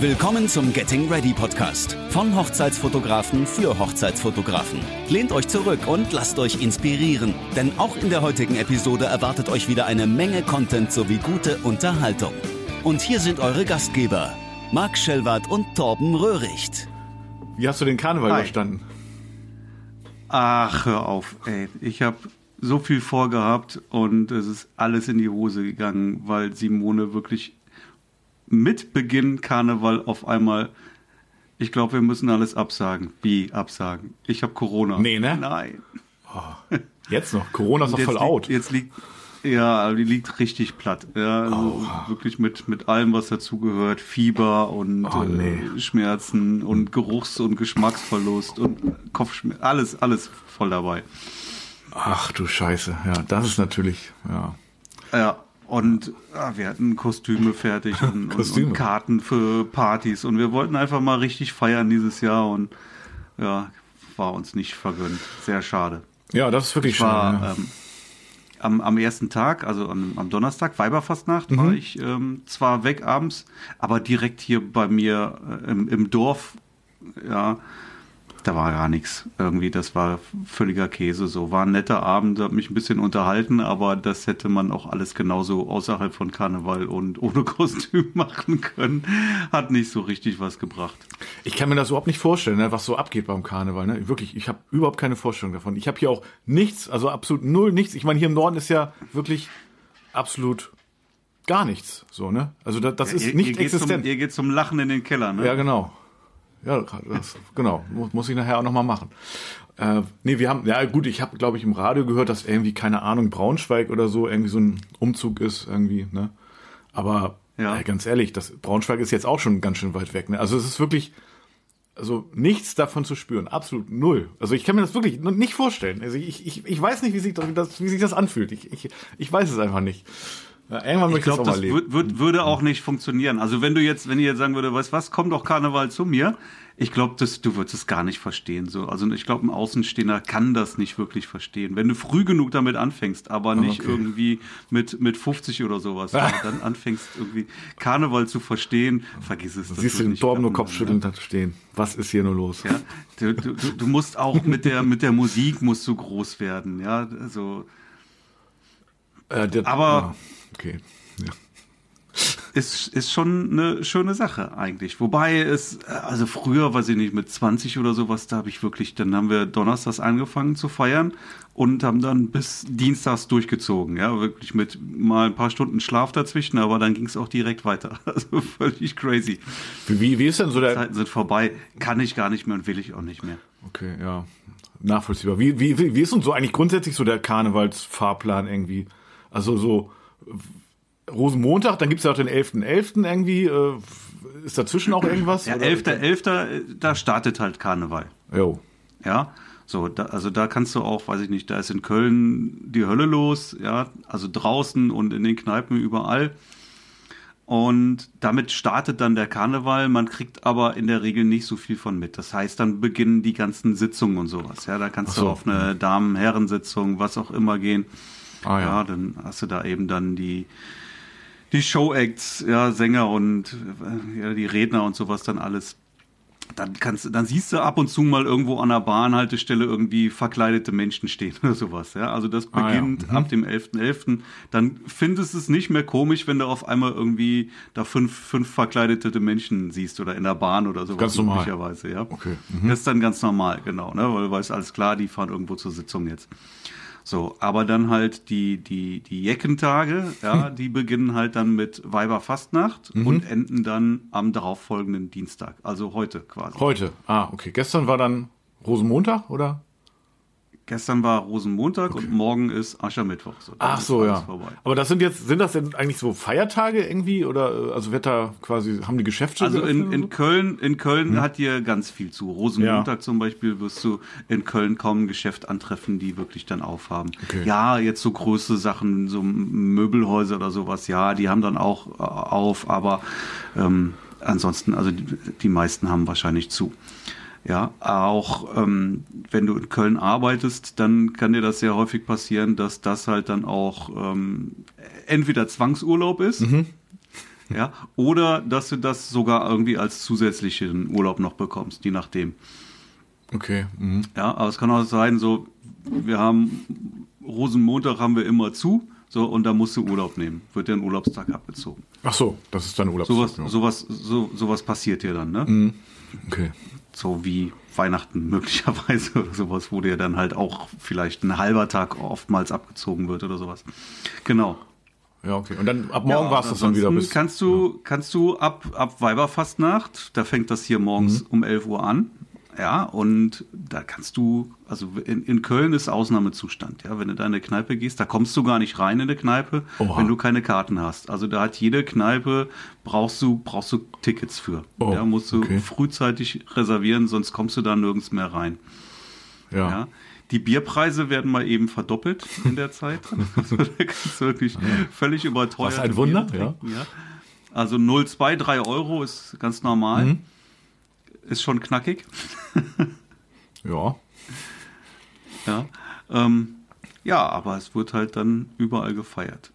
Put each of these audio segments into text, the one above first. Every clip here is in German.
Willkommen zum Getting Ready Podcast von Hochzeitsfotografen für Hochzeitsfotografen. Lehnt euch zurück und lasst euch inspirieren, denn auch in der heutigen Episode erwartet euch wieder eine Menge Content sowie gute Unterhaltung. Und hier sind eure Gastgeber, Marc Schellwart und Torben Röhricht. Wie hast du den Karneval Hi. überstanden? Ach, hör auf, ey. Ich habe so viel vorgehabt und es ist alles in die Hose gegangen, weil Simone wirklich mit Beginn Karneval auf einmal, ich glaube, wir müssen alles absagen. Wie absagen? Ich habe Corona. Nee, ne? Nein. Jetzt noch. Corona ist Jetzt voll liegt- out. Jetzt liegt, ja, die liegt richtig platt. Ja, also wirklich mit, mit allem, was dazugehört. Fieber und Oh, nee. äh, Schmerzen und Geruchs- und Geschmacksverlust und Kopfschmerzen. Alles, alles voll dabei. Ach du Scheiße. Ja, das ist natürlich, ja. Ja, und ah, wir hatten Kostüme fertig und, Kostüme. und Karten für Partys und wir wollten einfach mal richtig feiern dieses Jahr und ja, war uns nicht vergönnt. Sehr schade. Ja, das ist wirklich Ich war schade. ja. ähm, am, am ersten Tag, also am, am Donnerstag, Weiberfastnacht, Mhm. war ich ähm, zwar weg abends, aber direkt hier bei mir äh, im, im Dorf, ja, da war gar nichts. Irgendwie, das war völliger Käse. So war ein netter Abend, hat mich ein bisschen unterhalten, aber das hätte man auch alles genauso außerhalb von Karneval und ohne Kostüm machen können. Hat nicht so richtig was gebracht. Ich kann mir das überhaupt nicht vorstellen, ne, was so abgeht beim Karneval. Ne? Wirklich, ich habe überhaupt keine Vorstellung davon. Ich habe hier auch nichts, also absolut null nichts. Ich meine, hier im Norden ist ja wirklich absolut gar nichts. So, ne? Also das, das ist ihr, nicht ihr geht existent. Zum, ihr geht zum Lachen in den Keller, ne? Ja, genau. Ja, das, genau. Muss, muss ich nachher auch nochmal machen. Äh, nee, wir haben, ja gut, ich habe, glaube ich, im Radio gehört, dass irgendwie, keine Ahnung, Braunschweig oder so irgendwie so ein Umzug ist, irgendwie, ne? Aber Ja. äh, ganz ehrlich, das Braunschweig ist jetzt auch schon ganz schön weit weg. Ne? Also es ist wirklich, also nichts davon zu spüren, absolut null. Also ich kann mir das wirklich nicht vorstellen. Also ich, ich, ich weiß nicht, wie sich das, wie sich das anfühlt. Ich, ich, ich weiß es einfach nicht. Ja, irgendwann Ich glaube, das mal leben. würd, würd, würde auch nicht funktionieren. Also wenn du jetzt, wenn ich jetzt sagen würde, weißt was, komm doch Karneval zu mir. Ich glaube, das, du würdest es gar nicht verstehen. So, also ich glaube, ein Außenstehender kann das nicht wirklich verstehen. Wenn du früh genug damit anfängst, aber nicht Okay. irgendwie mit mit 50 oder sowas, du dann anfängst irgendwie Karneval zu verstehen, vergiss es. das Siehst du den Torben nur Kopfschüttelnd da stehen. Was ist hier nur los? Ja, du, du, du du musst auch mit der mit der Musik musst du groß werden. Ja, also Äh, der, Aber- ja, okay. Ja. ist, ist schon eine schöne Sache eigentlich. Wobei es, also früher, weiß ich nicht, mit 20 oder sowas, da habe ich wirklich, dann haben wir donnerstags angefangen zu feiern und haben dann bis dienstags durchgezogen. Ja, wirklich mit mal ein paar Stunden Schlaf dazwischen, aber dann ging es auch direkt weiter. Also völlig crazy. Wie, wie, ist denn so der. Zeiten sind vorbei, kann ich gar nicht mehr und will ich auch nicht mehr. Okay, ja. Nachvollziehbar. Wie, wie, wie ist denn so eigentlich grundsätzlich so der Karnevalsfahrplan irgendwie? Also so Rosenmontag, dann gibt's ja auch den 11.11. irgendwie. Äh, ist dazwischen auch irgendwas? Ja, oder? 11.11., da startet halt Karneval. Jo. Ja, so, da, also da kannst du auch, weiß ich nicht, da ist in Köln die Hölle los, ja, also draußen und in den Kneipen überall. Und damit startet dann der Karneval, man kriegt aber in der Regel nicht so viel von mit. Das heißt, dann beginnen die ganzen Sitzungen und sowas. Ja, da kannst so. du auf eine Damen-Herren-Sitzung, was auch immer gehen. Ah, ja. ja, dann hast du da eben dann die, die Show-Acts, ja, Sänger und äh, ja, die Redner und sowas dann alles. Dann kannst dann siehst du ab und zu mal irgendwo an der Bahnhaltestelle irgendwie verkleidete Menschen stehen oder sowas. Ja, also das Ah, ja. beginnt ab dem 11.11. Dann findest du es nicht mehr komisch, wenn du auf einmal irgendwie da fünf, fünf verkleidete Menschen siehst oder in der Bahn oder sowas. Ganz normal. üblicherweise, ja. Okay. Das ist dann ganz normal, genau, ne? Weil du weißt, alles klar, die fahren irgendwo zur Sitzung jetzt. So, aber dann halt die, die, die Jeckentage, ja, die beginnen halt dann mit Weiberfastnacht Mhm. und enden dann am darauffolgenden Dienstag, also heute quasi. Heute. Ah, okay. Gestern war dann Rosenmontag, oder? Gestern war Rosenmontag und morgen ist Aschermittwoch. So, Ach so, ja. Vorbei. Aber das sind jetzt, sind das denn eigentlich so Feiertage irgendwie? Oder äh, also wird da quasi, haben die Geschäfte Also in, in Köln, in Köln hat hier ganz viel zu. Rosenmontag Ja. zum Beispiel wirst du in Köln kaum ein Geschäft antreffen, die wirklich dann aufhaben. Okay. Ja, jetzt so große Sachen, so Möbelhäuser oder sowas, ja, die haben dann auch äh, auf, aber ähm, ansonsten, also die, die meisten haben wahrscheinlich zu. Ja, auch ähm, wenn du in Köln arbeitest, dann kann dir das sehr häufig passieren, dass das halt dann auch ähm, entweder Zwangsurlaub ist, Ja, oder dass du das sogar irgendwie als zusätzlichen Urlaub noch bekommst, je nachdem. Okay. Mhm. Ja, aber es kann auch sein, so, wir haben Rosenmontag haben wir immer zu, so, und da musst du Urlaub nehmen. Wird dir ein Urlaubstag abgezogen. Ach so, das ist dann Urlaub. Sowas, sowas, so, sowas passiert dir dann, ne? Mhm. Okay. So wie Weihnachten möglicherweise oder sowas, wo dir dann halt auch vielleicht ein halber Tag oftmals abgezogen wird oder sowas. Genau. Ja, okay. Und dann ab morgen Ja, war es das dann wieder bis. Kannst du, kannst du ab, ab Weiberfastnacht, da fängt das hier morgens Mhm. um 11 Uhr an. Ja, und da kannst du, also in, in Köln ist Ausnahmezustand, ja. Wenn du da in eine Kneipe gehst, da kommst du gar nicht rein in eine Kneipe, Oha. wenn du keine Karten hast. Also da hat jede Kneipe, brauchst du, brauchst du Tickets für. Oh, ja, musst du okay. frühzeitig reservieren, sonst kommst du da nirgends mehr rein. ja. Ja. Die Bierpreise werden mal eben verdoppelt in der Zeit. Also da kannst du wirklich völlig überteuert. Was ein Wunder, ja. Also 0,2, 3 Euro ist ganz normal. Mhm. Ist schon knackig. ja. Ja. Ähm, ja, aber es wird halt dann überall gefeiert.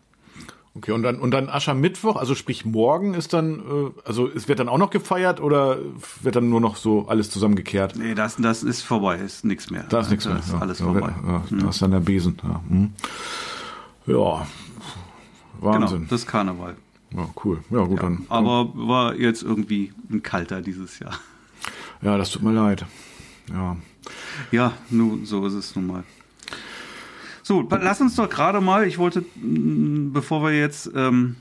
Okay, und dann, und dann Aschermittwoch, also sprich morgen ist dann, äh, also es wird dann auch noch gefeiert oder wird dann nur noch so alles zusammengekehrt? Nee, das, das ist vorbei, ist nichts mehr. Da ist nichts mehr. Das ist ja. alles ja, vorbei. Ja, da ist dann der Besen. Ja, hm. ja. Genau, Wahnsinn. das ist Karneval. Ja, cool. Ja, gut, dann. Aber war jetzt irgendwie ein kalter dieses Jahr. Ja, das tut mir leid. Ja. Ja, nun, so ist es nun mal. So, lass uns doch gerade mal, ich wollte, mh, bevor wir jetzt, ähm,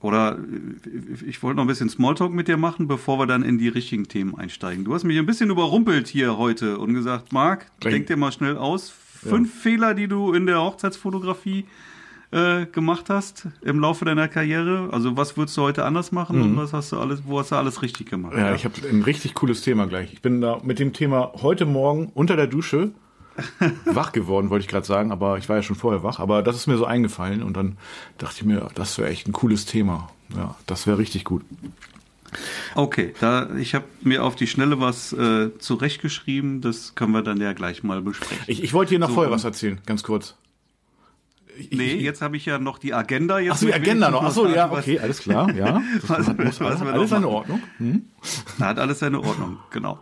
oder äh, ich wollte noch ein bisschen Smalltalk mit dir machen, bevor wir dann in die richtigen Themen einsteigen. Du hast mich ein bisschen überrumpelt hier heute und gesagt, Marc, denk dir mal schnell aus. Fünf Fehler, die du in der Hochzeitsfotografie äh, gemacht hast im Laufe deiner Karriere. Also was würdest du heute anders machen und was hast du alles, wo hast du alles richtig gemacht? Mhm. Ja, ich habe ein richtig cooles Thema gleich. Ich bin da mit dem Thema heute Morgen unter der Dusche wach geworden, wollte ich gerade sagen, aber ich war ja schon vorher wach. Aber das ist mir so eingefallen und dann dachte ich mir, das wäre echt ein cooles Thema. Ja, das wäre richtig gut. Okay, da ich habe mir auf die Schnelle was äh, zurechtgeschrieben, das können wir dann ja gleich mal besprechen. Ich, ich wollte dir noch So, vorher was erzählen, ganz kurz. Ich, nee, ich, jetzt habe ich ja noch die Agenda. Jetzt Ach so, die Agenda noch. Ach so, ja, okay, alles klar, ja. Was- Das muss, was alles seine. Ordnung. Hm? Da hat alles seine Ordnung, genau.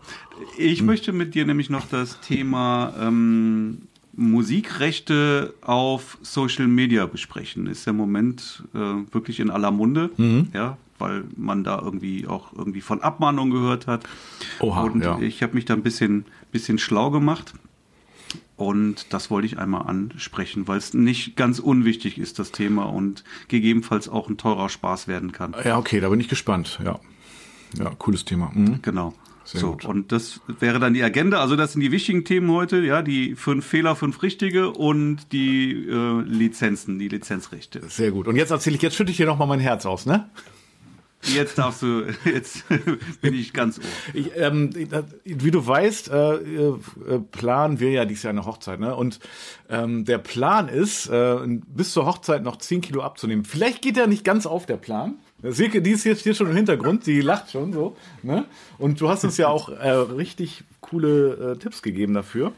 Ich möchte mit dir nämlich noch das Thema ähm, Musikrechte auf Social Media besprechen. Ist im Moment äh, wirklich in aller Munde, Mhm. ja, weil man da irgendwie auch irgendwie von Abmahnungen gehört hat. Oha, Und ja. ich habe mich da ein bisschen, bisschen schlau gemacht. Und das wollte ich einmal ansprechen, weil es nicht ganz unwichtig ist, das Thema, und gegebenenfalls auch ein teurer Spaß werden kann. Ja, okay, da bin ich gespannt. Ja, ja cooles Thema. Mhm. Genau. Sehr so, gut. und das wäre dann die Agenda. Also das sind die wichtigen Themen heute, ja, die fünf Fehler, fünf richtige und die äh, Lizenzen, die Lizenzrechte. Sehr gut. Und jetzt erzähle ich, jetzt schütte ich dir noch mal mein Herz aus, ne? Jetzt darfst du, jetzt bin ich ganz ohr. Ich, ähm, wie du weißt, äh, äh, planen wir ja dieses Jahr eine Hochzeit, ne? Und ähm, der Plan ist, äh, bis zur Hochzeit noch 10 Kilo abzunehmen. Vielleicht geht er nicht ganz auf der Plan. Silke, die ist jetzt hier schon im Hintergrund, die lacht schon so, ne? Und du hast uns ja auch äh, richtig coole äh, Tipps gegeben dafür.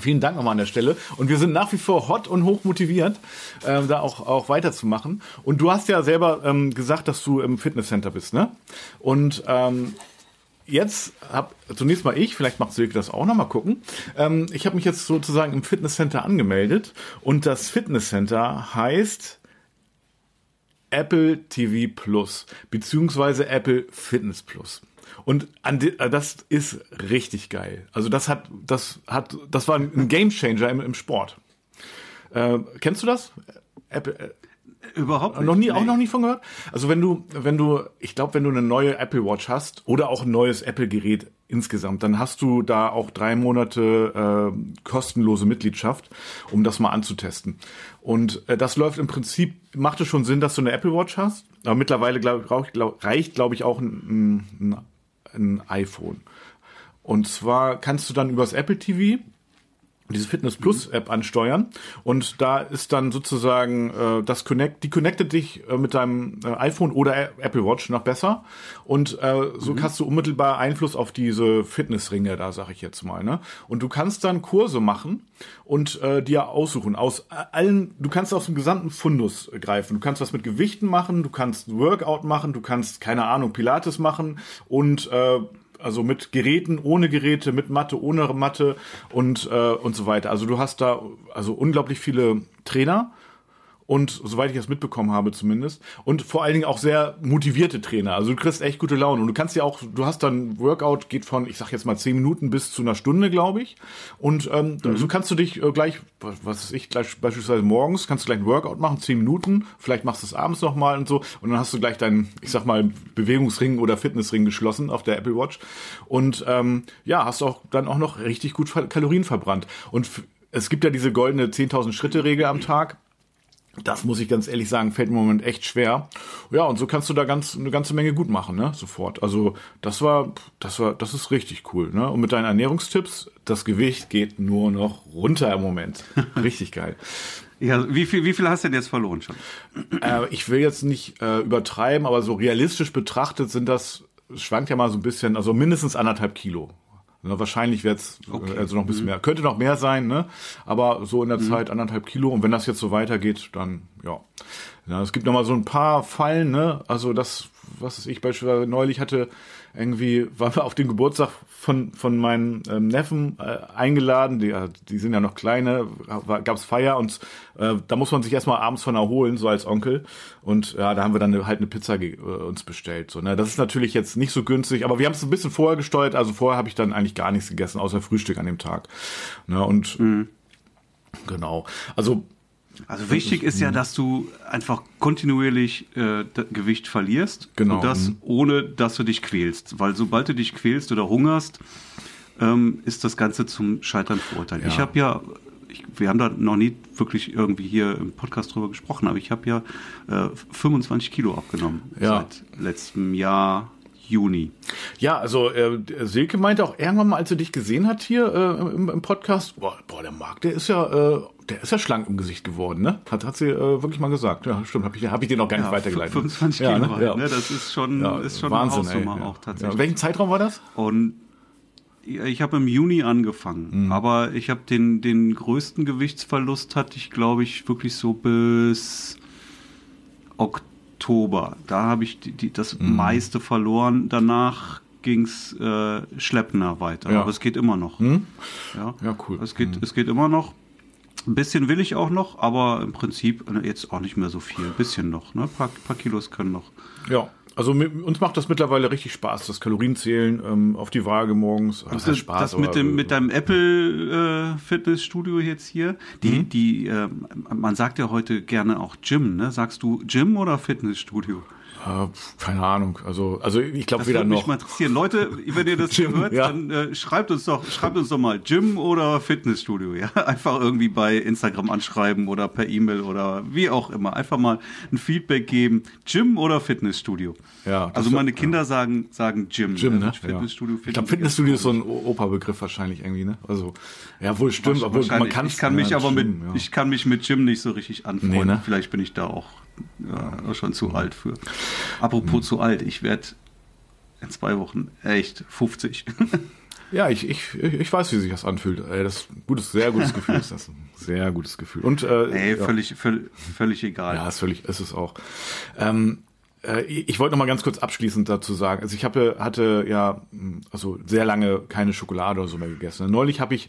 Vielen Dank nochmal an der Stelle. Und wir sind nach wie vor hot und hoch motiviert, ähm, da auch, auch weiterzumachen. Und du hast ja selber ähm, gesagt, dass du im Fitnesscenter bist, ne? Und ähm, jetzt hab zunächst mal ich, vielleicht macht Silke das auch noch mal gucken. Ähm, ich habe mich jetzt sozusagen im Fitnesscenter angemeldet und das Fitnesscenter heißt Apple TV Plus beziehungsweise Apple Fitness Plus. Und äh, das ist richtig geil. Also das hat, das hat, das war ein Gamechanger im, im Sport. Äh, kennst du das? Apple, äh, Überhaupt nicht. noch nie, auch Nee. noch nie von gehört? Also wenn du, wenn du, ich glaube, wenn du eine neue Apple Watch hast oder auch ein neues Apple-Gerät insgesamt, dann hast du da auch drei Monate äh, kostenlose Mitgliedschaft, um das mal anzutesten. Und äh, das läuft im Prinzip, macht es schon Sinn, dass du eine Apple Watch hast, aber mittlerweile glaub, glaub, reicht, glaube ich, auch ein, ein, ein iPhone. Und zwar kannst du dann übers Apple TV diese Fitness Plus App ansteuern und da ist dann sozusagen äh, das Connect, die connectet dich äh, mit deinem äh, iPhone oder Apple Watch noch besser und äh, so mhm. hast du unmittelbar Einfluss auf diese Fitnessringe da, sag ich jetzt mal, ne? Und du kannst dann Kurse machen und äh, dir aussuchen aus allen, du kannst aus dem gesamten Fundus greifen. Du kannst was mit Gewichten machen, du kannst Workout machen, du kannst keine Ahnung Pilates machen und äh, also mit Geräten, ohne Geräte, mit Matte, ohne Matte und, äh, und so weiter. Also du hast da also unglaublich viele Trainer und soweit ich das mitbekommen habe zumindest. Und vor allen Dingen auch sehr motivierte Trainer. Also du kriegst echt gute Laune. Und du kannst ja auch, du hast dann Workout geht von, ich sag jetzt mal zehn Minuten bis zu einer Stunde, glaube ich. Und ähm, mhm. so kannst du dich äh, gleich, was weiß ich, gleich beispielsweise morgens kannst du gleich ein Workout machen, zehn Minuten, vielleicht machst du es abends noch mal und so. Und dann hast du gleich deinen, ich sag mal Bewegungsring oder Fitnessring geschlossen auf der Apple Watch. Und ähm, ja hast auch dann auch noch richtig gut Kalorien verbrannt. Und es gibt ja diese goldene 10.000 Schritte Regel am Tag das muss ich ganz ehrlich sagen, fällt im Moment echt schwer. Ja, und so kannst du da ganz eine ganze Menge gut machen, ne? Sofort. Also das war, das war, das ist richtig cool, ne? Und mit deinen Ernährungstipps, das Gewicht geht nur noch runter im Moment. Richtig geil. Ja, wie viel, wie viel hast du denn jetzt verloren schon? Äh, ich will jetzt nicht äh, übertreiben, aber so realistisch betrachtet sind das, schwankt ja mal so ein bisschen, also mindestens anderthalb Kilo. Na, wahrscheinlich wird es okay. also noch ein bisschen mhm. mehr. Könnte noch mehr sein, ne? Aber so in der mhm. Zeit anderthalb Kilo. Und wenn das jetzt so weitergeht, dann ja. ja es gibt noch mal so ein paar Fallen, ne? Also das, was ich beispielsweise neulich hatte, irgendwie waren wir auf dem Geburtstag von, von meinen ähm, Neffen äh, eingeladen, die, äh, die sind ja noch kleine, gab's Feier und äh, da muss man sich erstmal abends von erholen, so als Onkel. Und ja, da haben wir dann halt eine Pizza äh, uns bestellt. So, ne? Das ist natürlich jetzt nicht so günstig, aber wir haben es ein bisschen vorher gesteuert, also vorher habe ich dann eigentlich gar nichts gegessen, außer Frühstück an dem Tag. Ne? Und mhm. genau. Also also wichtig ist ja, dass du einfach kontinuierlich äh, Gewicht verlierst. Genau. Und das mhm. ohne, dass du dich quälst. Weil sobald du dich quälst oder hungerst, ähm, ist das Ganze zum Scheitern verurteilt. Ja. Ich habe ja, ich, wir haben da noch nie wirklich irgendwie hier im Podcast drüber gesprochen, aber ich habe ja äh, 25 Kilo abgenommen ja. seit letztem Jahr. Juni. Ja, also äh, Silke meinte auch irgendwann mal, als sie dich gesehen hat hier äh, im, im, Podcast, boah, boah, der Marc, der ist ja, äh, der ist ja schlank im Gesicht geworden, ne? Hat, hat sie äh, wirklich mal gesagt. Ja, stimmt, habe ich, hab ich dir noch gar nicht ja, weitergeleitet. 25 Kilo, ja, ne? ja. ne? Das ist schon, ja, ist schon Wahnsinn, eine Hausnummer ey, auch tatsächlich. Welchen Zeitraum war das? Und ich habe im Juni angefangen, mhm. aber ich habe den, den größten Gewichtsverlust hatte ich, glaube ich, wirklich so bis Oktober Oktober. Da habe ich die, die, das mhm. meiste verloren. Danach ging's äh, schleppender weiter. Ja. Aber es geht immer noch. Mhm. Ja. ja, cool. Es geht, mhm. es geht immer noch. Ein bisschen will ich auch noch, aber im Prinzip äh, jetzt auch nicht mehr so viel. Ein bisschen noch. Ne? Ein paar, paar Kilos können noch. Ja. Also uns macht das mittlerweile richtig Spaß, das Kalorienzählen ähm, auf die Waage morgens. Das, das Spaß. Das mit dem mit deinem Apple äh, Fitnessstudio jetzt hier, die mhm. die äh, man sagt ja heute gerne auch Gym, ne? Sagst du Gym oder Fitnessstudio? Äh, keine Ahnung. Also, also ich glaube wieder noch. Das würde mich mal interessieren. Leute, wenn ihr das Gym, hört, ja. dann äh, schreibt uns doch, schreibt uns doch mal Gym oder Fitnessstudio. Ja, einfach irgendwie bei Instagram anschreiben oder per E-Mail oder wie auch immer. Einfach mal ein Feedback geben. Gym oder Fitnessstudio. Ja. Also meine Kinder ja. sagen sagen Gym. Gym, ne? Fitnessstudio. Ja. Ich glaube Fitnessstudio ist so ein Opa-Begriff wahrscheinlich irgendwie, ne? Also ja, wohl stimmt. Aber man kann ich kann mich aber Gym, mit ich kann mich mit Gym nicht so richtig anfreunden. Nee, ne? Vielleicht bin ich da auch ja, schon zu alt für. Apropos mhm. zu alt, ich werde in zwei Wochen echt 50. Ja, ich, ich, ich weiß, wie sich das anfühlt. Das gutes, sehr gutes Gefühl ist das. Sehr gutes Gefühl. Und, äh, Ey, völlig, ja. völlig, völlig egal. Ja, ist völlig, ist es auch. Ähm, äh, ich wollte noch mal ganz kurz abschließend dazu sagen. Also ich habe, hatte ja, also sehr lange keine Schokolade oder so mehr gegessen. Neulich habe ich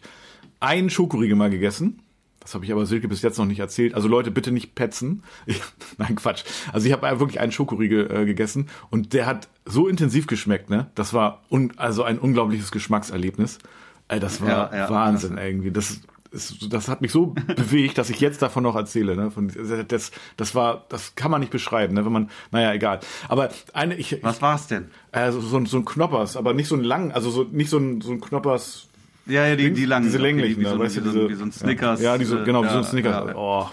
einen Schokoriegel mal gegessen das habe ich aber Silke bis jetzt noch nicht erzählt. Also Leute, bitte nicht petzen. Ich, nein, Quatsch. Also ich habe wirklich einen Schokoriegel äh, gegessen und der hat so intensiv geschmeckt, ne? Das war un, also ein unglaubliches Geschmackserlebnis. Äh, das war ja, ja, Wahnsinn das irgendwie. Das ist, das hat mich so bewegt, dass ich jetzt davon noch erzähle. Ne? Von, das, das war, das kann man nicht beschreiben, ne? wenn man, naja, egal. Aber eine, ich, was war's denn? Äh, so, so, so ein Knoppers, aber nicht so ein lang, also so nicht so ein, so ein Knoppers ja, ja, die, die langen. Diese länglichen, okay, wie, so, du, wie, so, wie so ein Snickers. Ja, die so, genau, wie so ein Snickers. Ja, oh,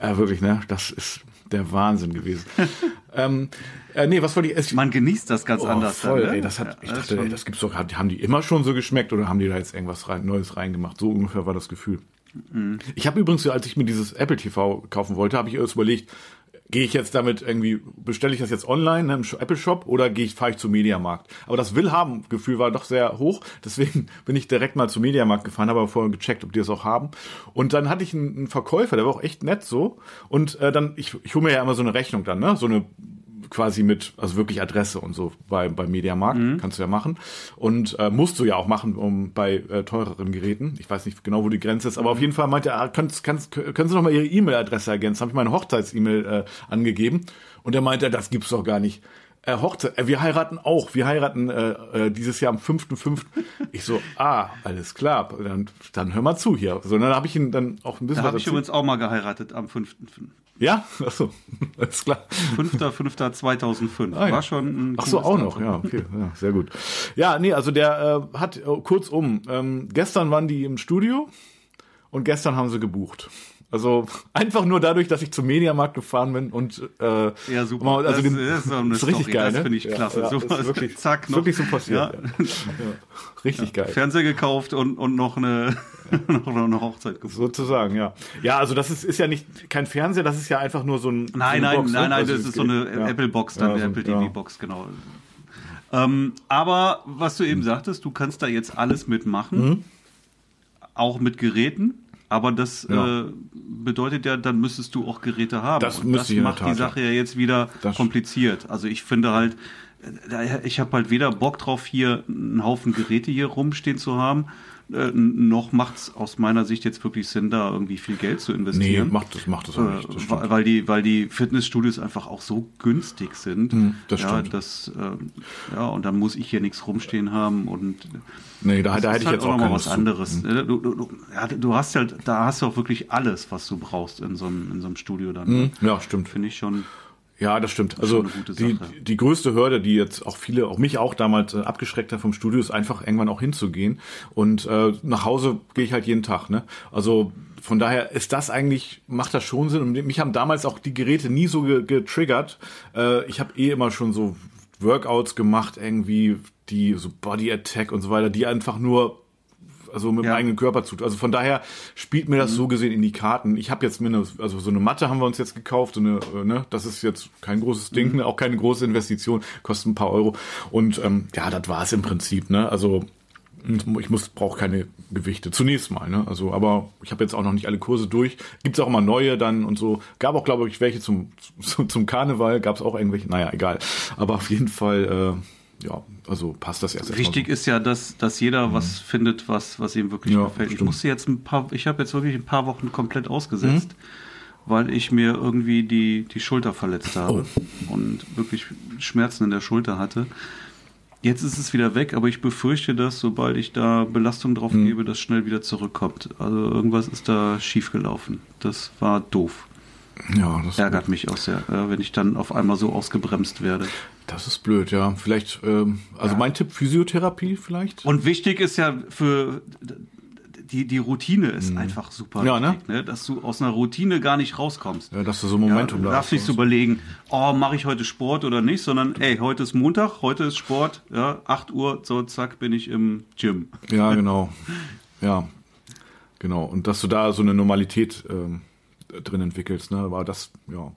Ja, wirklich, ne? Das ist der Wahnsinn gewesen. ähm, äh, nee, was wollte ich essen? Man genießt das ganz Oh, anders. voll, dann, ne? ey, das hat, ich Ja, dachte, ey, das gibt's doch, haben die immer schon so geschmeckt oder haben die da jetzt irgendwas rein, Neues reingemacht? So ungefähr war das Gefühl. Mhm. Ich habe übrigens, als ich mir dieses Apple TV kaufen wollte, habe ich erst überlegt, gehe ich jetzt damit irgendwie, bestelle ich das jetzt online ne, im Apple Shop oder gehe ich, fahre ich zum Mediamarkt? Aber das Willhaben-Gefühl war doch sehr hoch, deswegen bin ich direkt mal zum Mediamarkt gefahren, habe aber vorher gecheckt, ob die das auch haben. Und dann hatte ich einen, einen Verkäufer, der war auch echt nett so. Und äh, dann, ich, ich hole mir ja immer so eine Rechnung dann, ne? So eine quasi mit, also wirklich Adresse und so bei, bei Mediamarkt, kannst du ja machen. Und äh, musst du ja auch machen um bei äh, teureren Geräten. Ich weiß nicht genau, wo die Grenze ist, aber auf jeden Fall meinte er, ah, kannst, kannst, können Sie noch mal Ihre E-Mail-Adresse ergänzen? Habe ich meine Hochzeits-E-Mail äh, angegeben. Und er meinte, das gibt's doch gar nicht. Äh, Hochzeit, äh, wir heiraten auch. Wir heiraten äh, äh, dieses Jahr am 5.5. Ich so, ah, alles klar, dann, dann hör mal zu hier. So, dann habe ich ihn dann auch ein bisschen Da habe ich übrigens auch mal geheiratet am 5. Ja, achso, alles klar. 5.5.2005. Ah, ja. War schon ein Ach so, auch noch, ja, okay, ja, sehr gut. Ja, nee, also der äh, hat, äh, kurzum, ähm, gestern waren die im Studio und gestern haben sie gebucht. Also einfach nur dadurch, dass ich zum Mediamarkt gefahren bin und äh, Ja, super. mal- Also das, den, das ist so ist richtig Story. geil, Das ne? finde ich Ja, klasse. Ja, so ist wirklich, zack, noch, wirklich so passiert. Ja. Richtig geil. Fernseher gekauft und, und noch eine, noch eine Hochzeit gebucht. Sozusagen, ja. Ja, also das ist, ist ja nicht kein Fernseher, das ist ja einfach nur so ein. so Nein, eine nein, Box, ne? nein, nein, Also das ist so eine ja. Apple-Box, dann eine so- Apple ja. TV-Box, genau. Ähm, aber was du eben sagtest, du kannst da jetzt alles mitmachen, auch mit Geräten. Aber das. Ja. äh, bedeutet ja, dann müsstest du auch Geräte haben. Das Und das macht die Sache ja jetzt wieder Das- kompliziert. Also ich finde halt, äh, ich habe halt weder Bock drauf, hier einen Haufen Geräte hier rumstehen zu haben, äh, noch macht es aus meiner Sicht jetzt wirklich Sinn, da irgendwie viel Geld zu Nee, investieren. macht das, macht das auch nicht. Das Äh, weil, die, weil die Fitnessstudios einfach auch so günstig sind. Hm, das ja, stimmt. Das, ähm, ja, und dann muss ich hier nichts rumstehen haben und Nee, da, da hätte ich halt jetzt auch noch mal was zu. anderes. Du, du, du, ja, du hast halt, da hast du auch wirklich alles, was du brauchst in so einem, in so einem Studio dann. Hm, Ja, stimmt. Finde ich schon. Ja, das stimmt. Also eine gute die, die größte Hürde, die jetzt auch viele, auch mich auch damals äh, abgeschreckt hat vom Studio, ist einfach irgendwann auch hinzugehen. Und äh, nach Hause gehe ich halt jeden Tag. Ne? Also von daher ist das eigentlich, macht das schon Sinn. Und mich haben damals auch die Geräte nie so ge getriggert. Äh, ich habe eh immer schon so Workouts gemacht, irgendwie, die so Body Attack und so weiter, die einfach nur also mit Ja. dem eigenen Körper zu. Also von daher spielt mir das so gesehen in die Karten. Ich habe jetzt mir eine, also so eine Matte haben wir uns jetzt gekauft, so eine, äh, ne, das ist jetzt kein großes Ding, ne, auch keine große Investition, kostet ein paar Euro. Und ähm, ja, das war es im Prinzip, ne? Also ich muss brauche keine Gewichte zunächst mal, ne? Also, aber ich habe jetzt auch noch nicht alle Kurse durch. Gibt's auch immer neue dann und so. Gab auch glaube ich welche zum zum, zum Karneval, gab's auch irgendwelche. Naja, egal. Aber auf jeden Fall, äh, ja, also passt das erst. erstmal Wichtig ist ja, dass, dass jeder was findet, was, was ihm wirklich Ja, gefällt. Ich musste jetzt ein paar, ich habe jetzt wirklich ein paar Wochen komplett ausgesetzt, weil ich mir irgendwie die, die Schulter verletzt habe und wirklich Schmerzen in der Schulter hatte. Jetzt ist es wieder weg, aber ich befürchte, dass sobald ich da Belastung drauf gebe, das schnell wieder zurückkommt. Also irgendwas ist da schiefgelaufen. Das war doof. Ja, das Ärgert mich auch sehr, wenn ich dann auf einmal so ausgebremst werde. Das ist blöd, ja. Vielleicht, ähm, also mein Tipp Physiotherapie vielleicht. Und wichtig ist ja für die, die Routine ist einfach super Mhm. Ja, ne? wichtig, ne? dass du aus einer Routine gar nicht rauskommst. Ja, dass du so ein Momentum ja, du da darfst nicht so überlegen, oh, mache ich heute Sport oder nicht, sondern ey, heute ist Montag, heute ist Sport, ja, 8 Uhr, so zack, bin ich im Gym. Ja, genau. Ja, genau. Und dass du da so eine Normalität ähm, drin entwickelst, ne? Aber das, ja.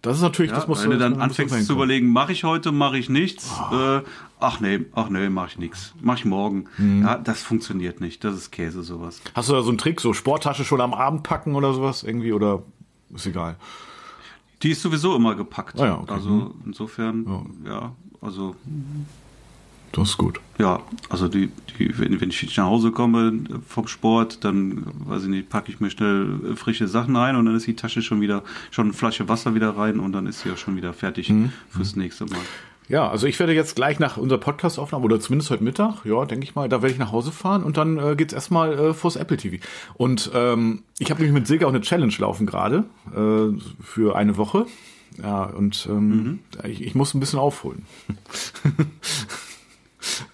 Das ist natürlich, Ja, das muss wenn du dann anfängst zu überlegen, mache ich heute, mache ich nichts, äh, ach nee, ach nee, mache ich nichts, mache ich morgen. Mhm. Ja, das funktioniert nicht, das ist Käse sowas. Hast du da so einen Trick, so Sporttasche schon am Abend packen oder sowas irgendwie oder ist egal? Die ist sowieso immer gepackt. Ah ja, okay. Also insofern, ja, also Das ist gut. Ja, also die, die, wenn, wenn ich nach Hause komme vom Sport, dann weiß ich nicht, packe ich mir schnell frische Sachen ein und dann ist die Tasche schon wieder, schon eine Flasche Wasser wieder rein und dann ist sie ja schon wieder fertig Mhm. fürs nächste Mal. Ja, also ich werde jetzt gleich nach unserer Podcast-Aufnahme oder zumindest heute Mittag, ja, denke ich mal, da werde ich nach Hause fahren und dann äh, geht's erstmal äh, vors Apple TV. Und ähm, ich habe nämlich mit Silke auch eine Challenge laufen gerade äh, für eine Woche. Ja, und ähm, ich, ich muss ein bisschen aufholen.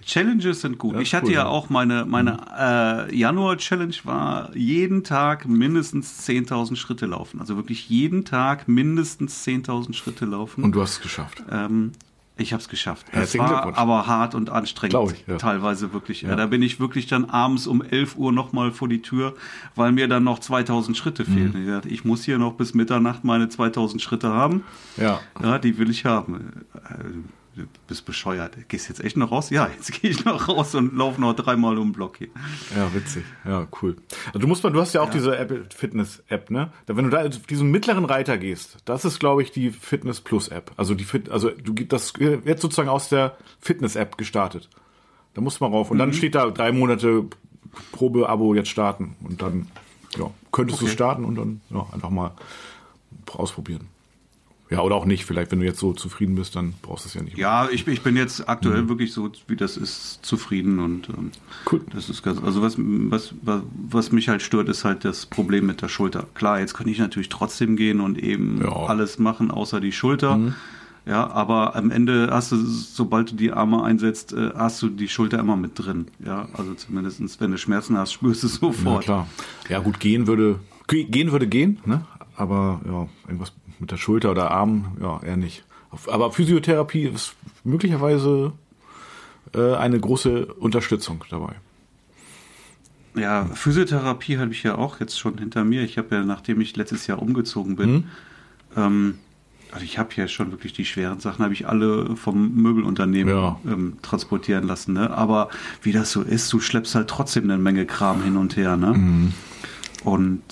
Challenges sind gut. Das ich hatte cool, ja auch meine, meine äh, Januar-Challenge war jeden Tag mindestens 10.000 Schritte laufen. Also wirklich jeden Tag mindestens 10.000 Schritte laufen. Und du hast es geschafft. Ähm, ich habe es geschafft. Es war aber hart und anstrengend. Ich, ja. Teilweise wirklich. Ja. Da bin ich wirklich dann abends um 11 Uhr nochmal vor die Tür, weil mir dann noch 2000 Schritte Mhm. fehlen. Ich dachte, Ich muss hier noch bis Mitternacht meine 2000 Schritte haben. Ja. Ja, die will ich haben. Du bist bescheuert. Gehst jetzt echt noch raus? Ja, jetzt gehe ich noch raus und laufe noch dreimal um den Block hier. Ja, witzig. Ja, cool. Also du musst mal, du hast ja auch diese Apple Fitness App, ne? Wenn du da auf diesen mittleren Reiter gehst, das ist, glaube ich, die Fitness Plus App. Also die Fit, also du das wird sozusagen aus der Fitness App gestartet. Da musst du mal rauf. Und Mhm. dann steht da drei Monate Probe-Abo jetzt starten. Und dann, ja, könntest du Okay. starten und dann ja, einfach mal ausprobieren. Ja, oder auch nicht. Vielleicht, wenn du jetzt so zufrieden bist, dann brauchst du es ja nicht. Ja, ich, ich bin jetzt aktuell wirklich so, wie das ist, zufrieden und ähm, Cool. das ist ganz, also was, was, was, was mich halt stört, ist halt das Problem mit der Schulter. Klar, jetzt kann ich natürlich trotzdem gehen und eben Ja. alles machen, außer die Schulter. Ja, aber am Ende hast du, sobald du die Arme einsetzt, äh, hast du die Schulter immer mit drin. Ja, also zumindestens, wenn du Schmerzen hast, spürst du es Ja, sofort. klar. Ja, gut, gehen würde, ge- gehen würde gehen, ne? Aber ja, irgendwas mit der Schulter oder Arm, ja, eher nicht. Aber Physiotherapie ist möglicherweise äh, eine große Unterstützung dabei. Ja, Physiotherapie habe ich ja auch jetzt schon hinter mir. Ich habe ja, nachdem ich letztes Jahr umgezogen bin, Mhm. ähm, also ich habe ja schon wirklich die schweren Sachen, habe ich alle vom Möbelunternehmen Ja. ähm, transportieren lassen. Ne? Aber wie das so ist, du schleppst halt trotzdem eine Menge Kram hin und her. Ne? Mhm. Und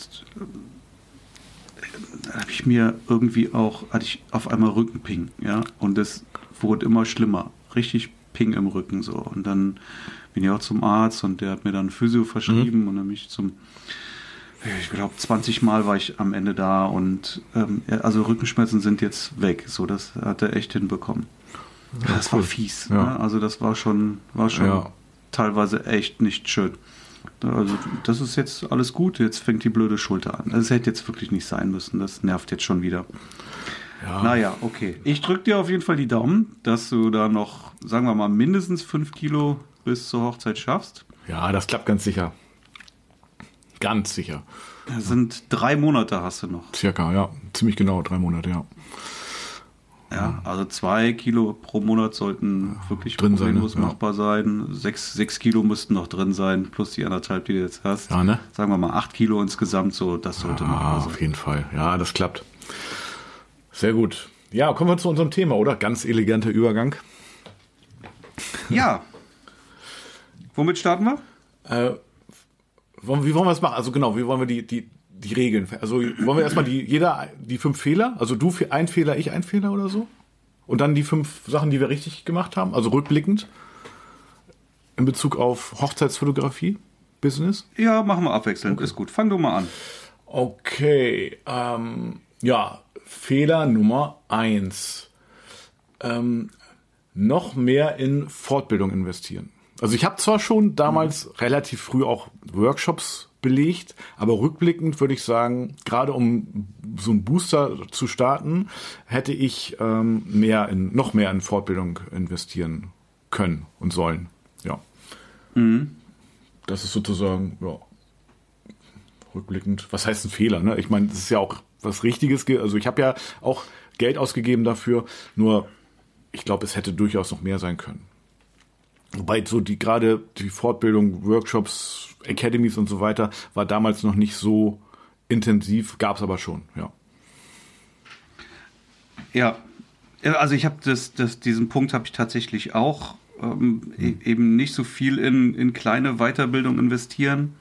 habe ich mir irgendwie auch, hatte ich auf einmal Rückenping, ja, und das wurde immer schlimmer, richtig Ping im Rücken so. Und dann bin ich auch zum Arzt und der hat mir dann Physio verschrieben und dann bin ich zum, ich glaube 20 Mal war ich am Ende da und ähm, ja, also Rückenschmerzen sind jetzt weg, so das hat er echt hinbekommen. das war cool. fies, Ja. ne? also das war schon, war schon Ja. teilweise echt nicht schön. Also das ist jetzt alles gut, jetzt fängt die blöde Schulter an. Das hätte jetzt wirklich nicht sein müssen, das nervt jetzt schon wieder. Ja. Naja, okay. Ich drücke dir auf jeden Fall die Daumen, dass du da noch, sagen wir mal, mindestens 5 Kilo bis zur Hochzeit schaffst. ja, das klappt ganz sicher. Ganz sicher. Das sind drei Monate hast du noch. Circa, ja. Ziemlich genau, drei Monate, ja. Ja, also zwei Kilo pro Monat sollten wirklich Drin sein, problemlos ne? Ja. machbar sein. Sechs, sechs Kilo müssten noch drin sein, plus die anderthalb, die du jetzt hast. Ja, ne? Sagen wir mal acht Kilo insgesamt, so das sollte Ah, machbar auf sein. jeden Fall. Ja, das klappt. Sehr gut. Ja, kommen wir zu unserem Thema, oder? Ganz eleganter Übergang. Ja. Womit starten wir? Äh, wie wollen wir das machen? Also genau, wie wollen wir die, die, die Regeln? Also wollen wir erstmal die, jeder die fünf Fehler, also du fe- ein Fehler, ich ein Fehler oder so? Und dann die fünf Sachen, die wir richtig gemacht haben, also rückblickend in Bezug auf Hochzeitsfotografie, Business? Ja, machen wir abwechselnd. Ist gut. Fang du mal an. Okay, ähm, ja, Fehler Nummer eins. Ähm, noch mehr in Fortbildung investieren. Also ich habe zwar schon damals relativ früh auch Workshops belegt, aber rückblickend würde ich sagen, gerade um so einen Booster zu starten, hätte ich ähm, mehr in, noch mehr in Fortbildung investieren können und sollen. Ja. Das ist sozusagen, ja, rückblickend, was heißt ein Fehler? Ne? Ich meine, das ist ja auch was Richtiges. ge- Also ich habe ja auch Geld ausgegeben dafür, nur ich glaube, es hätte durchaus noch mehr sein können. Wobei so die gerade die Fortbildung, Workshops, Academies und so weiter war damals noch nicht so intensiv, gab es aber schon, ja. Ja, also ich habe das, das, diesen Punkt habe ich tatsächlich auch ähm, e- eben nicht so viel in, in kleine Weiterbildung investieren,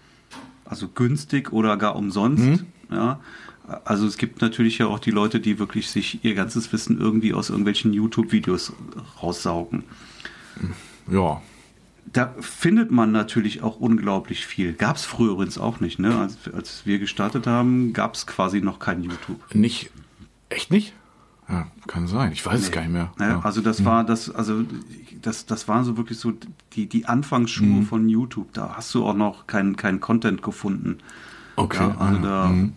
also günstig oder gar umsonst. Ja, also es gibt natürlich ja auch die Leute, die wirklich sich ihr ganzes Wissen irgendwie aus irgendwelchen YouTube-Videos raussaugen. Ja, Da findet man natürlich auch unglaublich viel. Gab es früher übrigens auch nicht. Ne? Als, als wir gestartet haben, gab es quasi noch kein YouTube. nicht, echt nicht? Ja, kann sein, ich weiß es gar nicht mehr. Ne? Ja. Also das war das, also das, das waren so wirklich so die, die Anfangsschuhe Mhm. von YouTube. Da hast du auch noch keinen kein Content gefunden. Okay, Ja, also da, mhm.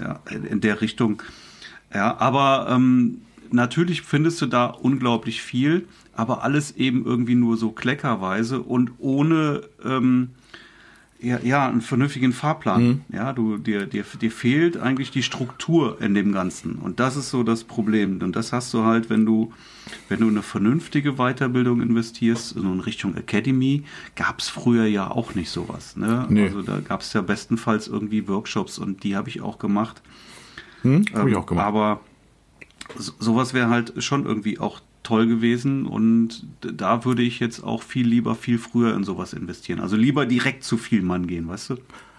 ja, in der Richtung. Ja, aber ähm, natürlich findest du da unglaublich viel, aber alles eben irgendwie nur so kleckerweise und ohne ähm, ja, ja, einen vernünftigen Fahrplan. Mhm. Ja, du, dir, dir, dir fehlt eigentlich die Struktur in dem Ganzen. Und das ist so das Problem. Und das hast du halt, wenn du, wenn du eine vernünftige Weiterbildung investierst, so in Richtung Academy, gab es früher ja auch nicht sowas. Ne? Nee. Also da gab es ja bestenfalls irgendwie Workshops und die habe ich auch gemacht. Hm, habe ähm, ich auch gemacht. Aber so, sowas wäre halt schon irgendwie auch toll gewesen und da würde ich jetzt auch viel lieber viel früher in sowas investieren. Also lieber direkt zu viel Mann gehen, weißt du?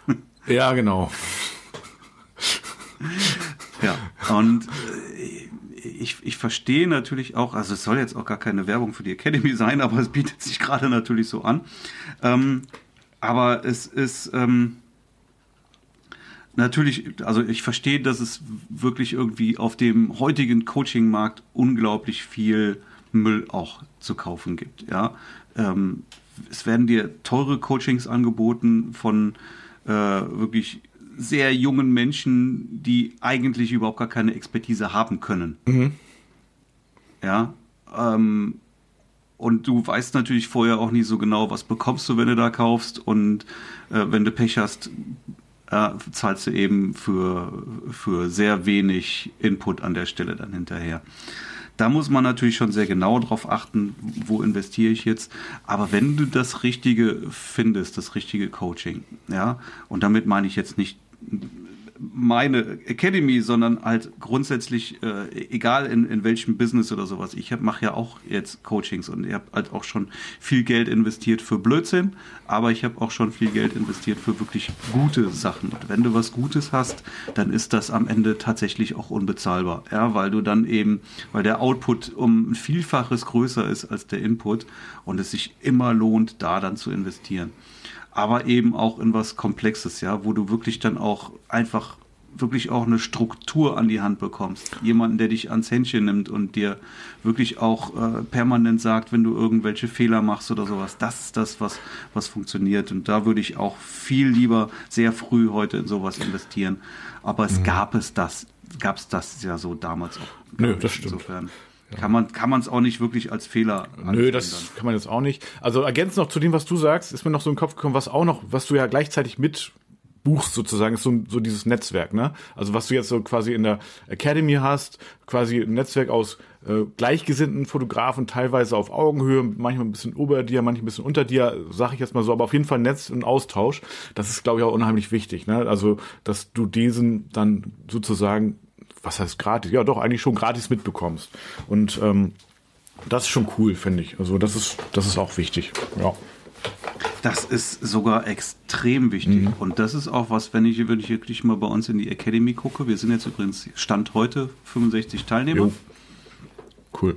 Ja, genau. ja, und äh, ich, ich verstehe natürlich auch, also es soll jetzt auch gar keine Werbung für die Academy sein, aber es bietet sich gerade natürlich so an. Ähm, aber es ist ähm, natürlich, also ich verstehe, dass es wirklich irgendwie auf dem heutigen Coaching-Markt unglaublich viel Müll auch zu kaufen gibt. Ja, ähm, es werden dir teure Coachings angeboten von äh, wirklich sehr jungen Menschen, die eigentlich überhaupt gar keine Expertise haben können. Mhm. Ja, ähm, und du weißt natürlich vorher auch nicht so genau, was bekommst du, wenn du da kaufst. Und äh, wenn du Pech hast, äh, zahlst du eben für, für sehr wenig Input an der Stelle dann hinterher. Da muss man natürlich schon sehr genau drauf achten, wo investiere ich jetzt. Aber wenn du das Richtige findest, das richtige Coaching, ja, und damit meine ich jetzt nicht meine Academy, sondern halt grundsätzlich, äh, egal in, in welchem Business oder sowas. Ich mache ja auch jetzt Coachings und ich habe halt auch schon viel Geld investiert für Blödsinn, aber ich habe auch schon viel Geld investiert für wirklich gute Sachen. Und wenn du was Gutes hast, dann ist das am Ende tatsächlich auch unbezahlbar, ja, weil du dann eben, weil der Output um ein Vielfaches größer ist als der Input und es sich immer lohnt, da dann zu investieren aber eben auch in was Komplexes, ja, wo du wirklich dann auch einfach wirklich auch eine Struktur an die Hand bekommst. Jemanden, der dich ans Händchen nimmt und dir wirklich auch äh, permanent sagt, wenn du irgendwelche Fehler machst oder sowas. Das ist das, was, was funktioniert. Und da würde ich auch viel lieber sehr früh heute in sowas investieren. Aber es mhm. gab es das, gab es das ja so damals auch. Nö, das stimmt. Insofern. Kann man kann man es auch nicht wirklich als Fehler Nö, das dann. kann man jetzt auch nicht. Also ergänzend noch zu dem, was du sagst, ist mir noch so in den Kopf gekommen, was auch noch, was du ja gleichzeitig mit buchst sozusagen, ist so, so dieses Netzwerk, ne? Also was du jetzt so quasi in der Academy hast, quasi ein Netzwerk aus äh, gleichgesinnten Fotografen, teilweise auf Augenhöhe, manchmal ein bisschen ober dir, manchmal ein bisschen unter dir, sage ich jetzt mal so, aber auf jeden Fall Netz und Austausch. Das ist, glaube ich, auch unheimlich wichtig, ne? Also, dass du diesen dann sozusagen was heißt gratis? Ja, doch, eigentlich schon gratis mitbekommst. Und ähm, das ist schon cool, finde ich. Also das ist, das ist auch wichtig. Ja. Das ist sogar extrem wichtig. Mhm. Und das ist auch was, wenn ich, wenn ich wirklich mal bei uns in die Academy gucke. Wir sind jetzt übrigens Stand heute 65 Teilnehmer. Jo. Cool.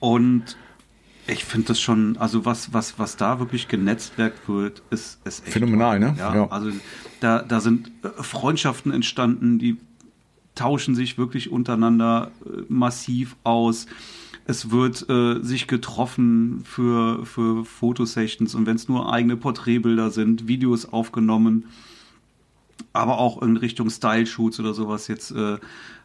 Und ich finde das schon, also was, was, was da wirklich genetzwerkt wird, ist, ist echt. Phänomenal, ne? Ja, ja, Also da, da sind äh, Freundschaften entstanden, die tauschen sich wirklich untereinander äh, massiv aus. Es wird äh, sich getroffen für, für Fotosessions und wenn es nur eigene Porträtbilder sind, Videos aufgenommen, aber auch in Richtung Style-Shoots oder sowas. Jetzt äh,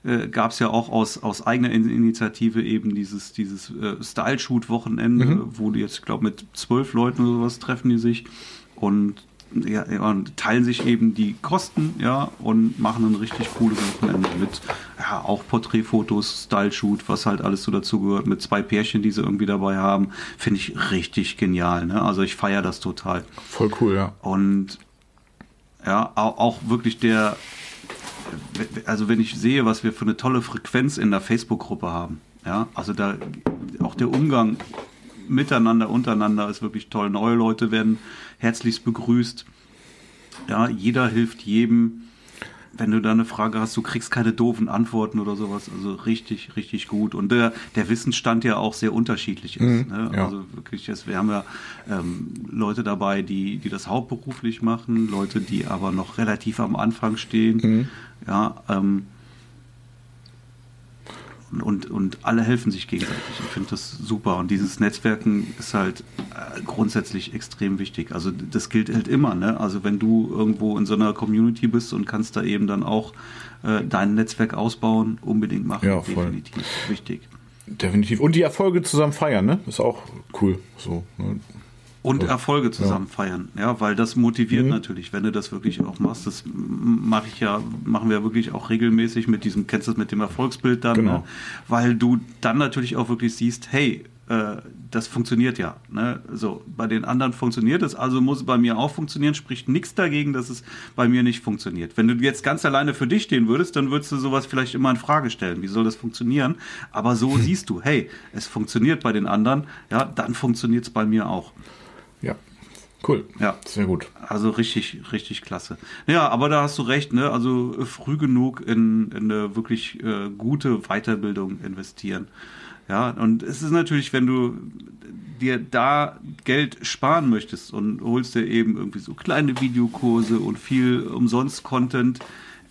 äh, gab es ja auch aus, aus eigener Initiative eben dieses, dieses äh, Style-Shoot-Wochenende, mhm. wo die jetzt, ich glaube, mit zwölf Leuten oder sowas treffen die sich. Und ja, und teilen sich eben die Kosten, ja, und machen ein richtig cooles Wochenende mit, ja, auch Porträtfotos, Style-Shoot, was halt alles so dazu gehört, mit zwei Pärchen, die sie irgendwie dabei haben, finde ich richtig genial, ne? Also ich feiere das total. Voll cool, ja. Und ja, auch, auch wirklich der, also wenn ich sehe, was wir für eine tolle Frequenz in der Facebook-Gruppe haben, ja, also da auch der Umgang miteinander, untereinander ist wirklich toll. Neue Leute werden herzlichst begrüßt. Ja, jeder hilft jedem. Wenn du da eine Frage hast, du kriegst keine doofen Antworten oder sowas. Also richtig, richtig gut. Und der, der Wissensstand ja auch sehr unterschiedlich ist. Mhm, ne? ja. Also wirklich, wir haben ja ähm, Leute dabei, die, die das hauptberuflich machen, Leute, die aber noch relativ am Anfang stehen. Mhm. Ja, ähm, und, und, und alle helfen sich gegenseitig. Ich finde das super. Und dieses Netzwerken ist halt äh, grundsätzlich extrem wichtig. Also das gilt halt immer. Ne? Also wenn du irgendwo in so einer Community bist und kannst da eben dann auch äh, dein Netzwerk ausbauen, unbedingt machen. Ja, voll. Definitiv wichtig. Definitiv. Und die Erfolge zusammen feiern, ne? Ist auch cool. So, ne? Und Erfolge zusammen ja. feiern, ja, weil das motiviert mhm. natürlich, wenn du das wirklich auch machst. Das mache ich ja, machen wir wirklich auch regelmäßig mit diesem, kennst du das mit dem Erfolgsbild dann, genau. ne? weil du dann natürlich auch wirklich siehst, hey, äh, das funktioniert ja. Ne? So, bei den anderen funktioniert es, also muss es bei mir auch funktionieren, spricht nichts dagegen, dass es bei mir nicht funktioniert. Wenn du jetzt ganz alleine für dich stehen würdest, dann würdest du sowas vielleicht immer in Frage stellen. Wie soll das funktionieren? Aber so hm. siehst du, hey, es funktioniert bei den anderen, ja, dann funktioniert es bei mir auch. Ja, Cool. Ja. Sehr gut. Also richtig, richtig klasse. Ja, aber da hast du recht, ne? Also früh genug in, in eine wirklich äh, gute Weiterbildung investieren. Ja, und es ist natürlich, wenn du dir da Geld sparen möchtest und holst dir eben irgendwie so kleine Videokurse und viel umsonst Content,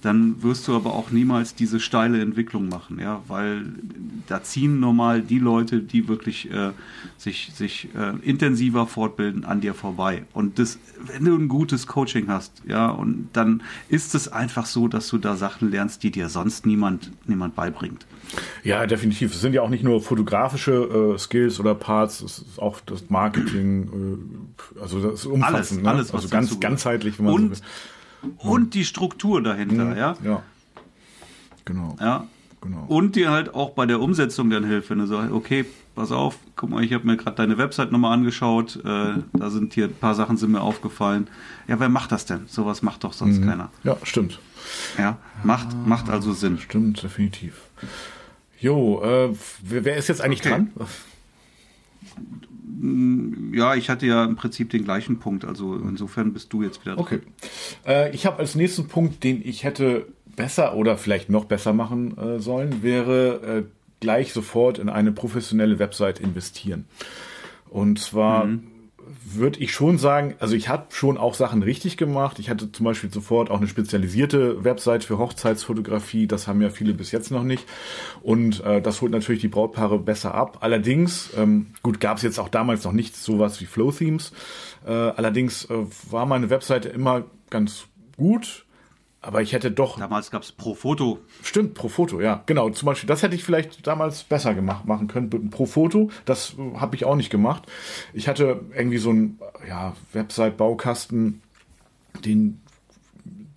dann wirst du aber auch niemals diese steile Entwicklung machen, ja, weil da ziehen normal die Leute, die wirklich äh, sich, sich äh, intensiver fortbilden, an dir vorbei. Und das, wenn du ein gutes Coaching hast, ja, und dann ist es einfach so, dass du da Sachen lernst, die dir sonst niemand, niemand beibringt. Ja, definitiv. Es sind ja auch nicht nur fotografische äh, Skills oder Parts, es ist auch das Marketing, äh, also das ist umfassend, alles, ne? alles also ganz ganzheitlich, wenn man und, so will und die Struktur dahinter, mhm. ja. Ja. Genau. Ja. Genau. Und dir halt auch bei der Umsetzung dann hilft, wenn du sagst, okay, pass auf, guck mal, ich habe mir gerade deine Website nochmal angeschaut, äh, da sind hier ein paar Sachen sind mir aufgefallen. Ja, wer macht das denn? Sowas macht doch sonst mhm. keiner. Ja, stimmt. Ja, macht, ah, macht also Sinn. Stimmt, definitiv. Jo, äh, wer, wer ist jetzt eigentlich okay. dran? Ja, ich hatte ja im Prinzip den gleichen Punkt. Also insofern bist du jetzt wieder dran. Okay. Äh, ich habe als nächsten Punkt, den ich hätte besser oder vielleicht noch besser machen äh, sollen, wäre äh, gleich sofort in eine professionelle Website investieren. Und zwar mhm würde ich schon sagen, also ich habe schon auch Sachen richtig gemacht. Ich hatte zum Beispiel sofort auch eine spezialisierte Website für Hochzeitsfotografie. Das haben ja viele bis jetzt noch nicht. Und äh, das holt natürlich die Brautpaare besser ab. Allerdings, ähm, gut, gab es jetzt auch damals noch nicht sowas wie Flow Themes. Äh, allerdings äh, war meine Webseite immer ganz gut aber ich hätte doch. Damals gab es Pro Foto. Stimmt, Pro Foto, ja. Genau. Zum Beispiel, das hätte ich vielleicht damals besser gemacht, machen können. Pro Foto, das habe ich auch nicht gemacht. Ich hatte irgendwie so einen ja, Website-Baukasten, den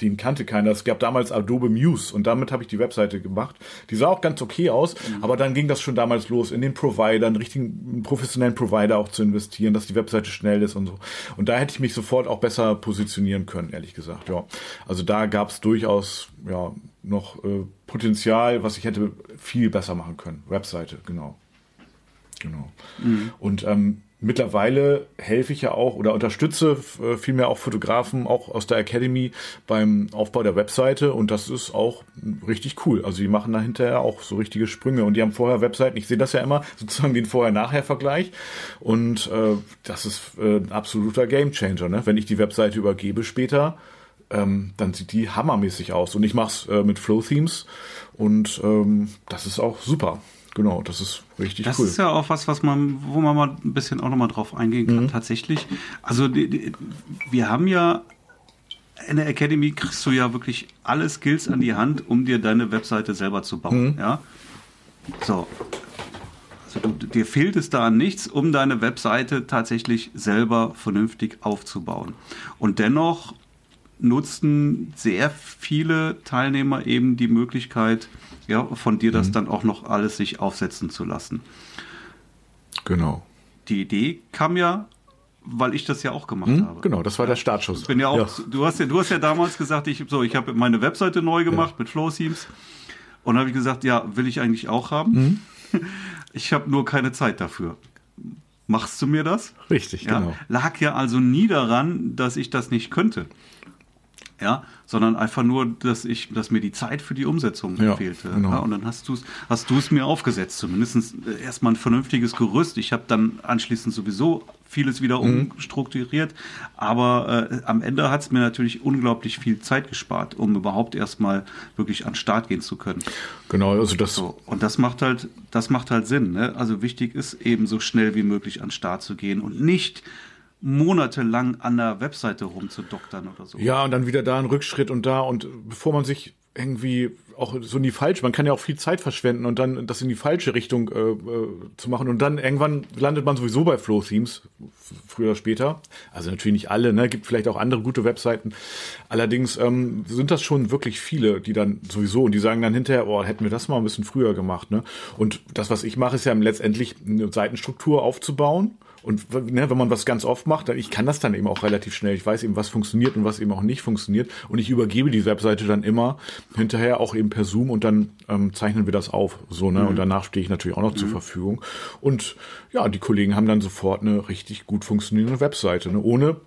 den kannte keiner. Es gab damals Adobe Muse und damit habe ich die Webseite gemacht. Die sah auch ganz okay aus, mhm. aber dann ging das schon damals los, in den Provider, einen richtigen professionellen Provider auch zu investieren, dass die Webseite schnell ist und so. Und da hätte ich mich sofort auch besser positionieren können, ehrlich gesagt. Ja, also da gab es durchaus ja noch äh, Potenzial, was ich hätte viel besser machen können. Webseite, genau. Genau. Mhm. Und ähm, Mittlerweile helfe ich ja auch oder unterstütze äh, vielmehr auch Fotografen, auch aus der Academy beim Aufbau der Webseite und das ist auch richtig cool. Also die machen da hinterher auch so richtige Sprünge und die haben vorher Webseiten, ich sehe das ja immer, sozusagen den Vorher-Nachher-Vergleich und äh, das ist äh, ein absoluter Gamechanger. Ne? Wenn ich die Webseite übergebe später, ähm, dann sieht die hammermäßig aus und ich mache es äh, mit Flow Themes und ähm, das ist auch super. Genau, das ist richtig das cool. Das ist ja auch was, was man, wo man mal ein bisschen auch nochmal drauf eingehen kann, mhm. tatsächlich. Also die, die, wir haben ja in der Academy kriegst du ja wirklich alle Skills an die Hand, um dir deine Webseite selber zu bauen. Mhm. Ja. So. Also du, dir fehlt es da an nichts, um deine Webseite tatsächlich selber vernünftig aufzubauen. Und dennoch nutzten sehr viele Teilnehmer eben die Möglichkeit, ja, von dir das mhm. dann auch noch alles sich aufsetzen zu lassen. Genau. Die Idee kam ja, weil ich das ja auch gemacht mhm, habe. Genau, das war der Startschuss. Ich bin ja auch, ja. Du, hast ja, du hast ja damals gesagt, ich, so, ich habe meine Webseite neu gemacht ja. mit Flow Themes. Und habe ich gesagt, ja, will ich eigentlich auch haben. Mhm. Ich habe nur keine Zeit dafür. Machst du mir das? Richtig, ja, genau. Lag ja also nie daran, dass ich das nicht könnte ja, sondern einfach nur, dass ich, dass mir die Zeit für die Umsetzung ja, fehlte. Genau. Ja, und dann hast du es, hast du es mir aufgesetzt, zumindest äh, erstmal ein vernünftiges Gerüst. Ich habe dann anschließend sowieso vieles wieder mhm. umstrukturiert, aber äh, am Ende hat es mir natürlich unglaublich viel Zeit gespart, um überhaupt erstmal wirklich an den Start gehen zu können. Genau, also das. So, und das macht halt, das macht halt Sinn. Ne? Also wichtig ist eben so schnell wie möglich an den Start zu gehen und nicht monatelang an der Webseite rumzudoktern oder so. Ja, und dann wieder da ein Rückschritt und da und bevor man sich irgendwie auch so in die falsche, man kann ja auch viel Zeit verschwenden und dann das in die falsche Richtung äh, äh, zu machen und dann irgendwann landet man sowieso bei Flow Themes, früher oder später. Also natürlich nicht alle, ne, gibt vielleicht auch andere gute Webseiten. Allerdings ähm, sind das schon wirklich viele, die dann sowieso und die sagen dann hinterher, oh, hätten wir das mal ein bisschen früher gemacht, ne? Und das, was ich mache, ist ja letztendlich eine Seitenstruktur aufzubauen und ne, wenn man was ganz oft macht, dann, ich kann das dann eben auch relativ schnell. Ich weiß eben, was funktioniert und was eben auch nicht funktioniert. Und ich übergebe die Webseite dann immer hinterher auch eben per Zoom und dann ähm, zeichnen wir das auf. So, ne? Mhm. Und danach stehe ich natürlich auch noch mhm. zur Verfügung. Und ja, die Kollegen haben dann sofort eine richtig gut funktionierende Webseite, ne? ohne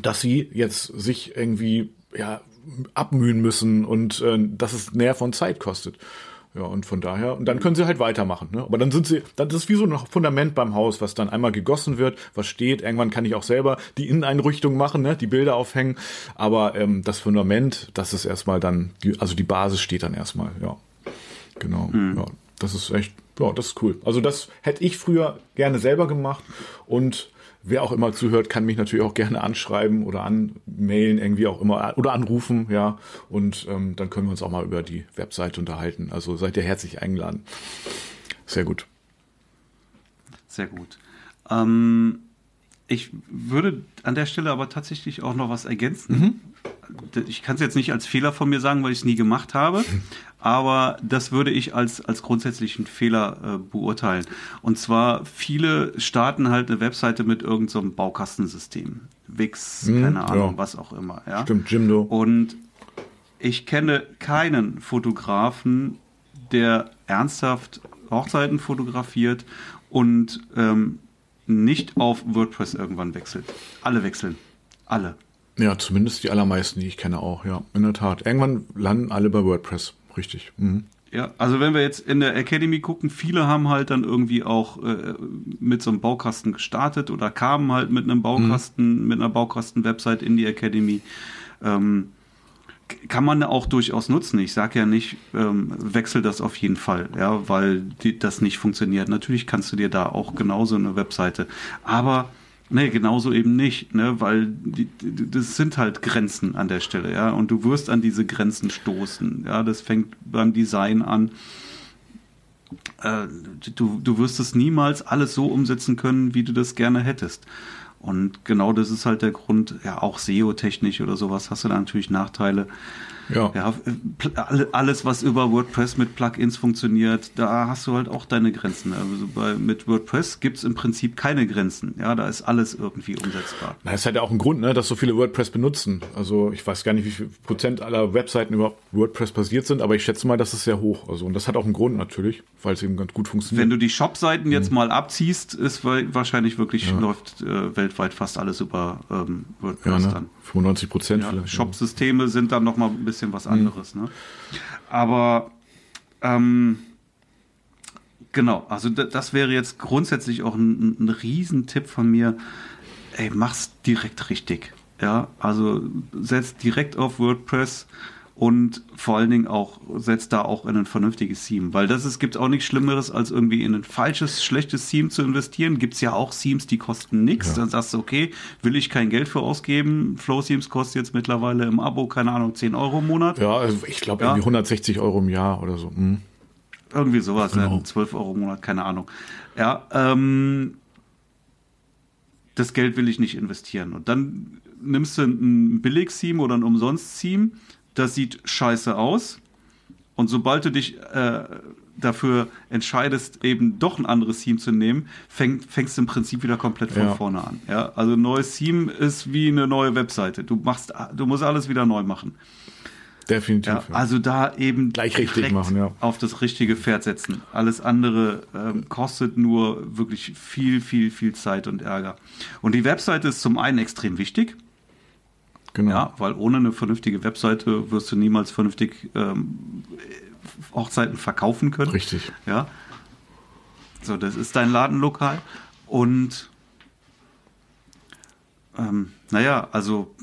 dass sie jetzt sich irgendwie ja abmühen müssen und äh, dass es Nerv und Zeit kostet. Ja, und von daher, und dann können sie halt weitermachen. Ne? Aber dann sind sie, das ist wie so ein Fundament beim Haus, was dann einmal gegossen wird, was steht. Irgendwann kann ich auch selber die Inneneinrichtung machen, ne? die Bilder aufhängen. Aber ähm, das Fundament, das ist erstmal dann, die, also die Basis steht dann erstmal, ja. Genau. Mhm. Ja, das ist echt, ja, das ist cool. Also das hätte ich früher gerne selber gemacht und wer auch immer zuhört, kann mich natürlich auch gerne anschreiben oder anmailen, irgendwie auch immer, oder anrufen, ja. Und ähm, dann können wir uns auch mal über die Webseite unterhalten. Also seid ihr herzlich eingeladen. Sehr gut. Sehr gut. Ähm, ich würde an der Stelle aber tatsächlich auch noch was ergänzen. Mhm. Ich kann es jetzt nicht als Fehler von mir sagen, weil ich es nie gemacht habe, aber das würde ich als, als grundsätzlichen Fehler äh, beurteilen. Und zwar, viele starten halt eine Webseite mit irgendeinem so Baukastensystem. Wix, mhm, keine Ahnung, ja. was auch immer. Ja? Stimmt, Jimdo. Und ich kenne keinen Fotografen, der ernsthaft Hochzeiten fotografiert und ähm, nicht auf WordPress irgendwann wechselt. Alle wechseln. Alle. Ja, zumindest die allermeisten, die ich kenne auch, ja. In der Tat. Irgendwann landen alle bei WordPress. Richtig. Mhm. Ja, also wenn wir jetzt in der Academy gucken, viele haben halt dann irgendwie auch äh, mit so einem Baukasten gestartet oder kamen halt mit einem Baukasten, mhm. mit einer Baukasten-Website in die Academy. Ähm, kann man auch durchaus nutzen. Ich sage ja nicht, ähm, wechsel das auf jeden Fall, ja, weil die, das nicht funktioniert. Natürlich kannst du dir da auch genauso eine Webseite, aber Nee, genauso eben nicht, ne, weil die, die, das sind halt Grenzen an der Stelle, ja, und du wirst an diese Grenzen stoßen, ja, das fängt beim Design an. Äh, du, du wirst es niemals alles so umsetzen können, wie du das gerne hättest. Und genau das ist halt der Grund, ja, auch SEO-technisch oder sowas hast du da natürlich Nachteile. Ja. ja. Alles, was über WordPress mit Plugins funktioniert, da hast du halt auch deine Grenzen. Also bei, mit WordPress gibt es im Prinzip keine Grenzen. Ja, da ist alles irgendwie umsetzbar. Na, es hat ja auch einen Grund, ne, dass so viele WordPress benutzen. Also ich weiß gar nicht, wie viel Prozent aller Webseiten überhaupt WordPress basiert sind, aber ich schätze mal, das ist sehr hoch. Also und das hat auch einen Grund natürlich, weil es eben ganz gut funktioniert. Wenn du die Shop-Seiten jetzt mhm. mal abziehst, ist wahrscheinlich wirklich ja. läuft äh, weltweit fast alles über ähm, WordPress ja, ne? dann. 95 Prozent ja, vielleicht. Shop-Systeme sind dann noch mal ein bisschen was anderes. Mhm. Ne? Aber ähm, genau, also das wäre jetzt grundsätzlich auch ein, ein Riesentipp von mir. Ey, mach's direkt richtig. Ja, also setz direkt auf WordPress und vor allen Dingen auch setzt da auch in ein vernünftiges Theme, weil das ist, gibt auch nichts Schlimmeres, als irgendwie in ein falsches, schlechtes Theme zu investieren. Gibt es ja auch Themes, die kosten nichts. Ja. Dann sagst du, okay, will ich kein Geld für ausgeben. Flow Themes kostet jetzt mittlerweile im Abo, keine Ahnung, 10 Euro im Monat. Ja, also ich glaube ja. irgendwie 160 Euro im Jahr oder so. Hm. Irgendwie sowas, genau. ja, 12 Euro im Monat, keine Ahnung. Ja, ähm, das Geld will ich nicht investieren. Und dann nimmst du ein Billig-Theme oder ein Umsonst-Theme das sieht scheiße aus. Und sobald du dich äh, dafür entscheidest, eben doch ein anderes Theme zu nehmen, fäng, fängst du im Prinzip wieder komplett von ja. vorne an. Ja? Also ein neues Theme ist wie eine neue Webseite. Du machst, du musst alles wieder neu machen. Definitiv. Ja, also da eben gleich richtig machen, ja. auf das richtige Pferd setzen. Alles andere ähm, kostet nur wirklich viel, viel, viel Zeit und Ärger. Und die Webseite ist zum einen extrem wichtig. Genau. Ja, weil ohne eine vernünftige Webseite wirst du niemals vernünftig ähm, Hochzeiten verkaufen können. Richtig. Ja. So, das ist dein Ladenlokal. Und ähm, naja, also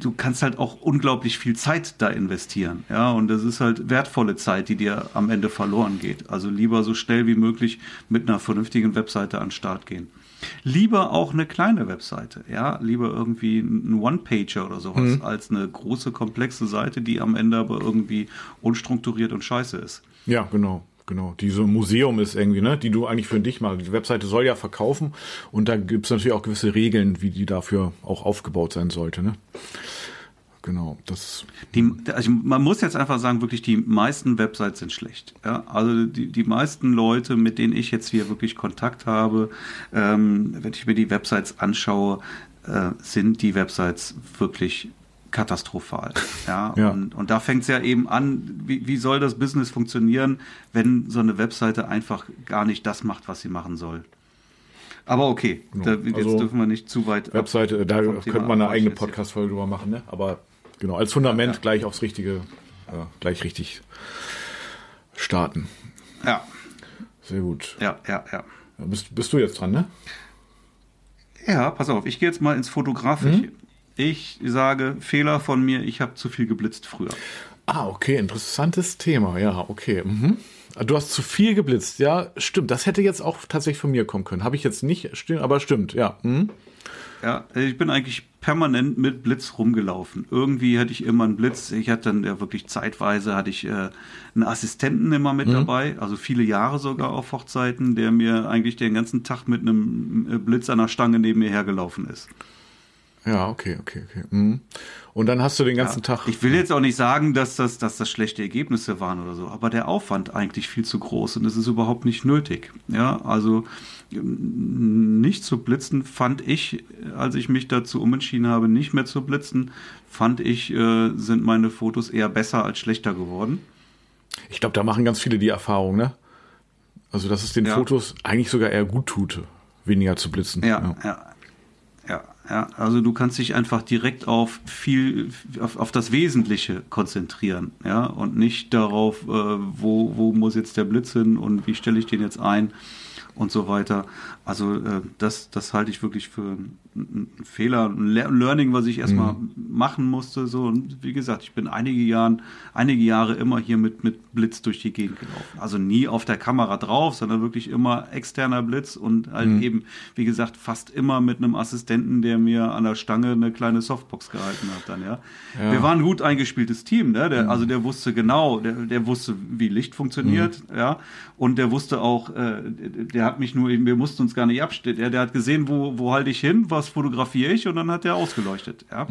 du kannst halt auch unglaublich viel Zeit da investieren. Ja, und das ist halt wertvolle Zeit, die dir am Ende verloren geht. Also lieber so schnell wie möglich mit einer vernünftigen Webseite an den Start gehen. Lieber auch eine kleine Webseite, ja, lieber irgendwie ein One-Pager oder sowas, Mhm. als eine große, komplexe Seite, die am Ende aber irgendwie unstrukturiert und scheiße ist. Ja, genau. Genau, die so ein Museum ist irgendwie, ne, die du eigentlich für dich machst. Die Webseite soll ja verkaufen und da gibt's natürlich auch gewisse Regeln, wie die dafür auch aufgebaut sein sollte, ne? Genau, das Die, also man muss jetzt einfach sagen, wirklich die meisten Websites sind schlecht. Ja? Also die, die meisten Leute, mit denen ich jetzt hier wirklich Kontakt habe, ähm, wenn ich mir die Websites anschaue, äh, sind die Websites wirklich katastrophal. Ja, Ja. Und, und da fängt es ja eben an, wie, wie soll das Business funktionieren, wenn so eine Webseite einfach gar nicht das macht, was sie machen soll. Aber okay, da, jetzt Also, dürfen wir nicht zu weit. Webseite, da könnte man eine eigene. Podcast-Folge drüber machen, ne? Aber genau, als Fundament Ja, ja. gleich aufs richtige, ja, gleich richtig starten. Ja, Sehr gut. ja, ja, ja. Bist, bist du jetzt dran, ne? Ja, pass auf, ich gehe jetzt mal ins Fotografische. Ich sage, Fehler von mir, ich habe zu viel geblitzt früher. Ah, okay, interessantes Thema. Ja, okay. Mhm. Du hast zu viel geblitzt. Ja, stimmt. Das hätte jetzt auch tatsächlich von mir kommen können. Habe ich jetzt nicht, stimmt, aber stimmt, ja. Mhm. Ja, ich bin eigentlich permanent mit Blitz rumgelaufen. Irgendwie hatte ich immer einen Blitz. Ich hatte dann ja wirklich zeitweise hatte ich äh, einen Assistenten immer mit dabei, also viele Jahre sogar auf Hochzeiten, der mir eigentlich den ganzen Tag mit einem äh, Blitz an der Stange neben mir hergelaufen ist. Ja, okay, okay, okay. Mhm. Und dann hast du den ganzen Tag. Ich will jetzt auch nicht sagen, dass das, dass das schlechte Ergebnisse waren oder so, aber der Aufwand eigentlich viel zu groß und es ist überhaupt nicht nötig. Ja, also ähm, nicht zu blitzen fand ich, als ich mich dazu umentschieden habe, nicht mehr zu blitzen, fand ich, äh, sind meine Fotos eher besser als schlechter geworden. Ich glaube, da machen ganz viele die Erfahrung, ne? Also, dass es den Ja. Fotos eigentlich sogar eher gut tut, weniger zu blitzen. Ja, ja. Ja, ja, also du kannst dich einfach direkt auf viel, auf, auf das Wesentliche konzentrieren, ja, und nicht darauf, äh, wo, wo muss jetzt der Blitz hin und wie stelle ich den jetzt ein und so weiter. Also äh, das, das halte ich wirklich für einen, Fehler, ein Le- Learning, was ich erstmal machen musste. So und wie gesagt, ich bin einige Jahren, einige Jahre immer hier mit mit Blitz durch die Gegend gelaufen. Also nie auf der Kamera drauf, sondern wirklich immer externer Blitz und halt eben, wie gesagt, fast immer mit einem Assistenten, der mir an der Stange eine kleine Softbox gehalten hat. Dann ja. Wir waren ein gut eingespieltes Team, ne? Der, Also der wusste genau, der, der wusste, wie Licht funktioniert, ja, und der wusste auch, äh, der hat mich nur, wir mussten uns gar nicht abstellen. Der, der hat gesehen, wo, wo halte ich hin, was fotografiere ich, und dann hat der ausgeleuchtet. Ja,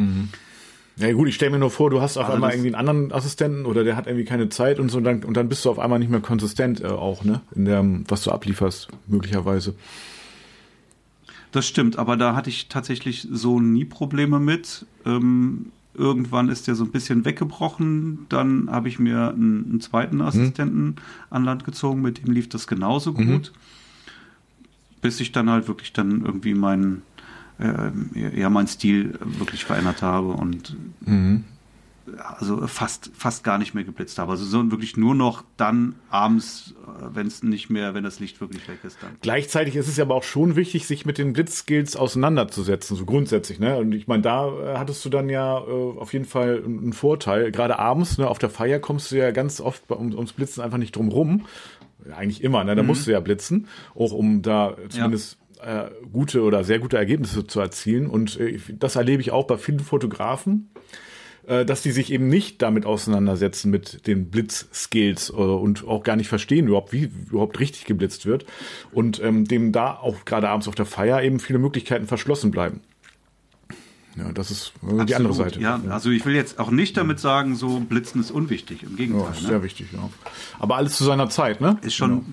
Ja gut, ich stelle mir nur vor, du hast auf Also einmal irgendwie einen anderen Assistenten oder der hat irgendwie keine Zeit und so und dann, und dann bist du auf einmal nicht mehr konsistent äh, auch, ne? In dem, was du ablieferst, möglicherweise. das stimmt. Aber da hatte ich tatsächlich so nie Probleme mit. Ähm, irgendwann ist der so ein bisschen weggebrochen. Dann habe ich mir einen, einen zweiten Assistenten an Land gezogen, mit dem lief das genauso gut. Bis ich dann halt wirklich dann irgendwie meinen äh, ja, mein Stil wirklich verändert habe und also fast, fast gar nicht mehr geblitzt habe. Also so wirklich nur noch dann abends, äh, wenn es nicht mehr, wenn das Licht wirklich weg ist dann. Gleichzeitig ist es ja aber auch schon wichtig, sich mit den Blitzskills auseinanderzusetzen, so grundsätzlich, ne? Und ich meine, da äh, hattest du dann ja äh, auf jeden Fall einen Vorteil. Gerade abends, ne, auf der Feier kommst du ja ganz oft bei, um, ums Blitzen einfach nicht drum rum. Ja, eigentlich immer, ne? Da musst du ja blitzen, auch um da zumindest äh, gute oder sehr gute Ergebnisse zu erzielen. Und äh, das erlebe ich auch bei vielen Fotografen äh, dass die sich eben nicht damit auseinandersetzen mit den Blitzskills äh, und auch gar nicht verstehen überhaupt, wie überhaupt richtig geblitzt wird und ähm, dem da auch gerade abends auf der Feier eben viele Möglichkeiten verschlossen bleiben. Ja, das ist äh, die andere Seite. Ja, also ich will jetzt auch nicht damit sagen, so Blitzen ist unwichtig. Im Ja, Gegenteil. ist ne? sehr wichtig, ja. Aber alles zu seiner Zeit, ne? ist schon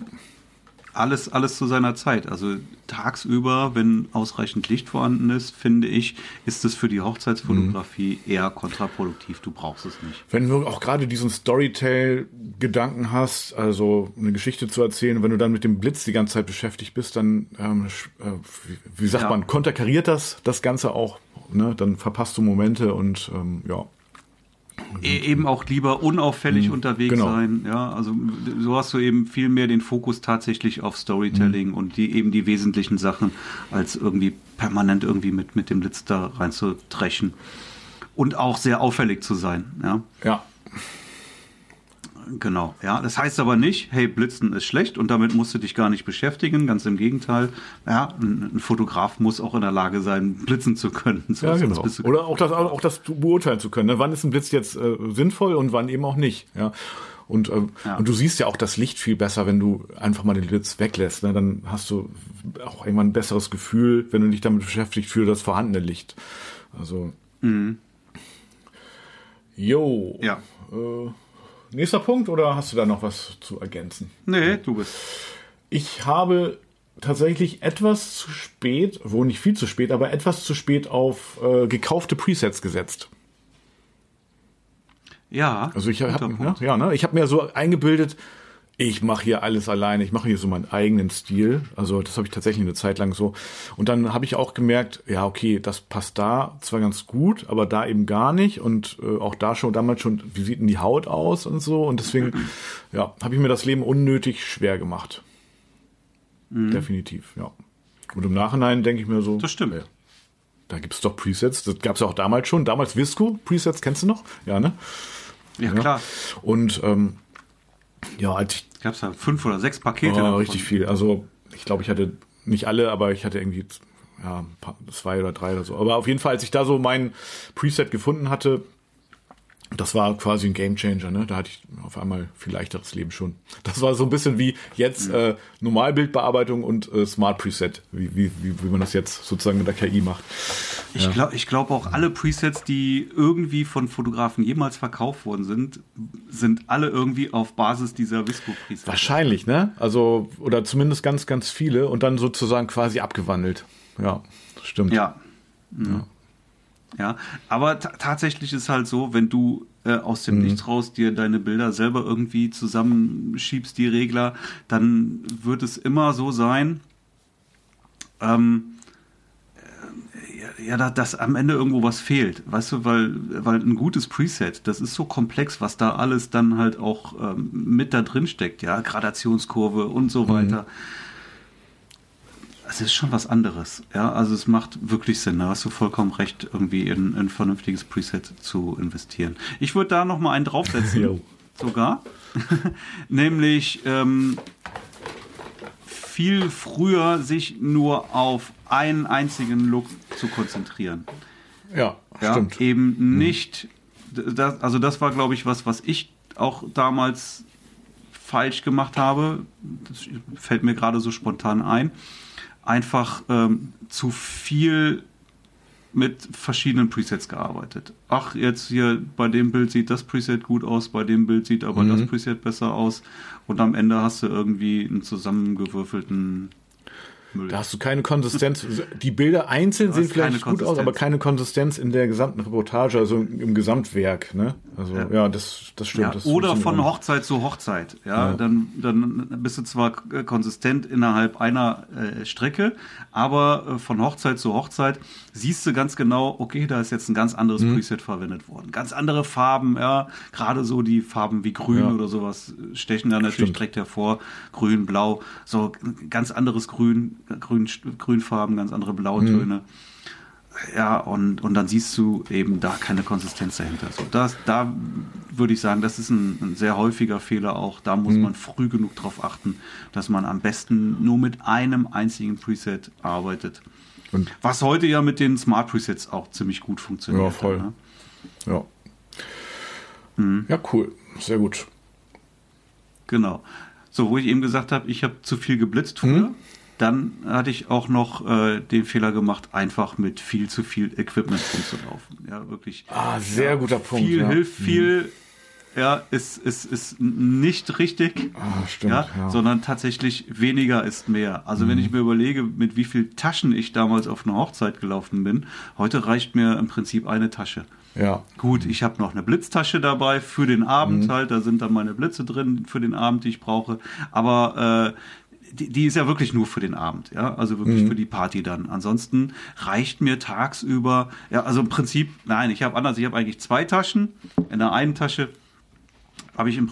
alles, alles zu seiner Zeit. Also tagsüber, wenn ausreichend Licht vorhanden ist, finde ich, ist es für die Hochzeitsfotografie Mhm. eher kontraproduktiv. Du brauchst es nicht. Wenn du auch gerade diesen Storytell-Gedanken hast, also eine Geschichte zu erzählen, wenn du dann mit dem Blitz die ganze Zeit beschäftigt bist, dann, ähm, äh, wie, wie sagt Ja. man, konterkariert das das Ganze auch. Ne? Dann verpasst du Momente und ähm, ja. E eben auch lieber unauffällig unterwegs genau. sein. Ja, also so hast du eben viel mehr den Fokus tatsächlich auf Storytelling Mhm. und die eben die wesentlichen Sachen, als irgendwie permanent irgendwie mit, mit dem Blitz da reinzudreschen. Und auch sehr auffällig zu sein. Ja. Ja. Genau, ja. Das heißt aber nicht, hey, Blitzen ist schlecht und damit musst du dich gar nicht beschäftigen. Ganz im Gegenteil. Ja, ein, Fotograf muss auch in der Lage sein, blitzen zu können. So, ja, genau. Oder auch das, auch das beurteilen zu können. Ne? Wann ist ein Blitz jetzt äh, sinnvoll und wann eben auch nicht. Ja. Und, äh, ja. und du siehst ja auch das Licht viel besser, wenn du einfach mal den Blitz weglässt. Ne? Dann hast du auch irgendwann ein besseres Gefühl, wenn du dich damit beschäftigt, für das vorhandene Licht. Also. Mhm. Jo. Ja. Äh, nächster Punkt oder hast du da noch was zu ergänzen? Nee, du bist. Ich habe tatsächlich etwas zu spät, wo nicht viel zu spät, aber etwas zu spät auf äh, gekaufte Presets gesetzt. Ja. Also ich habe ne, ja, ne, ich habe mir so eingebildet, ich mache hier alles alleine, ich mache hier so meinen eigenen Stil. Also das habe ich tatsächlich eine Zeit lang so. Und dann habe ich auch gemerkt, ja, okay, das passt da zwar ganz gut, aber da eben gar nicht. Und äh, auch da schon damals schon, wie sieht denn die Haut aus und so. Und deswegen, ja, habe ich mir das Leben unnötig schwer gemacht. Mhm. Definitiv, ja. Und im Nachhinein denke ich mir so. Das stimmt. Ja, da gibt's doch Presets. Das gab's ja auch damals schon. Damals Visco Presets, kennst du noch? Ja, ne? Ja, ja. klar. Und ähm, ja, als ich. Gab es da fünf oder sechs Pakete? Oh, richtig viel. Also ich glaube, ich hatte nicht alle, aber ich hatte irgendwie ja, zwei oder drei oder so. Aber auf jeden Fall, als ich da so mein Preset gefunden hatte, das war quasi ein Gamechanger, ne? Da hatte ich auf einmal viel leichteres Leben schon. Das war so ein bisschen wie jetzt mhm. äh, Normalbildbearbeitung und äh, Smart Preset, wie, wie, wie, man das jetzt sozusagen mit der KI macht. Ich ja. glaube ich glaub auch alle Presets, die irgendwie von Fotografen jemals verkauft worden sind, sind alle irgendwie auf Basis dieser Visco-Presets. Wahrscheinlich, ne? Also, oder zumindest ganz, ganz viele und dann sozusagen quasi abgewandelt. Ja, stimmt. Ja. Mhm. ja. Ja, aber tatsächlich ist halt so, wenn du äh, aus dem mhm. Nichts raus dir deine Bilder selber irgendwie zusammenschiebst, die Regler, dann wird es immer so sein, ähm, äh, ja, dass am Ende irgendwo was fehlt, weißt du, weil, weil ein gutes Preset, das ist so komplex, was da alles dann halt auch ähm, mit da drin steckt, ja, Gradationskurve und so mhm. Es ist schon was anderes. Ja, also es macht wirklich Sinn. Da hast du vollkommen recht, irgendwie in, in ein vernünftiges Preset zu investieren. Ich würde da noch mal einen draufsetzen, sogar, nämlich ähm, viel früher sich nur auf einen einzigen Look zu konzentrieren. Ja, ja stimmt. Eben mhm. nicht. Das, also das war, glaube ich, was, was ich auch damals falsch gemacht habe. Das fällt mir gerade so spontan ein einfach ähm, zu viel mit verschiedenen Presets gearbeitet. Ach, jetzt hier bei dem Bild sieht das Preset gut aus, bei dem Bild sieht aber mhm. das Preset besser aus und am Ende hast du irgendwie einen zusammengewürfelten Müll. Da hast du keine Konsistenz. Die Bilder einzeln sehen vielleicht gut aus, aber keine Konsistenz in der gesamten Reportage, also im Gesamtwerk. Ne? Also ja, ja das, das stimmt. Ja, das oder von Hochzeit zu Hochzeit. Ja, ja, Dann, dann bist du zwar konsistent innerhalb einer äh, Strecke, aber äh, von Hochzeit zu Hochzeit siehst du ganz genau, okay, da ist jetzt ein ganz anderes mhm. Preset verwendet worden. Ganz andere Farben, ja. Gerade so die Farben wie Grün ja. oder sowas stechen da natürlich Stimmt. direkt hervor. Grün, Blau, so ganz anderes Grün, Grün, Grünfarben, ganz andere Blautöne. Mhm. Ja, und, und dann siehst du eben da keine Konsistenz dahinter. So, das, da würde ich sagen, das ist ein, ein sehr häufiger Fehler auch. Da muss mhm. man früh genug darauf achten, dass man am besten nur mit einem einzigen Preset arbeitet. Und Was heute ja mit den Smart Presets auch ziemlich gut funktioniert. Ja, voll. Ne? Ja. Mhm. Ja, cool. Sehr gut. Genau. So, wo ich eben gesagt habe, ich habe zu viel geblitzt früher. Mhm. Dann hatte ich auch noch äh, den Fehler gemacht, einfach mit viel zu viel Equipment rumzulaufen. Ja, wirklich. Ah, sehr ja, guter Punkt. Viel ja. hilft viel. Mhm ja, ist, ist, ist nicht richtig, ah, stimmt, ja, ja, sondern tatsächlich weniger ist mehr. Also mhm. wenn ich mir überlege, mit wie viel Taschen ich damals auf eine Hochzeit gelaufen bin, heute reicht mir im Prinzip eine Tasche. Ja. Gut, ich habe noch eine Blitztasche dabei für den Abend mhm. halt, da sind dann meine Blitze drin für den Abend, die ich brauche. Aber äh, die, die ist ja wirklich nur für den Abend, ja, also wirklich mhm. für die Party dann. Ansonsten reicht mir tagsüber, ja, also im Prinzip, nein, ich habe anders, ich habe eigentlich zwei Taschen. In der einen Tasche habe ich im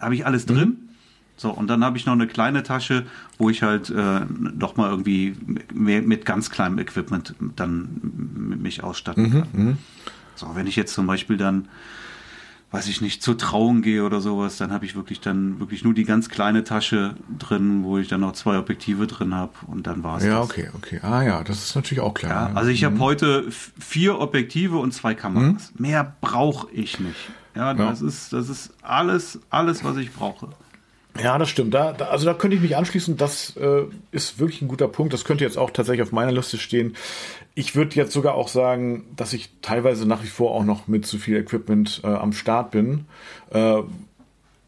habe ich alles drin. Mhm. So, und dann habe ich noch eine kleine Tasche, wo ich halt äh, doch mal irgendwie mehr, mit ganz kleinem Equipment dann mich ausstatten mhm, kann. Mhm. So, wenn ich jetzt zum Beispiel dann, weiß ich nicht, zur Trauung gehe oder sowas, dann habe ich wirklich dann wirklich nur die ganz kleine Tasche drin, wo ich dann noch zwei Objektive drin habe und dann war es Ja, das. okay, okay. Ah ja, das ist natürlich auch klar. Ja, ne? also ich habe heute vier Objektive und zwei Kameras. Mehr brauche ich nicht. Ja, das ist das ist alles alles, was ich brauche. Ja, das stimmt. Da, da, also da könnte ich mich anschließen. Das äh, ist wirklich ein guter Punkt. Das könnte jetzt auch tatsächlich auf meiner Liste stehen. Ich würde jetzt sogar auch sagen, dass ich teilweise nach wie vor auch noch mit zu viel Equipment äh, am Start bin. Äh,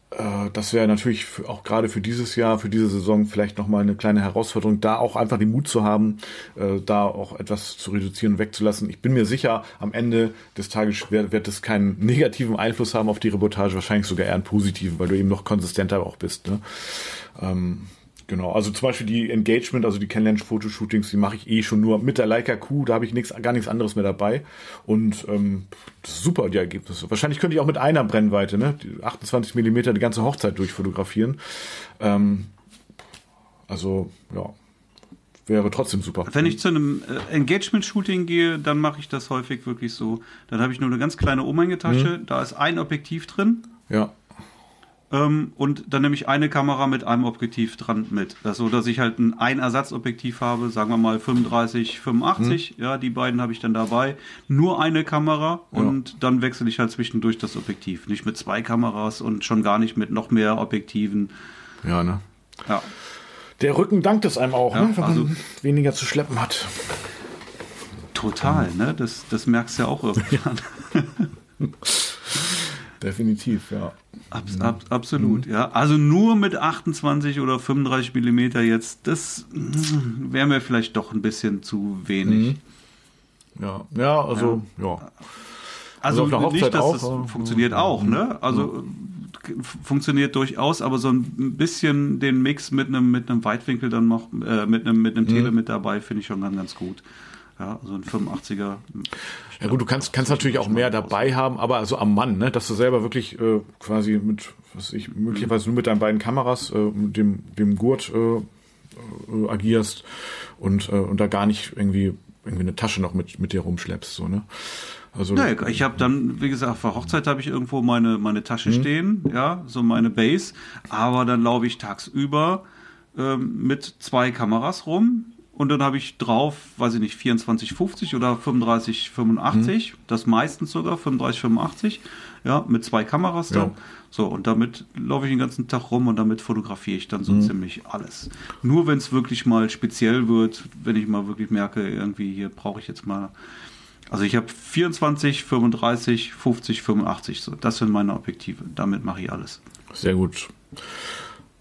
das wäre natürlich auch gerade für dieses Jahr, für diese Saison vielleicht nochmal eine kleine Herausforderung, da auch einfach den Mut zu haben, äh, da auch etwas zu reduzieren und wegzulassen. Ich bin mir sicher, am Ende des Tages wird, wird es keinen negativen Einfluss haben auf die Reportage, wahrscheinlich sogar eher einen positiven, weil du eben noch konsistenter auch bist. Ne? Ähm, Genau, also zum Beispiel die Engagement, also die Kennenlernen-Fotoshootings, die mache ich eh schon nur mit der Leica Q, da habe ich nichts, gar nichts anderes mehr dabei. Und ähm, das ist super, die Ergebnisse. Wahrscheinlich könnte ich auch mit einer Brennweite, ne, die 28 Millimeter die ganze Hochzeit durchfotografieren. Ähm, also, ja, wäre trotzdem super. Wenn ich zu einem äh, Engagement-Shooting gehe, dann mache ich das häufig wirklich so. Dann habe ich nur eine ganz kleine Umhängetasche, da ist ein Objektiv drin. Ja, Ähm, und dann nehme ich eine Kamera mit einem Objektiv dran mit. Das so, dass ich halt ein, ein Ersatzobjektiv habe, sagen wir mal 35, 85. Ja, die beiden habe ich dann dabei. Nur eine Kamera und dann wechsle ich halt zwischendurch das Objektiv. Nicht mit zwei Kameras und schon gar nicht mit noch mehr Objektiven. ja, ne. Ja. Der Rücken dankt es einem auch, Ja, ne, wenn also- man weniger zu schleppen hat. Total, ne? Das, das merkst du ja auch irgendwann. Definitiv, ja. Abs, ab, absolut, ja. Also nur mit 28 oder 35 Millimeter jetzt, das mm, wäre mir vielleicht doch ein bisschen zu wenig. Ja, ja, also, ja. Also, Also auf nicht, dass auch, das aber- funktioniert auch, ne? Also äh, funktioniert durchaus, aber so ein bisschen den Mix mit einem mit einem Weitwinkel dann noch äh, mit einem mit einem Tele mit dabei finde ich schon ganz ganz gut. Ja, so ein 85er. Ja gut, du kannst, kannst natürlich auch mehr dabei haben, aber also am Mann, ne, dass du selber wirklich äh, quasi mit, was ich, möglicherweise nur mit deinen beiden Kameras, äh, mit dem, dem Gurt äh, äh, agierst und, äh, und da gar nicht irgendwie irgendwie eine Tasche noch mit, mit dir rumschleppst, so, ne? Also, Nee, ich habe dann, wie gesagt, für Hochzeit habe ich irgendwo meine, meine Tasche stehen, ja, so meine Base. Aber dann laufe ich tagsüber ähm, mit zwei Kameras rum und dann habe ich drauf, weiß ich nicht, 24, 50 oder 35, 85, das meistens sogar 35, 85, ja, mit zwei Kameras dann. Ja. So, und damit laufe ich den ganzen Tag rum und damit fotografiere ich dann so ziemlich alles. Nur wenn es wirklich mal speziell wird, wenn ich mal wirklich merke, irgendwie hier brauche ich jetzt mal also ich habe 24, 35, 50, 85. So, das sind meine Objektive. Damit mache ich alles. sehr gut.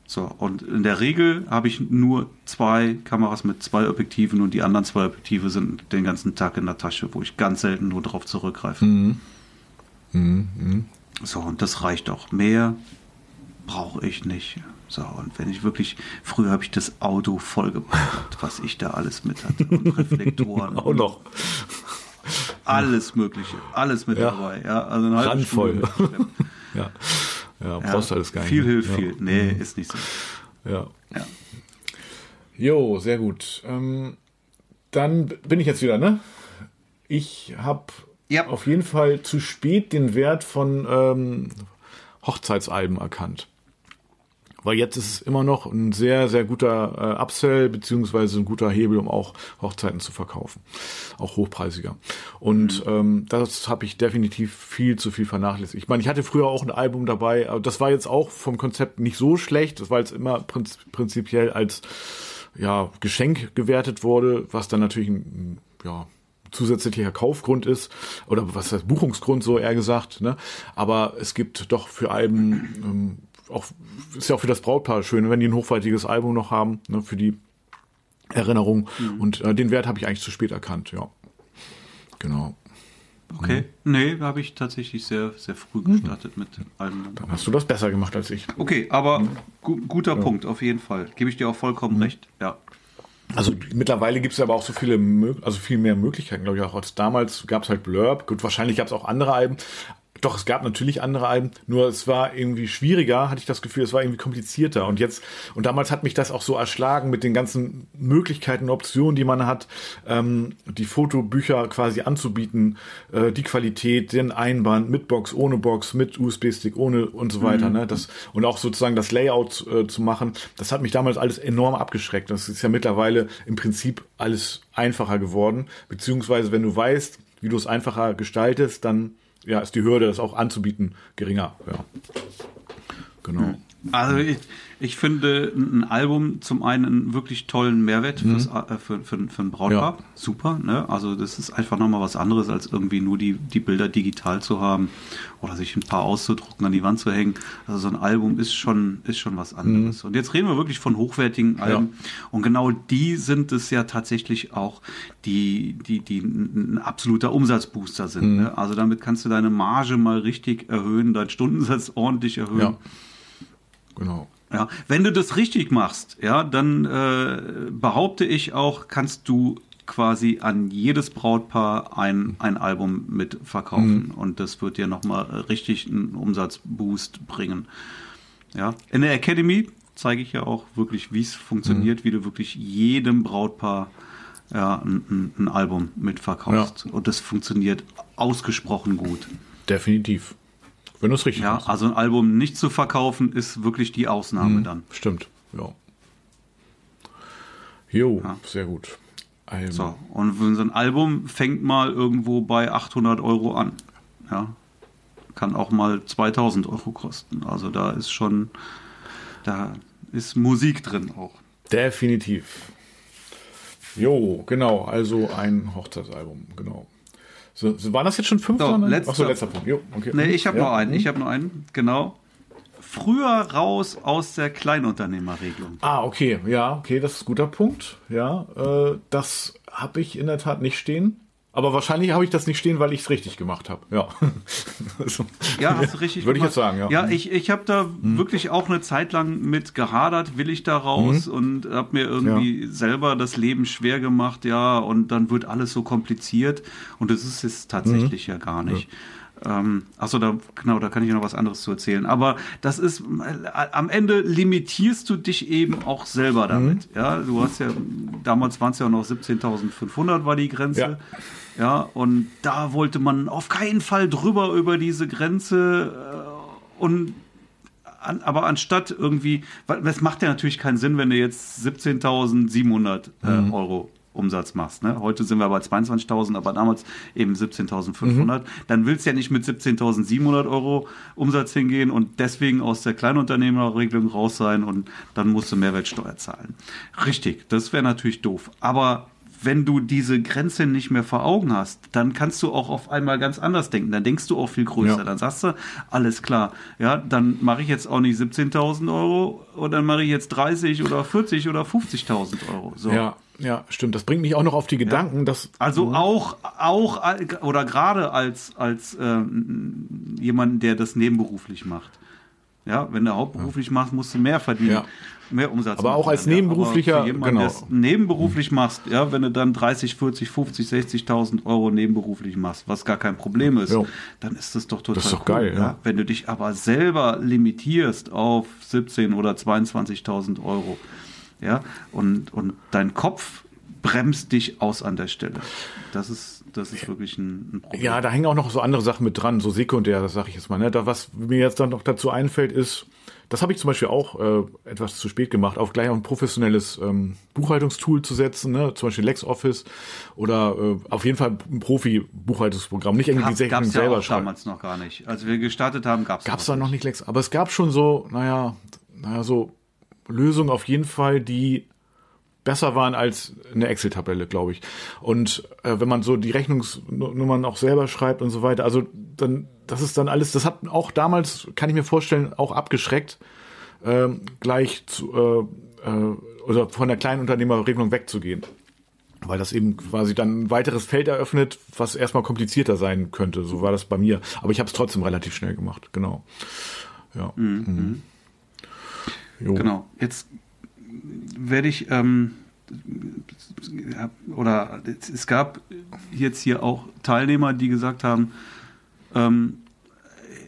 So, und in der Regel habe ich nur zwei Kameras mit zwei Objektiven und die anderen zwei Objektive sind den ganzen Tag in der Tasche, wo ich ganz selten nur darauf zurückgreife. So, und das reicht auch. Mehr brauche ich nicht. So, und wenn ich wirklich, früher habe ich das Auto vollgepackt, was ich da alles mit hatte. Und Reflektoren. Auch noch. Alles Mögliche, alles mit Ja. dabei. Ja, also eine halbe Randvoll. Stunde. Ja. Ja, Ja, brauchst du alles gar nicht. Viel ne? hilft ja. viel. Nee, ist nicht so. Ja. Ja. Jo, sehr gut. Ähm, dann bin ich jetzt wieder, ne? Ich habe Ja. auf jeden Fall zu spät den Wert von ähm, Hochzeitsalben erkannt. Weil jetzt ist es immer noch ein sehr, sehr guter äh, Upsell, beziehungsweise ein guter Hebel, um auch Hochzeiten zu verkaufen. Auch hochpreisiger. Und ähm, das habe ich definitiv viel zu viel vernachlässigt. Ich meine, ich hatte früher auch ein Album dabei, aber das war jetzt auch vom Konzept nicht so schlecht. Das war jetzt immer prinz prinzipiell als ja, Geschenk gewertet wurde, was dann natürlich ein, ja, zusätzlicher Kaufgrund ist oder was heißt Buchungsgrund so eher gesagt, ne? Aber es gibt doch für Alben ähm, auch ist ja auch für das Brautpaar schön, wenn die ein hochwertiges Album noch haben, ne, für die Erinnerung und äh, den Wert habe ich eigentlich zu spät erkannt, ja. Genau. Okay. Nee, habe ich tatsächlich sehr, sehr früh gestartet mit allem. Dann hast du das besser gemacht als ich. Okay, aber gu guter Punkt, auf jeden Fall. Gebe ich dir auch vollkommen recht. Ja. Also mittlerweile gibt es aber auch so viele, also viel mehr Möglichkeiten, glaube ich, auch als damals gab es halt Blurb. Gut, wahrscheinlich gab es auch andere Alben. Doch, es gab natürlich andere Alben, nur es war irgendwie schwieriger, hatte ich das Gefühl, es war irgendwie komplizierter. Und jetzt, und damals hat mich das auch so erschlagen mit den ganzen Möglichkeiten, Optionen, die man hat, ähm, die Fotobücher quasi anzubieten, äh, die Qualität, den Einband, mit Box, ohne Box, mit USB-Stick, ohne und so weiter. Mhm. Ne? Das, und auch sozusagen das Layout äh, zu machen, das hat mich damals alles enorm abgeschreckt. Das ist ja mittlerweile im Prinzip alles einfacher geworden. Beziehungsweise, wenn du weißt, wie du es einfacher gestaltest, dann ja, ist die Hürde, das auch anzubieten, geringer. Ja. Genau. Also ich, ich finde ein Album zum einen einen wirklich tollen Mehrwert mhm. fürs, äh, für, für, für ein Brautpaar. Ja. Super. Ne? Also das ist einfach nochmal was anderes, als irgendwie nur die, die Bilder digital zu haben oder sich ein paar auszudrucken, an die Wand zu hängen. Also so ein Album ist schon, ist schon was anderes. Mhm. Und jetzt reden wir wirklich von hochwertigen Alben. Ja. Und genau die sind es ja tatsächlich auch, die, die, die ein absoluter Umsatzbooster sind. Mhm. Ne? Also damit kannst du deine Marge mal richtig erhöhen, deinen Stundensatz ordentlich erhöhen. Ja. Genau. Ja, wenn du das richtig machst, ja, dann äh, behaupte ich auch, kannst du quasi an jedes Brautpaar ein, ein Album mit verkaufen. Mhm. Und das wird dir nochmal richtig einen Umsatzboost bringen. Ja. In der Academy zeige ich ja auch wirklich, wie es funktioniert, mhm. wie du wirklich jedem Brautpaar ja, ein, ein Album mitverkaufst. Ja. Und das funktioniert ausgesprochen gut. Definitiv. Wenn du es richtig Ja, machst. also ein Album nicht zu verkaufen, ist wirklich die Ausnahme mhm, dann. Stimmt, ja. Jo, ja. sehr gut. Album. So, und so ein Album fängt mal irgendwo bei 800 Euro an. Ja, kann auch mal 2000 Euro kosten. Also da ist schon, da ist Musik drin auch. Definitiv. Jo, genau, also ein Hochzeitsalbum, genau. So, so waren das jetzt schon fünf? So, letzter, Achso, letzter Punkt. Jo, okay. Nee, ich habe ja. noch einen. Ich habe noch einen. Genau. Früher raus aus der Kleinunternehmerregelung. Ah, okay. Ja, okay, das ist ein guter Punkt. Ja, äh, das habe ich in der Tat nicht stehen. Aber wahrscheinlich habe ich das nicht stehen, weil ich es richtig gemacht habe. Ja. also, ja, hast du richtig Würde ich jetzt sagen, ja. Ja, ich, ich habe da mhm. wirklich auch eine Zeit lang mit gehadert, will ich da raus mhm. und habe mir irgendwie ja. selber das Leben schwer gemacht, ja, und dann wird alles so kompliziert und das ist es tatsächlich mhm. ja gar nicht. Ja. Ähm, achso, da, genau, da kann ich noch was anderes zu erzählen. Aber das ist, äh, am Ende limitierst du dich eben auch selber damit. Mhm. Ja, du hast ja, damals waren es ja noch 17.500 war die Grenze. Ja. Ja, und da wollte man auf keinen Fall drüber über diese Grenze äh, und an, aber anstatt irgendwie, weil es macht ja natürlich keinen Sinn, wenn du jetzt 17.700 äh, mhm. Euro Umsatz machst. Ne? Heute sind wir bei 22.000, aber damals eben 17.500. Mhm. Dann willst du ja nicht mit 17.700 Euro Umsatz hingehen und deswegen aus der Kleinunternehmerregelung raus sein und dann musst du Mehrwertsteuer zahlen. Richtig, das wäre natürlich doof. Aber wenn du diese Grenze nicht mehr vor Augen hast, dann kannst du auch auf einmal ganz anders denken. Dann denkst du auch viel größer. Ja. Dann sagst du, alles klar, ja, dann mache ich jetzt auch nicht 17.000 Euro oder dann mache ich jetzt 30 oder 40 oder 50.000 Euro. So. Ja, ja, stimmt. Das bringt mich auch noch auf die Gedanken, ja. dass also auch auch oder gerade als als äh, jemand, der das nebenberuflich macht. Ja, wenn du hauptberuflich machst, musst du mehr verdienen. Ja. Mehr Umsatz. Aber auch als nebenberuflicher, ja, jemanden, genau. nebenberuflich machst, ja, wenn du dann 30, 40, 50, 60.000 Euro nebenberuflich machst, was gar kein Problem ist, jo. dann ist das doch total das ist doch cool, geil, ja. ja. Wenn du dich aber selber limitierst auf 17 oder 22.000 Euro, ja, und, und dein Kopf bremst dich aus an der Stelle. Das ist, das ist wirklich ein, ein Problem. Ja, da hängen auch noch so andere Sachen mit dran, so sekundär, das sage ich jetzt mal. Ne? Da, was mir jetzt dann noch dazu einfällt, ist, das habe ich zum Beispiel auch äh, etwas zu spät gemacht, auf gleich ein professionelles ähm, Buchhaltungstool zu setzen, ne? zum Beispiel LexOffice oder äh, auf jeden Fall ein Profi-Buchhaltungsprogramm, nicht irgendwie die Rechnung selber ja schreiben. damals noch gar nicht. Als wir gestartet haben, gab es Gab es da noch nicht Lex, aber es gab schon so, naja, naja, so Lösungen auf jeden Fall, die besser waren als eine Excel-Tabelle, glaube ich. Und äh, wenn man so die Rechnungsnummern auch selber schreibt und so weiter, also dann, das ist dann alles, das hat auch damals, kann ich mir vorstellen, auch abgeschreckt, äh, gleich zu, äh, äh, oder von der Kleinunternehmerregelung wegzugehen. Weil das eben quasi dann ein weiteres Feld eröffnet, was erstmal komplizierter sein könnte. So war das bei mir. Aber ich habe es trotzdem relativ schnell gemacht, genau. Ja. Mhm. Mhm. Genau. Jetzt werde ich, ähm, oder es gab jetzt hier auch Teilnehmer, die gesagt haben, ähm,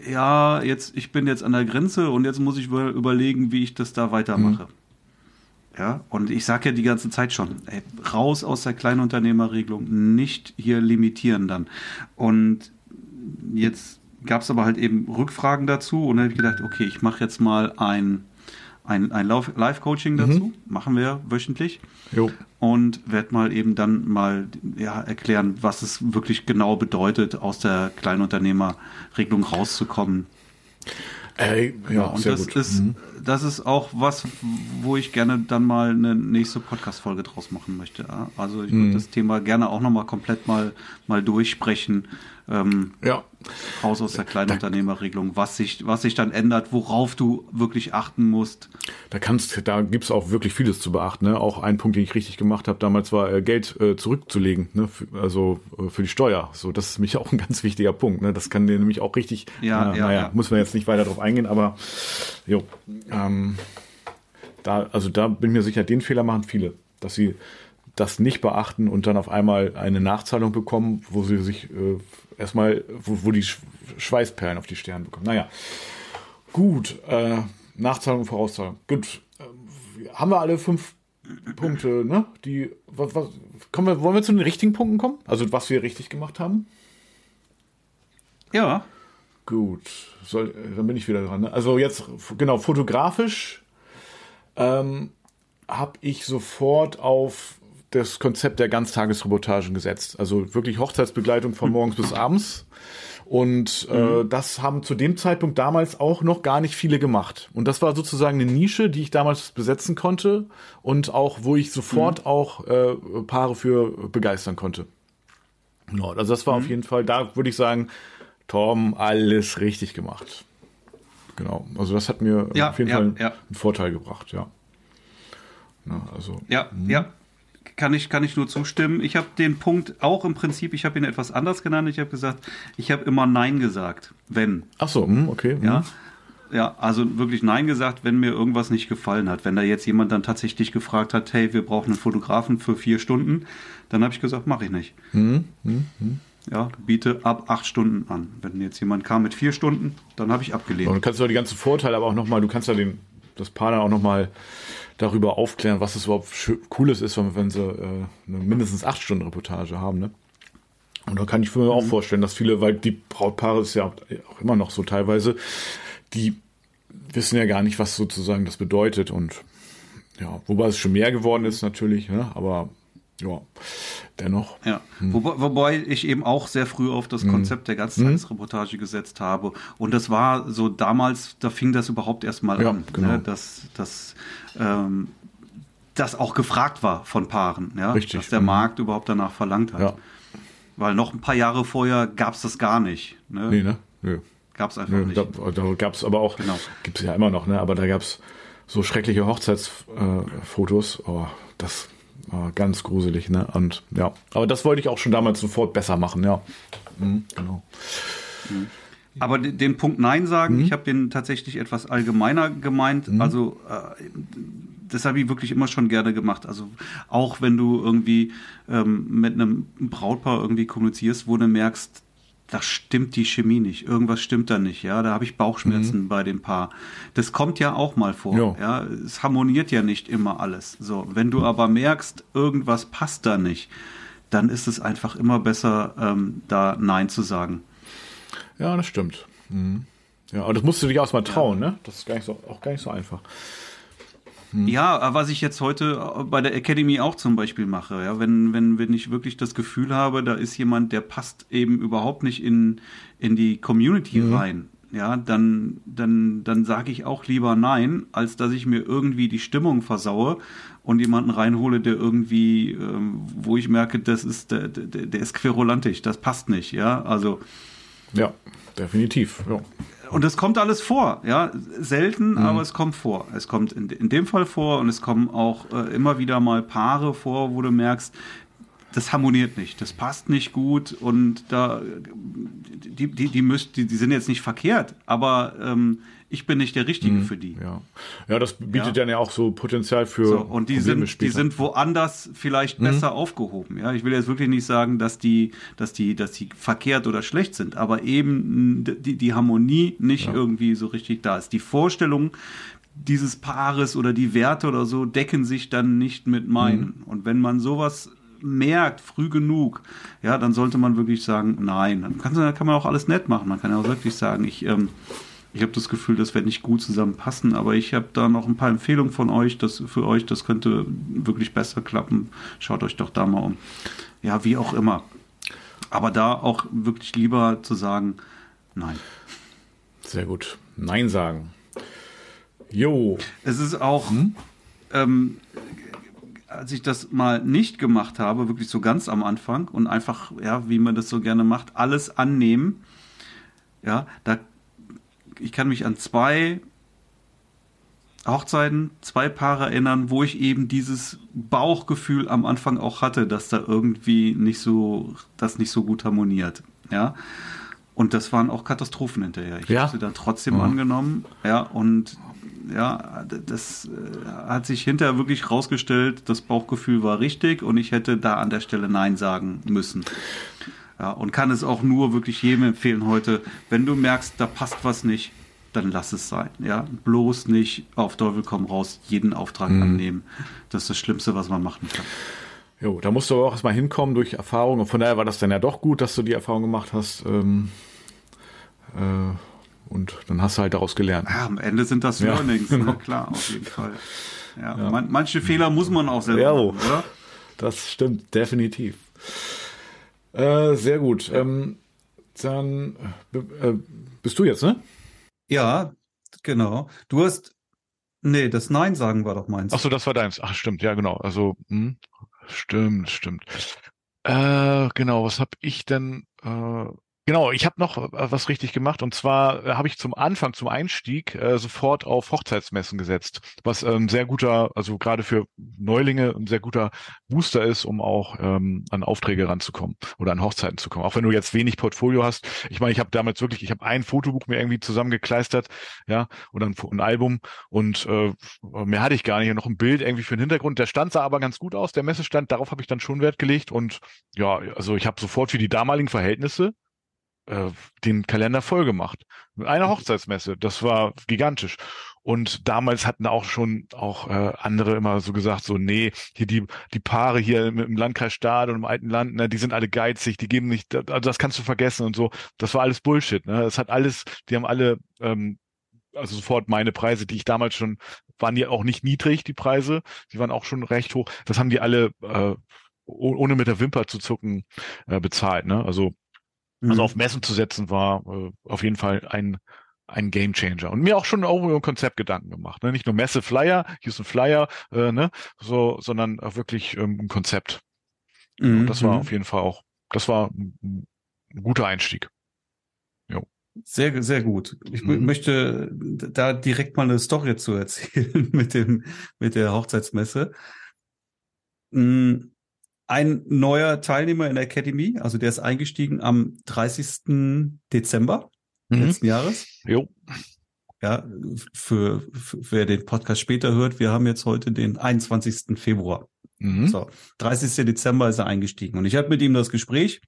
ja, jetzt, ich bin jetzt an der Grenze und jetzt muss ich überlegen, wie ich das da weitermache. Mhm. Ja, und ich sage ja die ganze Zeit schon, ey, raus aus der Kleinunternehmerregelung, nicht hier limitieren dann. Und jetzt gab es aber halt eben Rückfragen dazu und dann habe ich gedacht, okay, ich mache jetzt mal ein, ein, ein Live-Coaching mhm. dazu, mhm. machen wir wöchentlich. Jo. Und werde mal eben dann mal ja, erklären, was es wirklich genau bedeutet, aus der Kleinunternehmerregelung rauszukommen. Äh, ja, ja, und das gut. ist, mhm. das ist auch was, wo ich gerne dann mal eine nächste Podcast-Folge draus machen möchte. Also ich mhm. würde das Thema gerne auch nochmal komplett mal, mal durchsprechen ähm, ja. raus aus der Kleinunternehmerregelung, was sich, was sich dann ändert, worauf du wirklich achten musst. Da kannst, da gibt's auch wirklich vieles zu beachten. Ne? Auch ein Punkt, den ich richtig gemacht habe, damals war äh, Geld äh, zurückzulegen, ne? Für, also äh, für die Steuer. So, das ist mich auch ein ganz wichtiger Punkt. Ne? Das kann dir nämlich auch richtig. Ja, ja, naja, ja. muss man jetzt nicht weiter drauf eingehen, aber jo, ähm, da, also da bin ich mir sicher, den Fehler machen viele, dass sie das nicht beachten und dann auf einmal eine Nachzahlung bekommen, wo sie sich äh, erstmal, wo, wo die Schweißperlen auf die Stirn bekommen. Naja, gut, äh, Nachzahlung, Vorauszahlung. Gut, äh, haben wir alle fünf Punkte, ne? Die, was, was, kommen wir, wollen wir zu den richtigen Punkten kommen? Also was wir richtig gemacht haben? Ja. Gut, soll, dann bin ich wieder dran. Ne? Also jetzt, genau, fotografisch ähm, habe ich sofort auf das Konzept der Ganztagesreportagen gesetzt. Also wirklich Hochzeitsbegleitung von morgens bis abends. Und äh, mhm. das haben zu dem Zeitpunkt damals auch noch gar nicht viele gemacht. Und das war sozusagen eine Nische, die ich damals besetzen konnte und auch, wo ich sofort mhm. auch äh, Paare für begeistern konnte. Genau, also das war mhm. auf jeden Fall, da würde ich sagen, Tom, alles richtig gemacht. Genau, also das hat mir ja, auf jeden ja, Fall ja. einen Vorteil gebracht, ja. Na, also, ja, mh. ja, kann ich, kann ich nur zustimmen. Ich habe den Punkt auch im Prinzip, ich habe ihn etwas anders genannt. Ich habe gesagt, ich habe immer Nein gesagt, wenn. Ach so, hm, okay. Hm. Ja. Ja, also wirklich Nein gesagt, wenn mir irgendwas nicht gefallen hat. Wenn da jetzt jemand dann tatsächlich gefragt hat, hey, wir brauchen einen Fotografen für vier Stunden, dann habe ich gesagt, mache ich nicht. Hm, hm, hm. Ja, biete ab acht Stunden an. Wenn jetzt jemand kam mit vier Stunden, dann habe ich abgelehnt. Und du kannst ja die ganzen Vorteile aber auch nochmal, du kannst ja den, das Paar dann auch nochmal darüber aufklären, was es überhaupt Cooles ist, wenn sie äh, eine mindestens acht Stunden Reportage haben. Ne? Und da kann ich mir mhm. auch vorstellen, dass viele, weil die Brautpaare ist ja auch immer noch so teilweise, die wissen ja gar nicht, was sozusagen das bedeutet. Und ja, wobei es schon mehr geworden ist natürlich, ne? aber ja, dennoch. Ja, hm. wobei, wobei, ich eben auch sehr früh auf das hm. Konzept der Ganztagesreportage hm. gesetzt habe. Und das war so damals, da fing das überhaupt erst mal ja, an, genau. ne? dass, dass ähm, das auch gefragt war von Paaren, ja? Richtig. dass der mhm. Markt überhaupt danach verlangt hat. Ja. Weil noch ein paar Jahre vorher gab es das gar nicht. Ne? Nee, ne? Nö. Gab es einfach Nö, nicht. Da, da gab es aber auch, genau. gibt es ja immer noch, ne? aber da gab es so schreckliche Hochzeitsfotos. Äh, oh, das war ganz gruselig, ne? Und ja, aber das wollte ich auch schon damals sofort besser machen, ja. Mhm, genau. Mhm. Aber den Punkt Nein sagen, mhm. ich habe den tatsächlich etwas allgemeiner gemeint. Mhm. Also äh, das habe ich wirklich immer schon gerne gemacht. Also auch wenn du irgendwie ähm, mit einem Brautpaar irgendwie kommunizierst, wo du merkst, da stimmt die Chemie nicht, irgendwas stimmt da nicht, ja, da habe ich Bauchschmerzen mhm. bei dem Paar. Das kommt ja auch mal vor, jo. ja, es harmoniert ja nicht immer alles. So, wenn du aber merkst, irgendwas passt da nicht, dann ist es einfach immer besser, ähm, da Nein zu sagen. Ja, das stimmt. Mhm. Ja, aber das musst du dich auch mal trauen, ja. ne? Das ist gar nicht so, auch gar nicht so einfach. Hm. Ja, was ich jetzt heute bei der Academy auch zum Beispiel mache, ja, wenn, wenn, wenn ich wirklich das Gefühl habe, da ist jemand, der passt eben überhaupt nicht in, in die Community mhm. rein, ja, dann, dann, dann sage ich auch lieber nein, als dass ich mir irgendwie die Stimmung versaue und jemanden reinhole, der irgendwie, ähm, wo ich merke, das ist, der, der, der ist querulantisch, das passt nicht, ja, also. Ja, definitiv, ja und es kommt alles vor, ja, selten, mhm. aber es kommt vor. Es kommt in, in, dem Fall vor und es kommen auch äh, immer wieder mal Paare vor, wo du merkst, das harmoniert nicht, das passt nicht gut und da die die die müsst, die, die sind jetzt nicht verkehrt, aber ähm, ich bin nicht der Richtige mhm, für die. Ja, ja das bietet ja. dann ja auch so Potenzial für so, und die sind die sind woanders vielleicht mhm. besser aufgehoben. Ja, ich will jetzt wirklich nicht sagen, dass die dass die dass die verkehrt oder schlecht sind, aber eben die die Harmonie nicht ja. irgendwie so richtig da ist. Die Vorstellung dieses Paares oder die Werte oder so decken sich dann nicht mit meinen. Mhm. Und wenn man sowas merkt, früh genug, ja, dann sollte man wirklich sagen, nein. Dann kann, dann kann man auch alles nett machen. Man kann ja auch wirklich sagen, ich, ähm, ich habe das Gefühl, das wird nicht gut zusammenpassen, aber ich habe da noch ein paar Empfehlungen von euch, das für euch, das könnte wirklich besser klappen. Schaut euch doch da mal um. Ja, wie auch immer. Aber da auch wirklich lieber zu sagen, nein. Sehr gut. Nein sagen. Jo. Es ist auch, hm? ähm, als ich das mal nicht gemacht habe, wirklich so ganz am Anfang und einfach, ja, wie man das so gerne macht, alles annehmen. Ja, da, ich kann mich an zwei Hochzeiten, zwei Paare erinnern, wo ich eben dieses Bauchgefühl am Anfang auch hatte, dass da irgendwie nicht so, das nicht so gut harmoniert. Ja. Und das waren auch Katastrophen hinterher. Ich ja. habe sie dann trotzdem mhm. angenommen. Ja, und ja, das äh, hat sich hinterher wirklich rausgestellt, das Bauchgefühl war richtig und ich hätte da an der Stelle Nein sagen müssen. Ja, und kann es auch nur wirklich jedem empfehlen heute, wenn du merkst, da passt was nicht, dann lass es sein. Ja, bloß nicht auf Teufel komm raus jeden Auftrag mhm. annehmen. Das ist das Schlimmste, was man machen kann. Jo, da musst du aber auch erstmal hinkommen durch Erfahrung. Und von daher war das dann ja doch gut, dass du die Erfahrung gemacht hast. Ähm, äh, und dann hast du halt daraus gelernt. Ja, am Ende sind das Learnings, ja, genau. ne? klar, auf jeden Fall. Ja. Man, manche Fehler muss man auch selber ja, machen, oder? Das stimmt, definitiv. Äh, sehr gut. Ähm, dann äh, bist du jetzt, ne? Ja, genau. Du hast, nee, das Nein sagen war doch meins. Ach so, das war deins. Ach, stimmt, ja, genau. Also, hm, stimmt, stimmt. Äh, genau, was habe ich denn? Äh, Genau, ich habe noch äh, was richtig gemacht und zwar äh, habe ich zum Anfang, zum Einstieg äh, sofort auf Hochzeitsmessen gesetzt, was ähm, sehr guter, also gerade für Neulinge ein sehr guter Booster ist, um auch ähm, an Aufträge ranzukommen oder an Hochzeiten zu kommen. Auch wenn du jetzt wenig Portfolio hast. Ich meine, ich habe damals wirklich, ich habe ein Fotobuch mir irgendwie zusammengekleistert, ja, oder ein, ein Album und äh, mehr hatte ich gar nicht. Noch ein Bild irgendwie für den Hintergrund. Der stand sah aber ganz gut aus, der Messestand. Darauf habe ich dann schon Wert gelegt und ja, also ich habe sofort für die damaligen Verhältnisse äh, den Kalender voll gemacht. Eine Hochzeitsmesse, das war gigantisch. Und damals hatten auch schon auch äh, andere immer so gesagt, so, nee, hier die, die Paare hier im, im Landkreis Stadt und im alten Land, ne, die sind alle geizig, die geben nicht, also das kannst du vergessen und so. Das war alles Bullshit. Ne? Das hat alles, die haben alle ähm, also sofort meine Preise, die ich damals schon, waren die auch nicht niedrig, die Preise, die waren auch schon recht hoch. Das haben die alle äh, ohne mit der Wimper zu zucken äh, bezahlt. Ne? Also also mhm. auf Messen zu setzen war äh, auf jeden Fall ein ein Game Changer und mir auch schon auch über ein Konzept Gedanken gemacht, ne? nicht nur Messe Flyer, hier ist ein Flyer, äh, ne, so, sondern auch wirklich ähm, ein Konzept. Mhm. Und das war mhm. auf jeden Fall auch, das war ein, ein guter Einstieg. Jo. Sehr, sehr gut. Ich mhm. möchte da direkt mal eine Story zu erzählen mit dem, mit der Hochzeitsmesse. Mhm ein neuer Teilnehmer in der Academy, also der ist eingestiegen am 30. Dezember mhm. letzten Jahres. Jo. Ja, für, für wer den Podcast später hört, wir haben jetzt heute den 21. Februar. Mhm. So, 30. Dezember ist er eingestiegen und ich hatte mit ihm das Gespräch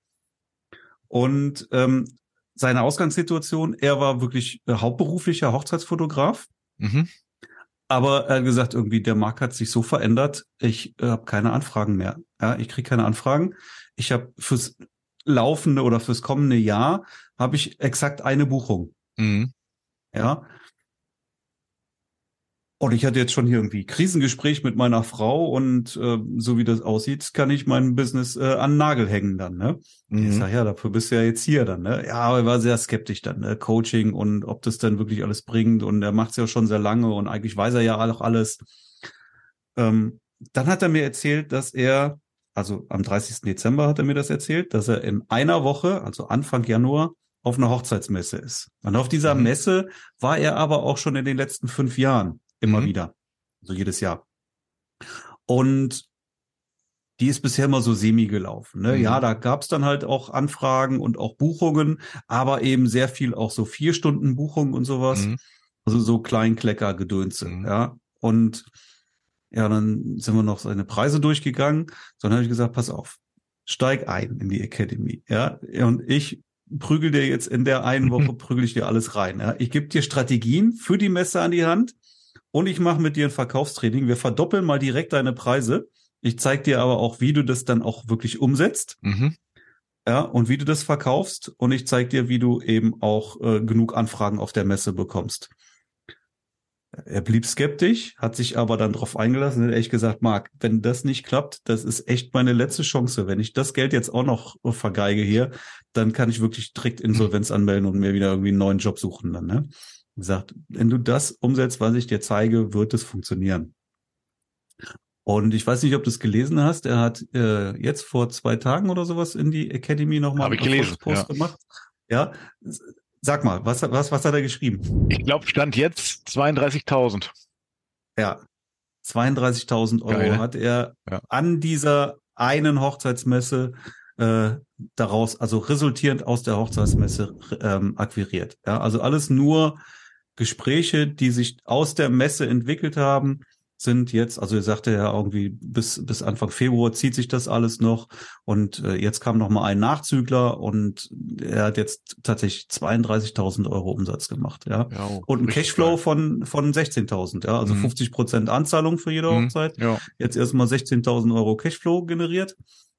und ähm, seine Ausgangssituation, er war wirklich äh, hauptberuflicher Hochzeitsfotograf. Mhm. Aber er hat gesagt, irgendwie der Markt hat sich so verändert, ich äh, habe keine Anfragen mehr. Ja, ich kriege keine Anfragen. Ich habe fürs laufende oder fürs kommende Jahr habe ich exakt eine Buchung. Mhm. Ja, und ich hatte jetzt schon hier irgendwie Krisengespräch mit meiner Frau und äh, so wie das aussieht, kann ich mein Business äh, an Nagel hängen dann, ne? Mhm. Ich sag, ja, dafür bist du ja jetzt hier dann, ne? Ja, aber er war sehr skeptisch dann, ne? Coaching und ob das dann wirklich alles bringt und er macht es ja schon sehr lange und eigentlich weiß er ja auch alles. Ähm, dann hat er mir erzählt, dass er, also am 30. Dezember hat er mir das erzählt, dass er in einer Woche, also Anfang Januar, auf einer Hochzeitsmesse ist. Und auf dieser mhm. Messe war er aber auch schon in den letzten fünf Jahren immer mhm. wieder. So jedes Jahr. Und die ist bisher immer so semi gelaufen. Ne? Mhm. Ja, da gab es dann halt auch Anfragen und auch Buchungen, aber eben sehr viel auch so vier Stunden Buchungen und sowas. Mhm. Also so Kleinklecker-Gedönse, Mhm. ja. Und ja, dann sind wir noch seine Preise durchgegangen. So, dann habe ich gesagt, pass auf, steig ein in die Academy, ja. Und ich prügel dir jetzt in der einen Woche, prügel ich dir alles rein. Ja? Ich gebe dir Strategien für die Messe an die Hand und ich mache mit dir ein Verkaufstraining. Wir verdoppeln mal direkt deine Preise. Ich zeige dir aber auch, wie du das dann auch wirklich umsetzt. Mhm. Ja, und wie du das verkaufst. Und ich zeige dir, wie du eben auch äh, genug Anfragen auf der Messe bekommst. Er blieb skeptisch, hat sich aber dann drauf eingelassen und hat echt gesagt, Marc, wenn das nicht klappt, das ist echt meine letzte Chance. Wenn ich das Geld jetzt auch noch vergeige hier, dann kann ich wirklich direkt Insolvenz anmelden und mir wieder irgendwie einen neuen Job suchen dann, ne? Gesagt, wenn du das umsetzt, was ich dir zeige, wird es funktionieren. Und ich weiß nicht, ob du es gelesen hast. Er hat äh, jetzt vor zwei Tagen oder sowas in die Academy nochmal gelesen, Post ja. gemacht. Ja, sag mal, was, was, was hat er geschrieben? Ich glaube, Stand jetzt 32.000. Ja, 32.000 Euro Geil. hat er Ja. an dieser einen Hochzeitsmesse äh, daraus, also resultierend aus der Hochzeitsmesse ähm, akquiriert. Ja, also alles nur Gespräche, die sich aus der Messe entwickelt haben, sind jetzt, also er sagte ja irgendwie bis bis Anfang Februar zieht sich das alles noch und äh, jetzt kam noch mal ein Nachzügler und er hat jetzt tatsächlich 32.000 Euro Umsatz gemacht, ja. Ja, oh, Und ein Cashflow geil. von, von 16.000, ja, also Mhm. 50 Prozent Anzahlung für jede Mhm. Hochzeit. Ja, Jetzt erstmal 16.000 Euro Cashflow generiert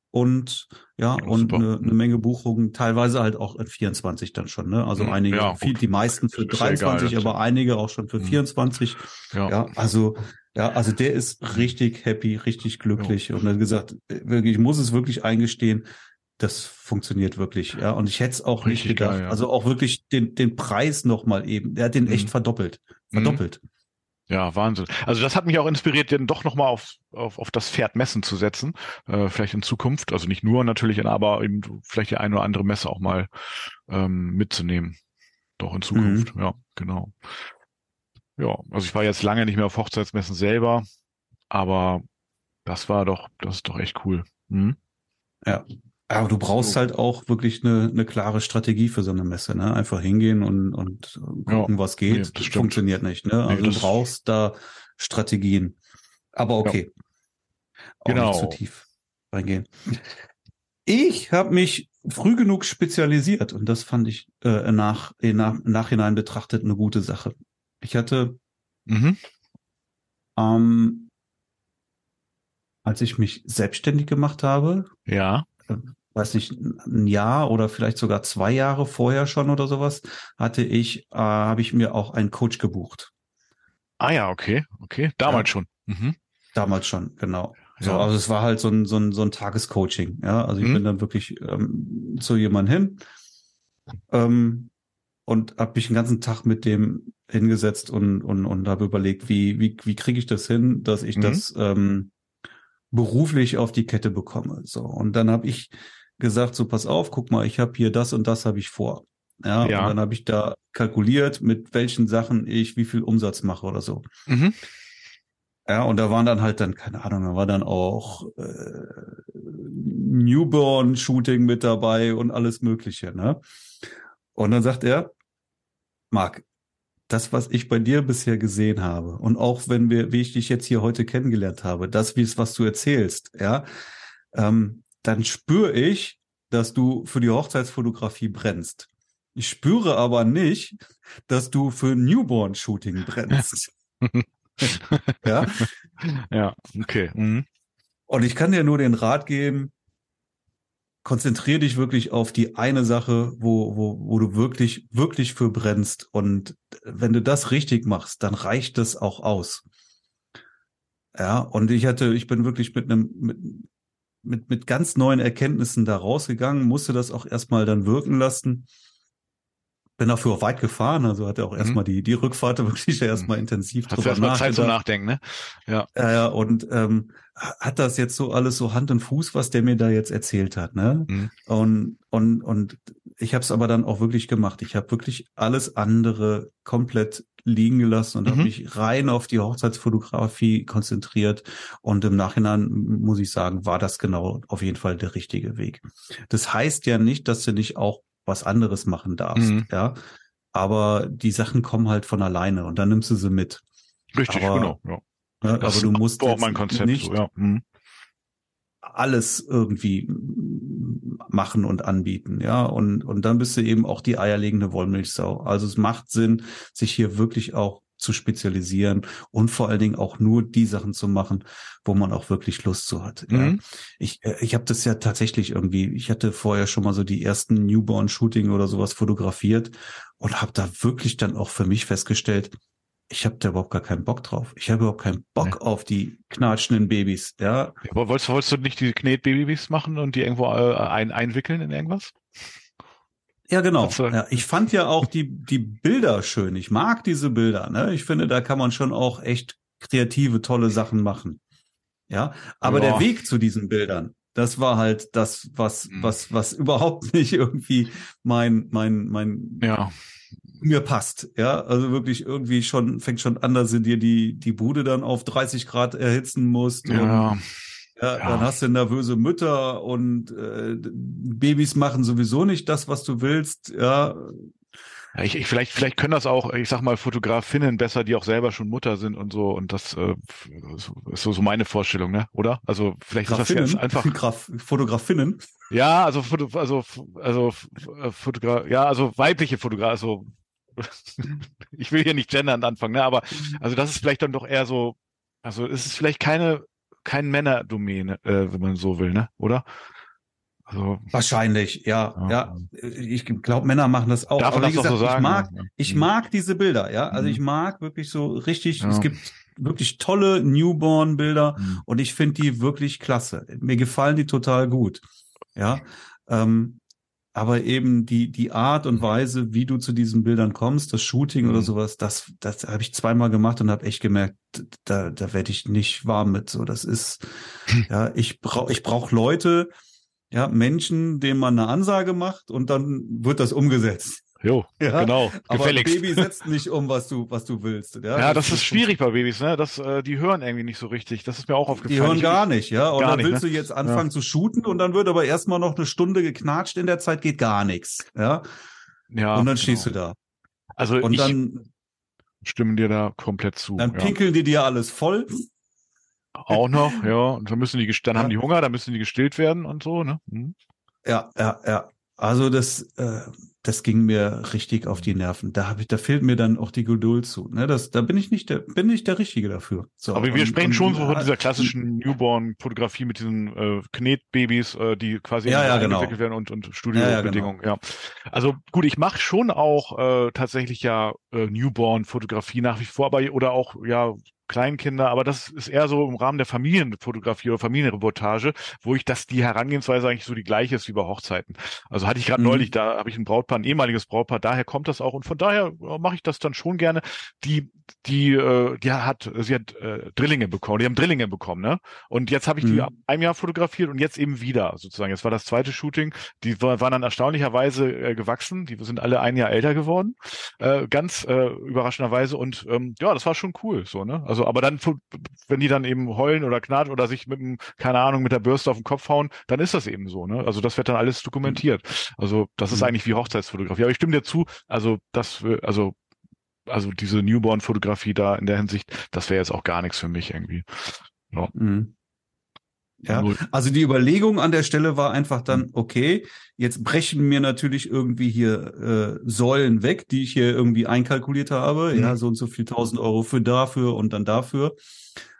und ja, Ja, und eine, eine Menge Buchungen, teilweise halt auch in 24 dann schon, ne? Also Mhm. einige, Ja, viel, die meisten für Ist ja egal, 23, das- aber einige auch schon für Mhm. 24. ja. Ja, also, ja, also der ist richtig happy, richtig glücklich und er hat gesagt, äh, wirklich, ich muss es wirklich eingestehen, das funktioniert wirklich, ja. Und ich hätte es auch nicht Richtig gedacht. geil, ja. Also auch wirklich den, den Preis nochmal eben. Der hat den echt Mhm. verdoppelt. Mhm. Verdoppelt. Ja, Wahnsinn. Also das hat mich auch inspiriert, dann doch nochmal auf, auf, auf das Pferd Messen zu setzen. Äh, vielleicht in Zukunft. Also nicht nur natürlich, aber eben vielleicht die eine oder andere Messe auch mal ähm, mitzunehmen. Doch in Zukunft. Ja, genau. Ja, also ich war jetzt lange nicht mehr auf Hochzeitsmessen selber, aber das war doch, das ist doch echt cool. Mhm. Ja. Aber du brauchst halt auch wirklich eine, eine klare Strategie für so eine Messe, ne? Einfach hingehen und, und gucken, was geht. nee, das. Funktioniert nicht, ne? Nee, Also du das- brauchst da Strategien. Aber okay. Auch Genau. nicht zu tief reingehen. Ich habe mich früh genug spezialisiert und das fand ich äh, nach, nach, im Nachhinein betrachtet eine gute Sache. Ich hatte Mhm. ähm, als ich mich selbstständig gemacht habe, Ja. weiß nicht, ein Jahr oder vielleicht sogar zwei Jahre vorher schon oder sowas, hatte ich, äh, habe ich mir auch einen Coach gebucht. Ah ja, okay, okay. Damals schon. Mhm. Damals schon, genau. So, Ja. also es war halt so ein, so ein, so ein Tagescoaching, ja. Also ich Mhm. bin dann wirklich ähm, zu jemandem hin ähm, und habe mich den ganzen Tag mit dem hingesetzt und, und, und habe überlegt, wie, wie, wie kriege ich das hin, dass ich Mhm. das ähm, beruflich auf die Kette bekomme. So, und dann habe ich gesagt, so pass auf, guck mal, ich habe hier das und das habe ich vor. Ja, Ja. und dann habe ich da kalkuliert, mit welchen Sachen ich wie viel Umsatz mache oder so. Mhm. Ja, und da waren dann halt dann, keine Ahnung, da war dann auch äh, Newborn-Shooting mit dabei und alles Mögliche, ne? Und dann sagt er, Marc, das, was ich bei dir bisher gesehen habe, und auch wenn wir, wie ich dich jetzt hier heute kennengelernt habe, das, wie es, was du erzählst, ja, ähm, dann spüre ich, dass du für die Hochzeitsfotografie brennst. Ich spüre aber nicht, dass du für Newborn-Shooting brennst. ja, Ja, okay. Mhm. Und ich kann dir nur den Rat geben, konzentrier dich wirklich auf die eine Sache, wo, wo, wo du wirklich, wirklich für brennst. Und wenn du das richtig machst, dann reicht das auch aus. Ja, und ich hatte, ich bin wirklich mit einem, mit, mit, mit ganz neuen Erkenntnissen da rausgegangen, musste das auch erstmal dann wirken lassen. Bin dafür auch weit gefahren, also hatte auch Mhm. erstmal die, die Rückfahrt wirklich erstmal intensiv Hast drüber erstmal Zeit zum nachgedacht. Nachdenken, ne? Ja. Ja, ja, und ähm, hat das jetzt so alles so Hand und Fuß, was der mir da jetzt erzählt hat, ne? Mhm. Und und und ich habe es aber dann auch wirklich gemacht. Ich habe wirklich alles andere komplett liegen gelassen und Mhm. habe mich rein auf die Hochzeitsfotografie konzentriert. Und im Nachhinein muss ich sagen, war das genau auf jeden Fall der richtige Weg. Das heißt ja nicht, dass du nicht auch was anderes machen darfst, Mhm. ja. Aber die Sachen kommen halt von alleine und dann nimmst du sie mit. Richtig, Aber- genau. Ja. Ne? Das Aber du musst auch mein Konzept nicht so, ja. Mhm. alles irgendwie machen und anbieten, ja. Und, und dann bist du eben auch die eierlegende Wollmilchsau. Also es macht Sinn, sich hier wirklich auch zu spezialisieren und vor allen Dingen auch nur die Sachen zu machen, wo man auch wirklich Lust zu hat. Ja. Mhm. Ich, äh, ich habe das ja tatsächlich irgendwie, ich hatte vorher schon mal so die ersten Newborn-Shooting oder sowas fotografiert und habe da wirklich dann auch für mich festgestellt, ich habe da überhaupt gar keinen Bock drauf. Ich habe überhaupt keinen Bock auf die knatschenden Babys. Ja, Aber wolltest, wolltest du nicht die Knetbabys machen und die irgendwo äh, ein, einwickeln in irgendwas? Ja, genau. Ja, ich fand ja auch die, die Bilder schön. Ich mag diese Bilder. Ne? Ich finde, da kann man schon auch echt kreative, tolle Sachen machen. Ja, aber Ja. der Weg zu diesen Bildern, das war halt das, was, Mhm. was, was überhaupt nicht irgendwie mein, mein, mein, Ja. mir passt. Ja, also wirklich irgendwie schon, fängt schon an, dass du dir die, die Bude dann auf 30 Grad erhitzen musst. Und, Ja. dann hast du nervöse Mütter und äh, Babys machen sowieso nicht das, was du willst. Ja, Ja, ich, ich, vielleicht, vielleicht können das auch, ich sag mal, Fotografinnen besser, die auch selber schon Mutter sind und so. Und das äh, ist so, so meine Vorstellung, ne? Oder? Also vielleicht ist das jetzt einfach. Graf, Fotografinnen. Ja, also also also äh, Fotogra ja, also weibliche Fotograf, also ich will hier nicht gendern anfangen, ne? Aber also das ist vielleicht dann doch eher so, also es ist vielleicht keine kein Männerdomäne, äh, wenn man so will, ne? Oder? Also Wahrscheinlich, ja, Ja. ja. Ich glaube, Männer machen das auch. darf Aber wie gesagt, so sagen? ich mag, ja. ich Mhm. mag diese Bilder, ja. Also Mhm. ich mag wirklich so richtig, Ja. es gibt wirklich tolle Newborn-Bilder Mhm. und ich finde die wirklich klasse. Mir gefallen die total gut. Ja. Ähm, aber eben die, die Art und Weise, wie du zu diesen Bildern kommst, das Shooting oder Mhm. sowas, das, das habe ich zweimal gemacht und habe echt gemerkt, da, da werde ich nicht warm mit. So, das ist, ja, ich brauche ich brauch Leute, ja, Menschen, denen man eine Ansage macht und dann wird das umgesetzt. Jo, Ja, genau, aber gefälligst. Baby setzt nicht um, was du, was du willst. Ja, ja, das ist schwierig bei Babys, ne? Das, äh, die hören irgendwie nicht so richtig. Das ist mir auch aufgefallen. Die hören gar nicht, ja. Und Gar dann nicht, willst ne? du jetzt anfangen zu shooten und dann wird aber erstmal noch eine Stunde geknatscht in der Zeit, geht gar nichts. Ja. Ja, und dann genau. stehst du da. Also Und ich dann, stimme dir da komplett zu. dann ja. pinkeln die dir alles voll. Auch noch, ja. Und dann müssen die, dann Ja. haben die Hunger, dann müssen die gestillt werden und so, ne? Mhm. Ja, ja, ja. Also das, äh, das ging mir richtig auf die Nerven. Da habe ich, da fehlt mir dann auch die Geduld zu. Ne, das, da bin ich nicht der, bin nicht der Richtige dafür. So, Aber wir und- sprechen und- schon so von dieser klassischen Newborn-Fotografie mit diesen äh, Knetbabys, äh, die quasi Ja, ja, genau. werden und, und Ja, ja, Studiobedingungen. Ja, Also gut, ich mache schon auch äh, tatsächlich ja äh, Newborn-Fotografie nach wie vor, aber oder auch ja Kleinkinder, aber das ist eher so im Rahmen der Familienfotografie oder Familienreportage, wo ich das die Herangehensweise eigentlich so die gleiche ist wie bei Hochzeiten. Also hatte ich gerade Mhm. neulich, da habe ich ein Brautpaar, ein ehemaliges Brautpaar, daher kommt das auch und von daher mache ich das dann schon gerne. Die die äh, die hat sie hat äh, Drillinge bekommen, die haben Drillinge bekommen, ne? Und jetzt habe ich die Mhm. ab einem Jahr fotografiert und jetzt eben wieder sozusagen. Jetzt war das zweite Shooting, die war, waren dann erstaunlicherweise äh, gewachsen, die sind alle ein Jahr älter geworden, äh, ganz äh, überraschenderweise und ähm, ja, das war schon cool, so ne? Also aber dann wenn die dann eben heulen oder knatschen oder sich mit dem keine Ahnung mit der Bürste auf den Kopf hauen, dann ist das eben so, ne? Also das wird dann alles dokumentiert. Also das ist Mhm. eigentlich wie Hochzeitsfotografie. Aber ich stimme dir zu, also das wir- also also diese Newborn-Fotografie da in der Hinsicht, das wäre jetzt auch gar nichts für mich irgendwie. Mhm. Ja, Null. also die Überlegung an der Stelle war einfach dann, okay, jetzt brechen mir natürlich irgendwie hier äh, Säulen weg, die ich hier irgendwie einkalkuliert habe, Mhm. ja, so und so viel tausend Euro für dafür und dann dafür.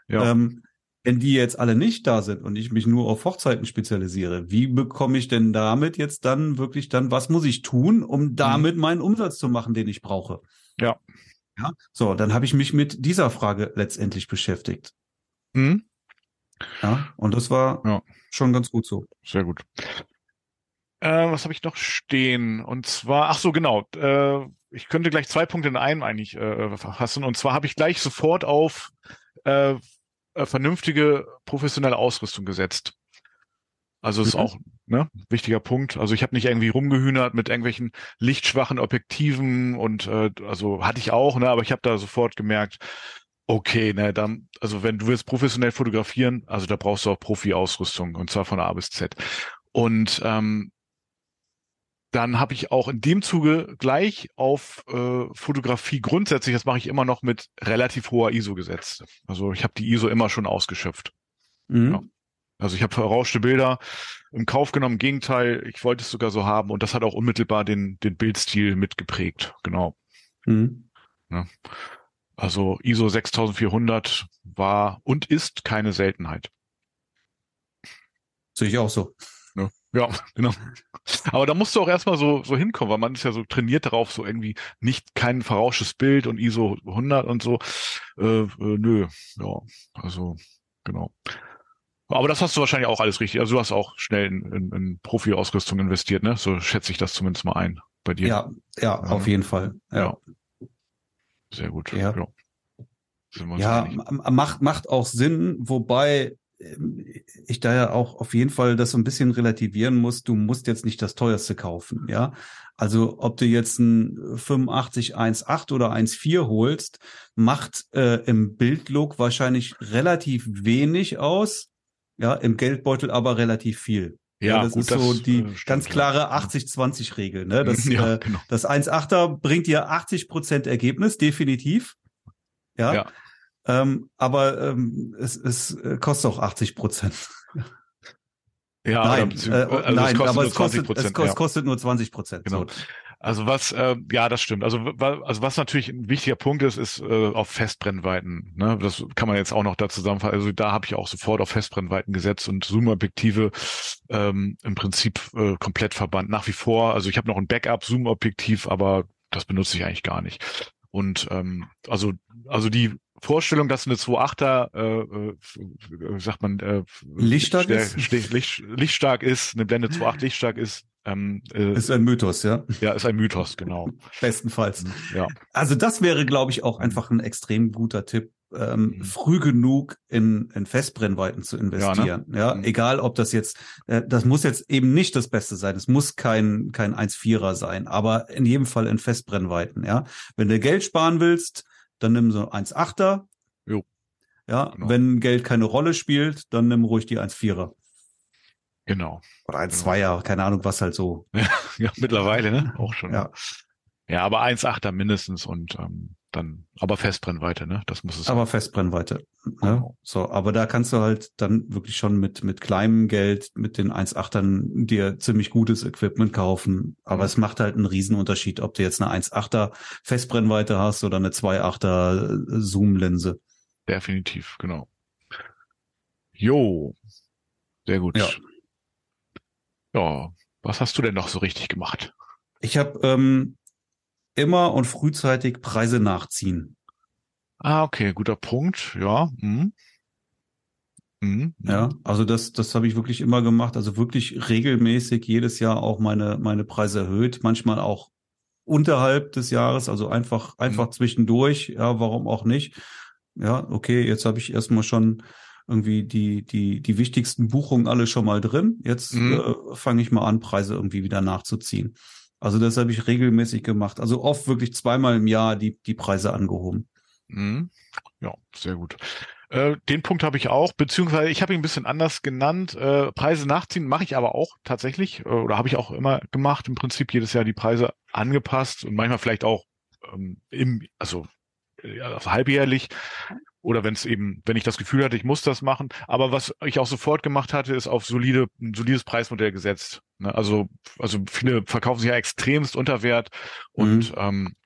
Ja. Ähm, wenn die jetzt alle nicht da sind und ich mich nur auf Hochzeiten spezialisiere, wie bekomme ich denn damit jetzt dann wirklich dann, was muss ich tun, um damit meinen Umsatz zu machen, den ich brauche? Mhm. Ja. Ja, so, dann habe ich mich mit dieser Frage letztendlich beschäftigt. Hm? Ja, und das war Ja. schon ganz gut so. Sehr gut. Äh, was habe ich noch stehen? Und zwar, ach so, genau. Äh, ich könnte gleich zwei Punkte in einem eigentlich äh, fassen. Und zwar habe ich gleich sofort auf äh, äh, vernünftige professionelle Ausrüstung gesetzt. Also ist Mhm. auch ne? Wichtiger Punkt. Also ich habe nicht irgendwie rumgehühnert mit irgendwelchen lichtschwachen Objektiven und äh, also hatte ich auch, ne? Aber ich habe da sofort gemerkt, okay, ne, dann, also wenn du willst professionell fotografieren, also da brauchst du auch Profi-Ausrüstung und zwar von A bis Z. Und ähm, dann habe ich auch in dem Zuge gleich auf äh, Fotografie grundsätzlich, das mache ich immer noch mit relativ hoher ISO gesetzt. Also ich habe die ISO immer schon ausgeschöpft. Mhm. Ja. Also ich habe verrauschte Bilder im Kauf genommen. Im Gegenteil, ich wollte es sogar so haben und das hat auch unmittelbar den, den Bildstil mitgeprägt. Genau. Mhm. Also ISO 6400 war und ist keine Seltenheit. Sehe ich auch so. Ne? Ja, genau. Aber da musst du auch erstmal so, so hinkommen, weil man ist ja so trainiert darauf, so irgendwie nicht kein verrauschtes Bild und ISO 100 und so. Äh, äh, nö, ja, also genau. Aber das hast du wahrscheinlich auch alles richtig. Also du hast auch schnell in, in, in Profi-Ausrüstung investiert, ne? So schätze ich das zumindest mal ein bei dir. Ja, ja, auf jeden Fall. Ja, Sehr gut. Ja. ja. Ja macht, macht auch Sinn, wobei ähm, ich da ja auch auf jeden Fall das so ein bisschen relativieren muss. Du musst jetzt nicht das teuerste kaufen, ja. Also ob du jetzt ein 85 1.8 oder 1.4 holst, macht äh, im Bildlook wahrscheinlich relativ wenig aus. Ja, im Geldbeutel aber relativ viel. Ja, das gut, ist so das, die äh, stimmt, ganz klare 80-20-Regel. Ne? Das, ja, äh, genau. das 1,8er bringt dir 80 Prozent Ergebnis, definitiv. Ja. Ja. Ähm, aber ähm, es, es äh, kostet auch 80 Prozent. Ja, nein, oder äh, also nein, es kostet aber es kostet, 20%, es kostet, ja. kostet nur 20 Prozent. Genau. So. Also was, äh, ja, das stimmt. Also, also was natürlich ein wichtiger Punkt ist, ist äh, auf Festbrennweiten. Ne? Das kann man jetzt auch noch da zusammenfassen. Also da habe ich auch sofort auf Festbrennweiten gesetzt und Zoom-Objektive ähm, im Prinzip äh, komplett verbannt. Nach wie vor. Also ich habe noch ein Backup-Zoom-Objektiv, aber das benutze ich eigentlich gar nicht. Und ähm, also, also die Vorstellung, dass eine 2.8er, äh, äh, sagt man, äh, Lichtstark ist? Licht, lichtstark ist, eine Blende 2.8 lichtstark ist, ähm, äh, Ist ein Mythos, ja. ja, ist ein Mythos, genau. Bestenfalls. Ja, Also das wäre, glaube ich, auch einfach ein extrem guter Tipp, ähm, Mhm. früh genug in, in Festbrennweiten zu investieren. Ja, Mhm. egal ob das jetzt, äh, das muss jetzt eben nicht das Beste sein. Es muss kein, kein 1,4er sein, aber in jedem Fall in Festbrennweiten. Ja, wenn du Geld sparen willst, dann nimm so 1,8er. Jo. Ja, Genau. wenn Geld keine Rolle spielt, dann nimm ruhig die 1,4er. Genau. Oder 1,2er, keine Ahnung, was halt so. Ja, mittlerweile, ne? Auch schon. Ja. Ja, aber 1,8er mindestens und ähm, dann, aber Festbrennweite, ne? Das muss es Aber Festbrennweite. Ne? Genau. So, aber da kannst du halt dann wirklich schon mit, mit kleinem Geld, mit den 1,8ern dir ziemlich gutes Equipment kaufen. Aber Mhm. es macht halt einen Riesenunterschied, ob du jetzt eine 1,8er Festbrennweite hast oder eine 2,8er Zoom-Linse. definitiv, genau. Jo. Sehr gut. Ja. Ja, was hast du denn noch so richtig gemacht? Ich habe ähm, immer und frühzeitig Preise nachziehen. Ah, okay, guter Punkt. Ja. Mhm. Mhm. Ja, also das, das habe ich wirklich immer gemacht. Also wirklich regelmäßig jedes Jahr auch meine, meine Preise erhöht. Manchmal auch unterhalb des Jahres, also einfach, einfach zwischendurch. Ja, warum auch nicht? Ja, okay, jetzt habe ich erstmal schon irgendwie die, die, die wichtigsten Buchungen alle schon mal drin. Jetzt Mhm. äh, fange ich mal an, Preise irgendwie wieder nachzuziehen. Also das habe ich regelmäßig gemacht. Also oft wirklich zweimal im Jahr die, die Preise angehoben. Mhm. Ja, sehr gut. Äh, den Punkt habe ich auch, beziehungsweise ich habe ihn ein bisschen anders genannt. Äh, Preise nachziehen mache ich aber auch tatsächlich äh, oder habe ich auch immer gemacht. Im Prinzip jedes Jahr die Preise angepasst und manchmal vielleicht auch ähm, im, also äh, also halbjährlich oder wenn es eben, wenn ich das Gefühl hatte, ich muss das machen. Aber was ich auch sofort gemacht hatte, ist auf solide, ein solides Preismodell gesetzt. Ne? Also, also viele verkaufen sich ja extremst unter Wert und Mhm. ähm,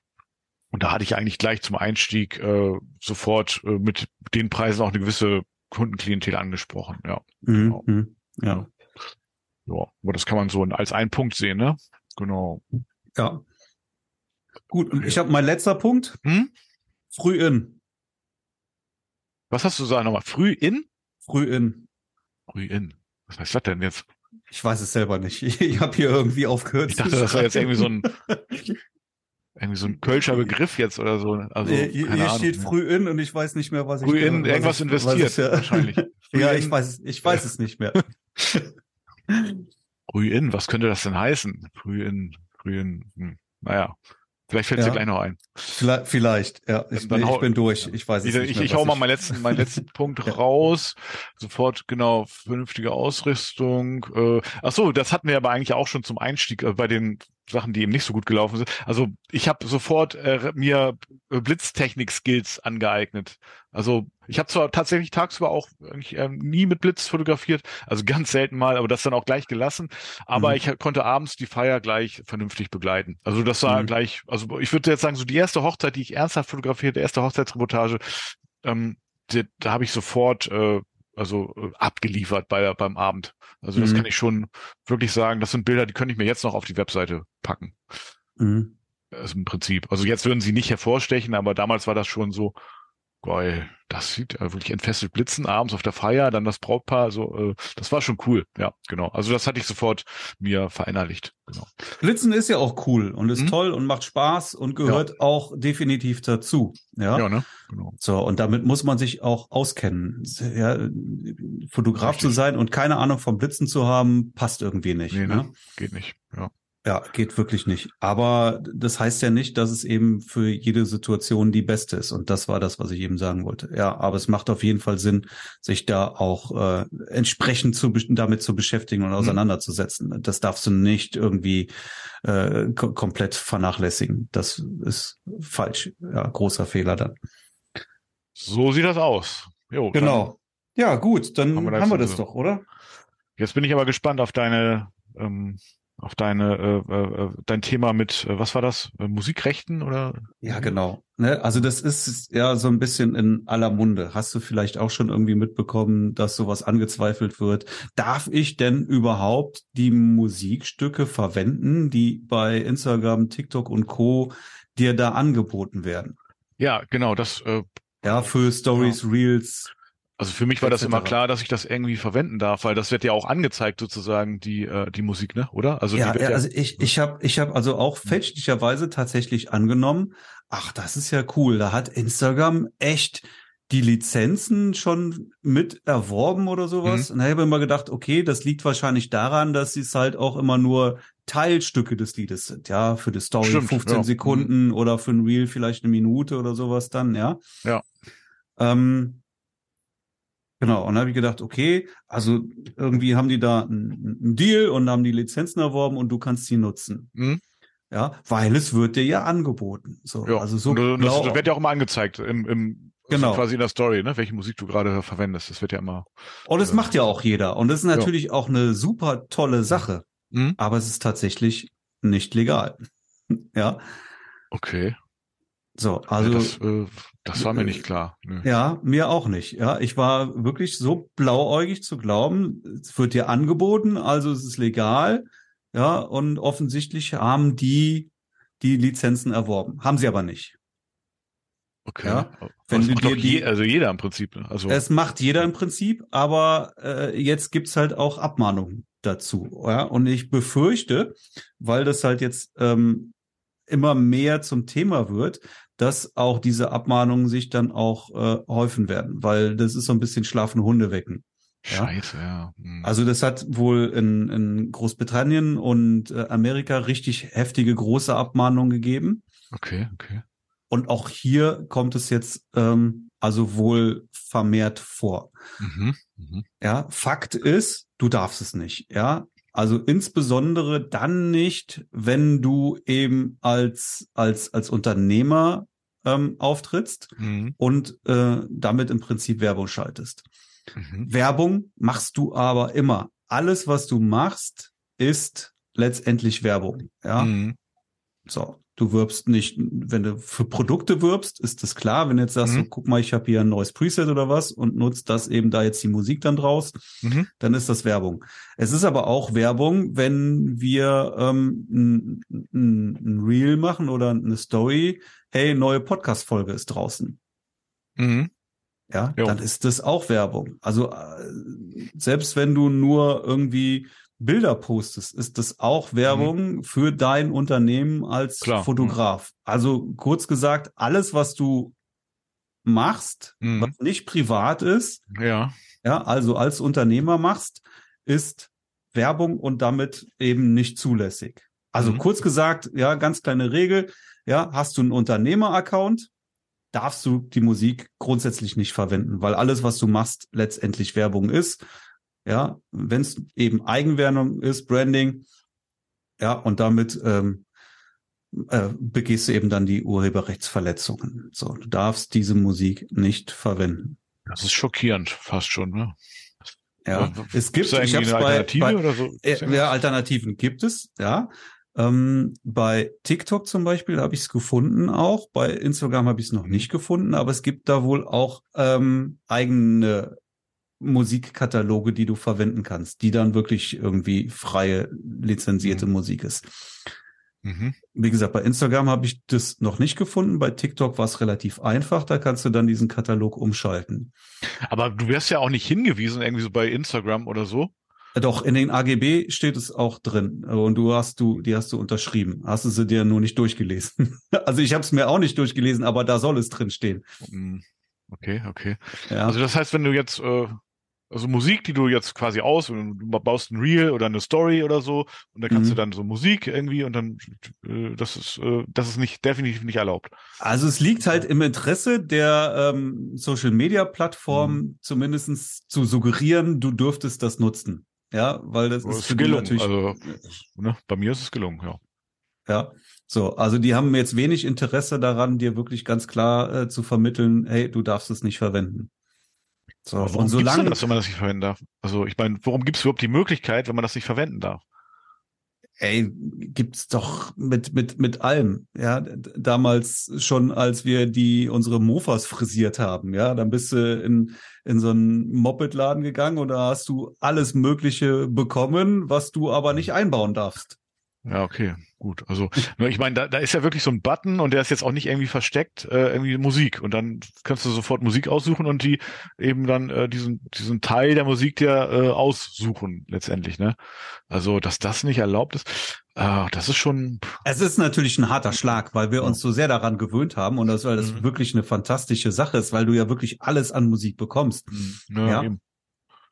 und da hatte ich eigentlich gleich zum Einstieg äh, sofort äh, mit den Preisen auch eine gewisse Kundenklientel angesprochen. Ja, Genau. Mhm. Ja. ja, aber das kann man so als einen Punkt sehen, ne? Genau. Ja. Gut, und ich habe mein letzter Punkt. Hm? Früh in. Was hast du gesagt nochmal? Früh in? Früh in. Früh in. Was heißt das denn jetzt? Ich weiß es selber nicht. Ich, ich habe hier irgendwie aufgehört. Ich dachte, das war jetzt irgendwie so ein irgendwie so ein Kölscher Begriff jetzt oder so. Also hier hier Ahnung. steht früh in und ich weiß nicht mehr, was Früh ich in was irgendwas ich, investiert ich, ja. wahrscheinlich. Früh ja, in- ich weiß es, ich weiß es nicht mehr. Früh Früh in, was könnte das denn heißen? Früh in, früh in, hm, naja. Vielleicht fällt ja. dir gleich noch ein. Vielleicht, vielleicht ja. Ich, nee, ich bin durch. Ich weiß es ich, nicht. Mehr, ich, ich hau mal meinen letzten, meinen letzten Punkt raus. Sofort, genau, vernünftige Ausrüstung. Äh, ach so, das hatten wir aber eigentlich auch schon zum Einstieg äh, bei den Sachen, die eben nicht so gut gelaufen sind. Also ich habe sofort äh, mir Blitztechnik-Skills angeeignet. Also ich habe zwar tatsächlich tagsüber auch äh, nie mit Blitz fotografiert, also ganz selten mal, aber das dann auch gleich gelassen. Aber mhm. ich konnte abends die Feier gleich vernünftig begleiten. Also das war mhm. gleich, also ich würde jetzt sagen, so die erste Hochzeit, die ich ernsthaft fotografierte, erste Hochzeitsreportage, ähm, die, da habe ich sofort äh, also äh, abgeliefert bei, beim Abend. Also das mhm. kann ich schon wirklich sagen. Das sind Bilder, die könnte ich mir jetzt noch auf die Webseite packen. Mhm. Also im Prinzip. Also jetzt würden sie nicht hervorstechen, aber damals war das schon so, geil, das sieht ja wirklich entfesselt blitzen abends auf der Feier, dann das Brautpaar, also äh, das war schon cool, ja, genau. Also das hatte ich sofort mir verinnerlicht, genau. Blitzen ist ja auch cool und ist mhm. toll und macht Spaß und gehört ja. auch definitiv dazu, ja. Ja, ne? Genau. So, und damit muss man sich auch auskennen. Ja, Fotograf Richtig. zu sein und keine Ahnung vom Blitzen zu haben, passt irgendwie nicht. Nee, ne? ne? Geht nicht, ja. Ja, geht wirklich nicht. Aber das heißt ja nicht, dass es eben für jede Situation die beste ist. Und das war das, was ich eben sagen wollte. Ja, aber es macht auf jeden Fall Sinn, sich da auch äh, entsprechend zu, damit zu beschäftigen und mhm. auseinanderzusetzen. Mhm. Das darfst du nicht irgendwie äh, komplett vernachlässigen. Das ist falsch. Ja, großer Fehler dann. So sieht das aus. Jo, genau. Ja, gut, dann haben wir das, haben wir das doch, oder? Jetzt bin ich aber gespannt auf deine ähm, auf deine äh, äh, dein Thema mit äh, was war das? Äh, Musikrechten oder? Ja genau. Ne? also das ist ja so ein bisschen in aller Munde. Hast du vielleicht auch schon irgendwie mitbekommen dass sowas angezweifelt wird? Darf ich denn überhaupt die Musikstücke verwenden die bei Instagram TikTok und Co. dir da angeboten werden? Ja genau das äh, ja für Stories ja. Reels also für mich war das immer klar, dass ich das irgendwie verwenden darf, weil das wird ja auch angezeigt sozusagen die äh, die Musik, ne? Oder? Also ja, ja, also ich ich habe ich habe also auch hm. fälschlicherweise tatsächlich angenommen, ach, das ist ja cool, da hat Instagram echt die Lizenzen schon mit erworben oder sowas. Mhm. Und da habe ich immer gedacht, okay, das liegt wahrscheinlich daran, dass sie es halt auch immer nur Teilstücke des Liedes sind, ja, für die Story Stimmt, 15 ja. Sekunden mhm. oder für ein Reel vielleicht eine Minute oder sowas dann, ja. Ja. Ähm, Genau, und da habe ich gedacht, okay, also irgendwie haben die da einen Deal und haben die Lizenzen erworben und du kannst sie nutzen. Mhm. Ja, weil es wird dir ja angeboten. So, ja, also so und das, das wird ja auch immer angezeigt im, im genau. quasi in der Story, ne, welche Musik du gerade verwendest. Das wird ja immer. Und das äh, macht ja auch jeder. Und das ist natürlich ja. auch eine super tolle Sache. Mhm. Aber es ist tatsächlich nicht legal. ja. Okay. So, also. Das, äh, das war mir nicht klar. Nee. Ja, mir auch nicht. Ja, ich war wirklich so blauäugig zu glauben, es wird dir angeboten, also es ist legal. Ja, und offensichtlich haben die die Lizenzen erworben. Haben sie aber nicht. Okay. Ja, wenn das du dir die, je, also jeder im Prinzip. Ne? Also es macht jeder im Prinzip, aber äh, jetzt gibt's halt auch Abmahnungen dazu. Ja, und ich befürchte, weil das halt jetzt ähm, immer mehr zum Thema wird, dass auch diese Abmahnungen sich dann auch äh, häufen werden, weil das ist so ein bisschen schlafen Hunde wecken. Scheiße, ja. Hm. Also das hat wohl in, in Großbritannien und äh, Amerika richtig heftige große Abmahnungen gegeben. Okay, okay. Und auch hier kommt es jetzt ähm, also wohl vermehrt vor. Mhm, mh. Ja, Fakt ist, du darfst es nicht. Ja, also insbesondere dann nicht, wenn du eben als, als, als Unternehmer ähm, auftrittst mhm. und äh, damit im Prinzip Werbung schaltest. Mhm. Werbung machst du aber immer. Alles, was du machst, ist letztendlich Werbung. Ja. Mhm. So. Du wirbst nicht, wenn du für Produkte wirbst, ist das klar. Wenn du jetzt sagst, mhm. so, guck mal, ich habe hier ein neues Preset oder was und nutzt das eben da jetzt die Musik dann draus, mhm. dann ist das Werbung. Es ist aber auch Werbung, wenn wir ähm, ein, ein, Reel machen oder eine Story. Hey, neue Podcast-Folge ist draußen. Mhm. Ja, jo. dann ist das auch Werbung. Also äh, selbst wenn du nur irgendwie Bilder postest, ist das auch Werbung mhm. für dein Unternehmen als Klar. Fotograf. Mhm. Also kurz gesagt, alles, was du machst, mhm. was nicht privat ist, ja. ja, also als Unternehmer machst, ist Werbung und damit eben nicht zulässig. Also Mhm. kurz gesagt, ja, ganz kleine Regel, ja, hast du einen Unternehmer-Account, darfst du die Musik grundsätzlich nicht verwenden, weil alles, was du machst, letztendlich Werbung ist. Ja, wenn es eben Eigenwerbung ist, Branding, ja, und damit ähm, äh, begehst du eben dann die Urheberrechtsverletzungen. So, du darfst diese Musik nicht verwenden. Das ist schockierend, fast schon, ne? Ja, Ja, es gibt, ich hab's eine bei, Alternative bei oder so? äh, ja, Alternativen gibt es, ja. Ähm, bei TikTok zum Beispiel habe ich es gefunden auch. Bei Instagram habe ich es noch nicht gefunden, aber es gibt da wohl auch ähm, eigene Musikkataloge, die du verwenden kannst, die dann wirklich irgendwie freie, lizenzierte Musik ist. Mhm. Wie gesagt, bei Instagram habe ich das noch nicht gefunden. Bei TikTok war es relativ einfach. Da kannst du dann diesen Katalog umschalten. Aber du wärst ja auch nicht hingewiesen, irgendwie so bei Instagram oder so. Äh, Doch, in den AGB steht es auch drin. Und du hast du, die hast du unterschrieben. Hast du sie dir nur nicht durchgelesen. Also ich habe es mir auch nicht durchgelesen, aber da soll es drin stehen. Mhm. Okay, okay. Ja. Also das heißt, wenn du jetzt, äh, also Musik, die du jetzt quasi aus, du baust ein Reel oder eine Story oder so, und dann kannst Mhm. du dann so Musik irgendwie und dann, äh, das ist, äh, das ist nicht, definitiv nicht erlaubt. Also es liegt halt im Interesse der ähm, Social Media Plattform Mhm. zumindestens zu suggerieren, du dürftest das nutzen. Ja, weil das Das ist ist gelungen. natürlich Also, ne, bei mir ist es gelungen, ja. Ja, so, also die haben jetzt wenig Interesse daran, dir wirklich ganz klar äh, zu vermitteln, hey, du darfst es nicht verwenden. So, warum und solange, das, wenn man das nicht verwenden darf? Also ich meine, warum gibt es überhaupt die Möglichkeit, wenn man das nicht verwenden darf? ey, gibt's doch mit mit mit allem, ja, damals schon, als wir die unsere Mofas frisiert haben, ja, dann bist du in in so einen Mopedladen gegangen und da hast du alles Mögliche bekommen, was du aber nicht einbauen darfst. Ja, okay, gut. Also, ich meine, da, da ist ja wirklich so ein Button und der ist jetzt auch nicht irgendwie versteckt, äh, irgendwie Musik. Und dann kannst du sofort Musik aussuchen und die eben dann äh, diesen, diesen Teil der Musik dir äh, aussuchen, letztendlich, ne? Also, dass das nicht erlaubt ist, äh, das ist schon. Es ist natürlich ein harter Schlag, weil wir uns so sehr daran gewöhnt haben und das, weil das Mhm. wirklich eine fantastische Sache ist, weil du ja wirklich alles an Musik bekommst. Ne, Ja. eben.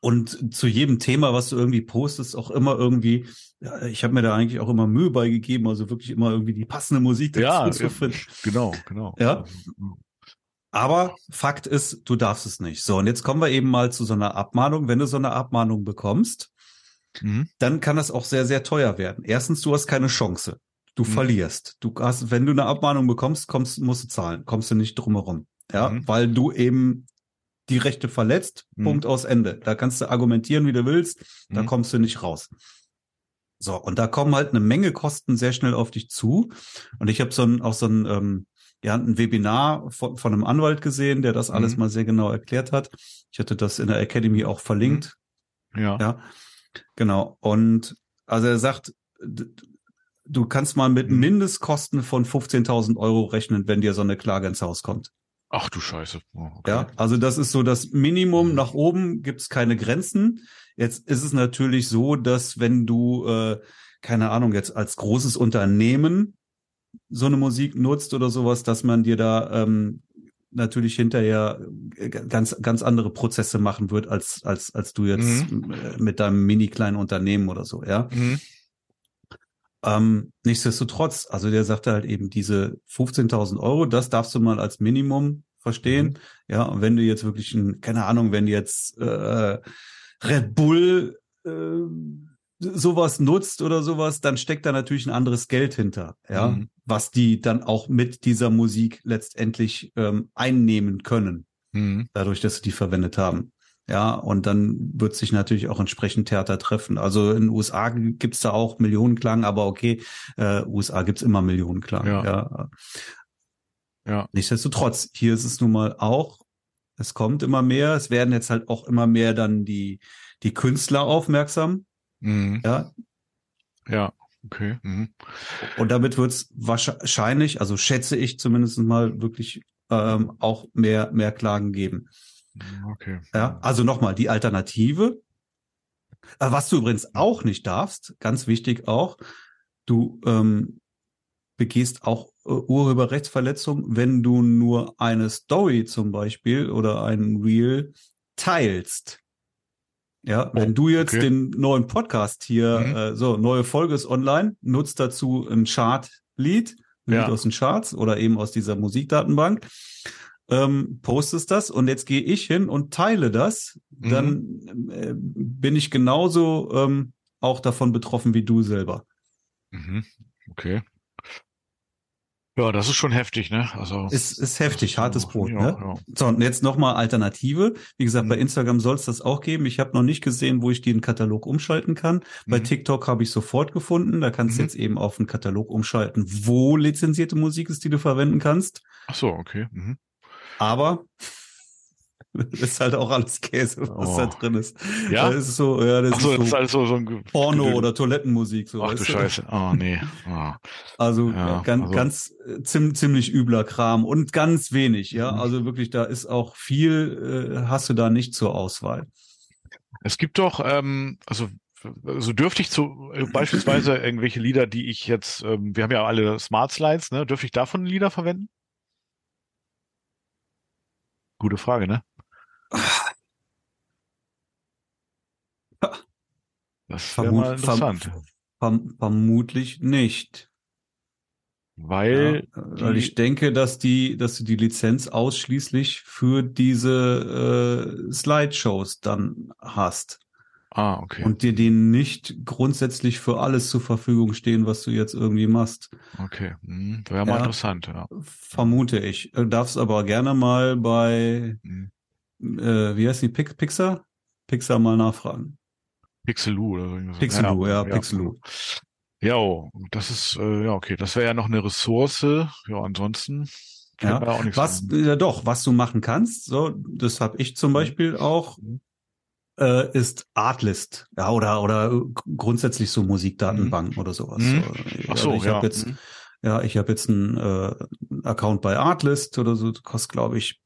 Und zu jedem Thema, was du irgendwie postest, auch immer irgendwie, ja, ich habe mir da eigentlich auch immer Mühe beigegeben, also wirklich immer irgendwie die passende Musik dazu Ja, zu finden. genau, genau. Ja. Also, Aber Fakt ist, du darfst es nicht. So, und jetzt kommen wir eben mal zu so einer Abmahnung. Wenn du so eine Abmahnung bekommst, Mhm. dann kann das auch sehr, sehr teuer werden. Erstens, du hast keine Chance. Du Mhm. verlierst. Du hast, wenn du eine Abmahnung bekommst, kommst, musst du zahlen. Kommst du nicht drumherum. Ja, Mhm. weil du eben die Rechte verletzt. Mhm. Punkt aus Ende. Da kannst du argumentieren, wie du willst. Da Mhm. kommst du nicht raus. So, und da kommen halt eine Menge Kosten sehr schnell auf dich zu. Und ich habe so ein, auch so ein, ähm, ja, ein Webinar von, von einem Anwalt gesehen, der das alles Mhm. mal sehr genau erklärt hat. Ich hatte das in der Academy auch verlinkt. Ja. Ja, genau. Und also er sagt, du kannst mal mit Mhm. Mindestkosten von 15.000 Euro rechnen, wenn dir so eine Klage ins Haus kommt. Ach du Scheiße. Oh, okay. Ja, also das ist so das Minimum. Mhm. Nach oben gibt's keine Grenzen. Jetzt ist es natürlich so, dass wenn du, äh, keine Ahnung, jetzt als großes Unternehmen so eine Musik nutzt oder sowas, dass man dir da ähm, natürlich hinterher äh, ganz ganz andere Prozesse machen wird als als als du jetzt äh, mit deinem mini kleinen Unternehmen oder so, ja. Mhm. Ähm, nichtsdestotrotz, also der sagte halt eben diese 15.000 Euro, das darfst du mal als Minimum verstehen. Ja, und wenn du jetzt wirklich ein, keine Ahnung, wenn du jetzt äh, Red Bull äh, sowas nutzt oder sowas, dann steckt da natürlich ein anderes Geld hinter, ja, Mhm. was die dann auch mit dieser Musik letztendlich ähm, einnehmen können, Mhm. dadurch, dass sie die verwendet haben. Ja, und dann wird sich natürlich auch entsprechend Theater treffen. Also in den USA gibt's da auch Millionenklang, aber okay, äh, USA gibt's immer Millionenklang. Ja. ja. Ja. Nichtsdestotrotz, hier ist es nun mal auch, es kommt immer mehr, es werden jetzt halt auch immer mehr dann die, die Künstler aufmerksam, Mhm. ja, Ja. Okay. Mhm. und damit wird es wahrscheinlich, also schätze ich zumindest mal wirklich ähm, auch mehr, mehr Klagen geben. Okay. Ja, also nochmal, die Alternative, äh, was du übrigens auch nicht darfst, ganz wichtig auch, du ähm, begehst auch äh, Urheberrechtsverletzung, wenn du nur eine Story zum Beispiel oder ein Reel teilst. Ja, wenn du jetzt okay. den neuen Podcast hier, Mhm. äh, so, neue Folge ist online, nutzt dazu ein Chart-Lied, ein Ja. Lied aus den Charts oder eben aus dieser Musikdatenbank, ähm, postest das und jetzt gehe ich hin und teile das, Mhm. dann äh, bin ich genauso ähm, auch davon betroffen wie du selber. Mhm. Okay. Ja, das ist schon heftig, ne? Also. Ist, ist heftig, ist hartes so- Brot, ja, ne? Ja. So, und jetzt nochmal Alternative. Wie gesagt, bei Mhm. Instagram soll es das auch geben. Ich habe noch nicht gesehen, wo ich den Katalog umschalten kann. Bei Mhm. TikTok habe ich sofort gefunden. Da kannst du Mhm. jetzt eben auf den Katalog umschalten, wo lizenzierte Musik ist, die du verwenden kannst. Ach so, okay. Mhm. Aber ist halt auch alles Käse, was Oh. da drin ist. Ja? Das ist so, ja, das Ach so, ist das ist so alles so, so ein Ge- Porno Gedöns. oder Toilettenmusik. So, Ach du? Scheiße. Oh, nee. Oh. Also Ja, ganz, also- ganz äh, ziem, ziemlich übler Kram und ganz wenig, ja. Mhm. Also wirklich, da ist auch viel, äh, hast du da nicht zur Auswahl. Es gibt doch, ähm, also so dürfte ich zu äh, beispielsweise irgendwelche Lieder, die ich jetzt, ähm, wir haben ja alle Smart Slides, ne? Dürfte ich davon Lieder verwenden? Gute Frage, ne? Das wäre mal Vermut- verm- interessant, verm vermutlich nicht. weil ja, weil ich denke, dass die, dass du die Lizenz ausschließlich für diese äh, Slideshows dann hast ah okay, und dir die nicht grundsätzlich für alles zur Verfügung stehen, was du jetzt irgendwie machst. okay, hm, wäre mal Ja. interessant, ja. Vermute ich. Du darfst aber gerne mal bei, Hm. Äh, wie heißt die, Pix Pixar? Pixar mal nachfragen. Pixeloo oder so. irgendwas. Pixeloo, ja, Pixeloo. Ja, oh, das ist, äh, ja, okay, das wäre ja noch eine Ressource. Ja, ansonsten Ja, auch nichts Was, ja doch, was du machen kannst, so, das habe ich zum Beispiel auch, Mhm. äh, ist Artlist, ja, oder, oder äh, grundsätzlich so Musikdatenbanken oder sowas. Mhm. So, Ach so, ich ja. Hab jetzt, Mhm. ja, ich habe jetzt einen äh, einen Account bei Artlist oder so, das kostet, glaube ich,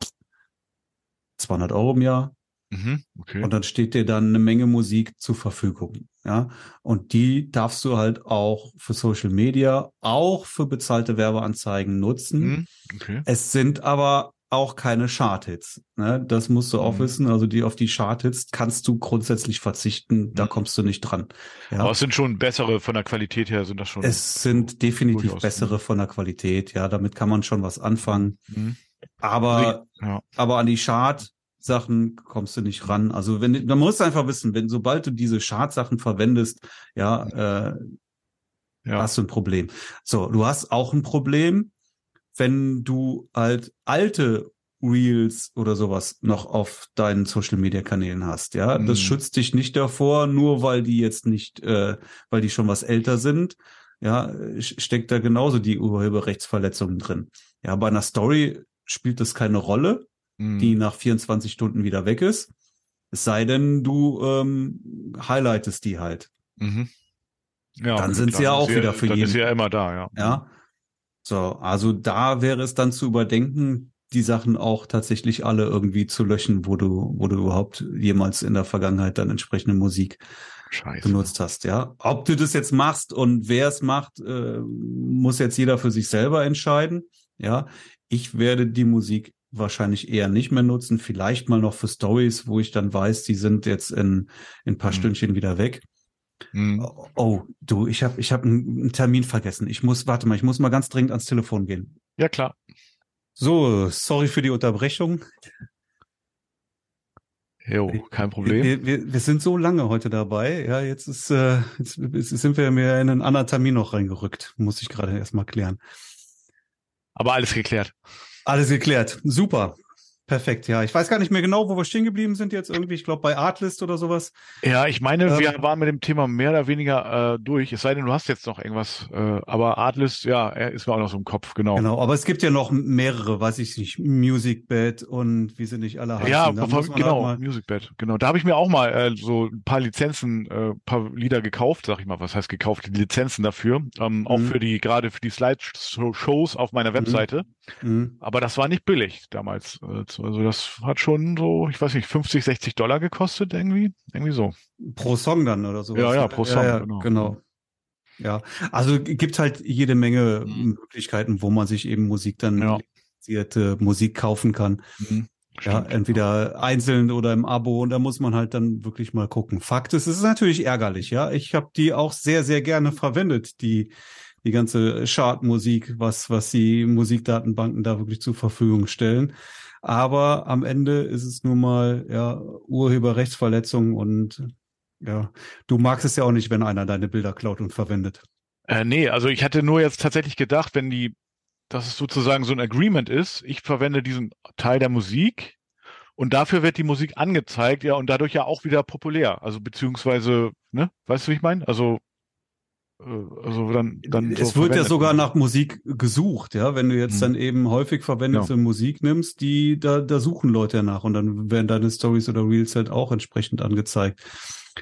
200 Euro im Jahr. Mhm, okay. Und dann steht dir dann eine Menge Musik zur Verfügung. Ja, und die darfst du halt auch für Social Media, auch für bezahlte Werbeanzeigen nutzen. Mhm, okay. Es sind aber auch keine Charthits. Ne? Das musst du auch Mhm. wissen. Also die auf die Charthits kannst du grundsätzlich verzichten. Da Mhm. kommst du nicht dran. Ja. Aber es sind schon bessere von der Qualität her, sind das schon. Es sind definitiv bessere von der Qualität. Ja, damit kann man schon was anfangen. Mhm. Aber Ja. aber an die Chart-Sachen kommst du nicht ran. Also wenn man muss einfach wissen, wenn sobald du diese Chart-Sachen verwendest, ja, äh, Ja. hast du ein Problem. So, du hast auch ein Problem, wenn du halt alte Reels oder sowas noch auf deinen Social Media Kanälen hast, ja, das Mhm. schützt dich nicht davor, nur weil die jetzt nicht, äh, weil die schon was älter sind, ja, steckt da genauso die Urheberrechtsverletzung drin. Ja, bei einer Story spielt das keine Rolle, Mhm. die nach 24 Stunden wieder weg ist. Es sei denn, du ähm, highlightest die halt. Mhm. Ja, Dann sind sie ja auch wieder für dann jeden. ist sie ja immer da, ja. Ja. So, also da wäre es dann zu überdenken, die Sachen auch tatsächlich alle irgendwie zu löschen, wo du, wo du überhaupt jemals in der Vergangenheit dann entsprechende Musik Scheiße. benutzt hast, ja. Ob du das jetzt machst und wer es macht, äh, muss jetzt jeder für sich selber entscheiden, ja. Ich werde die Musik wahrscheinlich eher nicht mehr nutzen, vielleicht mal noch für Stories, wo ich dann weiß, die sind jetzt in, in ein paar Mhm. Stündchen wieder weg. Mhm. Oh, oh, du, ich habe ich hab einen einen Termin vergessen. Ich muss, warte mal, ich muss mal ganz dringend ans Telefon gehen. Ja, klar. So, sorry für die Unterbrechung. Jo, kein Problem. Wir, wir, wir sind so lange heute dabei. Ja, jetzt ist, äh, jetzt, jetzt sind wir mir in einen anderen Termin noch reingerückt. Muss ich gerade erstmal klären. Aber alles geklärt. Alles geklärt. Super. Perfekt, ja. Ich weiß gar nicht mehr genau, wo wir stehen geblieben sind jetzt irgendwie. Ich glaube bei Artlist oder sowas. Ja, ich meine, Ähm, wir waren mit dem Thema mehr oder weniger äh, durch. Es sei denn, du hast jetzt noch irgendwas. Äh, aber Artlist, ja, er ist mir auch noch so im Kopf, genau. Genau, aber es gibt ja noch mehrere, weiß ich nicht, Musicbed und wie sie nicht alle heißen. Ja, bevor, genau, halt mal- Musicbed, genau. Da habe ich mir auch mal äh, so ein paar Lizenzen, äh, paar Lieder gekauft, sag ich mal. Was heißt gekauft? Die Lizenzen dafür. Ähm, Auch Mhm. für die, gerade für die Slideshows auf meiner Webseite. Mhm. Aber das war nicht billig damals. Äh, Also das hat schon so, ich weiß nicht, 50, 60 Dollar gekostet irgendwie. Irgendwie so. Pro Song dann oder so. Ja, ja, pro Song, Ja, ja, genau. genau. Ja, also gibt halt jede Menge Mhm. Möglichkeiten, wo man sich eben Musik dann Ja. lizenzierte Musik kaufen kann. Mhm. ja, entweder einzeln oder im Abo und da muss man halt dann wirklich mal gucken. Fakt ist, es ist natürlich ärgerlich, ja. Ich habe die auch sehr, sehr gerne verwendet, die die ganze Chartmusik, was was die Musikdatenbanken da wirklich zur Verfügung stellen. Aber am Ende ist es nun mal ja Urheberrechtsverletzung und ja, du magst es ja auch nicht, wenn einer deine Bilder klaut und verwendet. Äh, nee, also ich hatte nur jetzt tatsächlich gedacht, wenn die dass es sozusagen so ein Agreement ist. Ich verwende diesen Teil der Musik und dafür wird die Musik angezeigt, ja, und dadurch ja auch wieder populär. Also beziehungsweise, ne, weißt du, wie ich meine? Also also dann, dann es so wird ja sogar nach Musik gesucht, ja. Wenn du jetzt hm. dann eben häufig verwendete ja. Musik nimmst, die da, da suchen Leute ja nach und dann werden deine Stories oder Reels halt auch entsprechend angezeigt.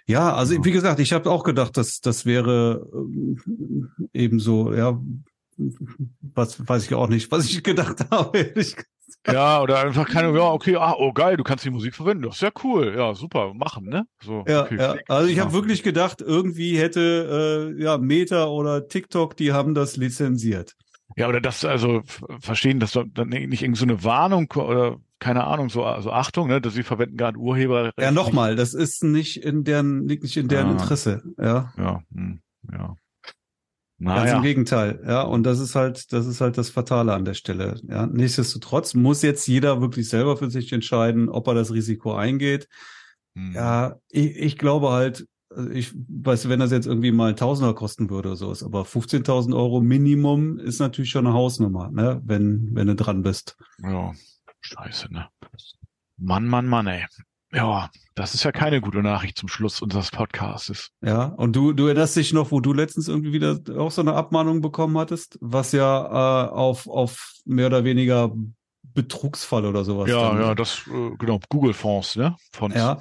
Ja, also ja. wie gesagt, ich habe auch gedacht, dass das wäre ähm, ebenso, ja, was weiß ich auch nicht, was ich gedacht habe. Ja, oder einfach keine, ja, okay, ah, oh geil, du kannst die Musik verwenden, das ist ja cool, ja, super, machen, ne? So, ja, okay, ja. also ich habe wirklich gedacht, irgendwie hätte äh, ja Meta oder TikTok, die haben das lizenziert. Ja, oder das, also verstehen, dass dann nicht irgend so eine Warnung oder keine Ahnung, so also Achtung, ne, dass sie verwenden gerade Urheber. Ja, nochmal, das ist nicht in deren, liegt nicht in deren ah, Interesse, ja. Ja, hm, ja. Naja. Ganz im Gegenteil, ja. Und das ist halt, das ist halt das Fatale an der Stelle. Ja. Nichtsdestotrotz muss jetzt jeder wirklich selber für sich entscheiden, ob er das Risiko eingeht. Hm. Ja, ich, ich glaube halt, also ich weiß, wenn das jetzt irgendwie mal Tausender kosten würde oder so ist, aber 15.000 Euro Minimum ist natürlich schon eine Hausnummer, ne, wenn, wenn du dran bist. Ja, scheiße, ne. Mann, Mann, Mann, ey. Ja, das ist ja keine gute Nachricht zum Schluss unseres Podcasts. Ja, und du, du erinnerst dich noch, wo du letztens irgendwie wieder auch so eine Abmahnung bekommen hattest, was ja äh, auf, auf mehr oder weniger Betrugsfall oder sowas. Ja, dann, ja, das, äh, genau, Google-Fonds, ne? Fonds. Ja,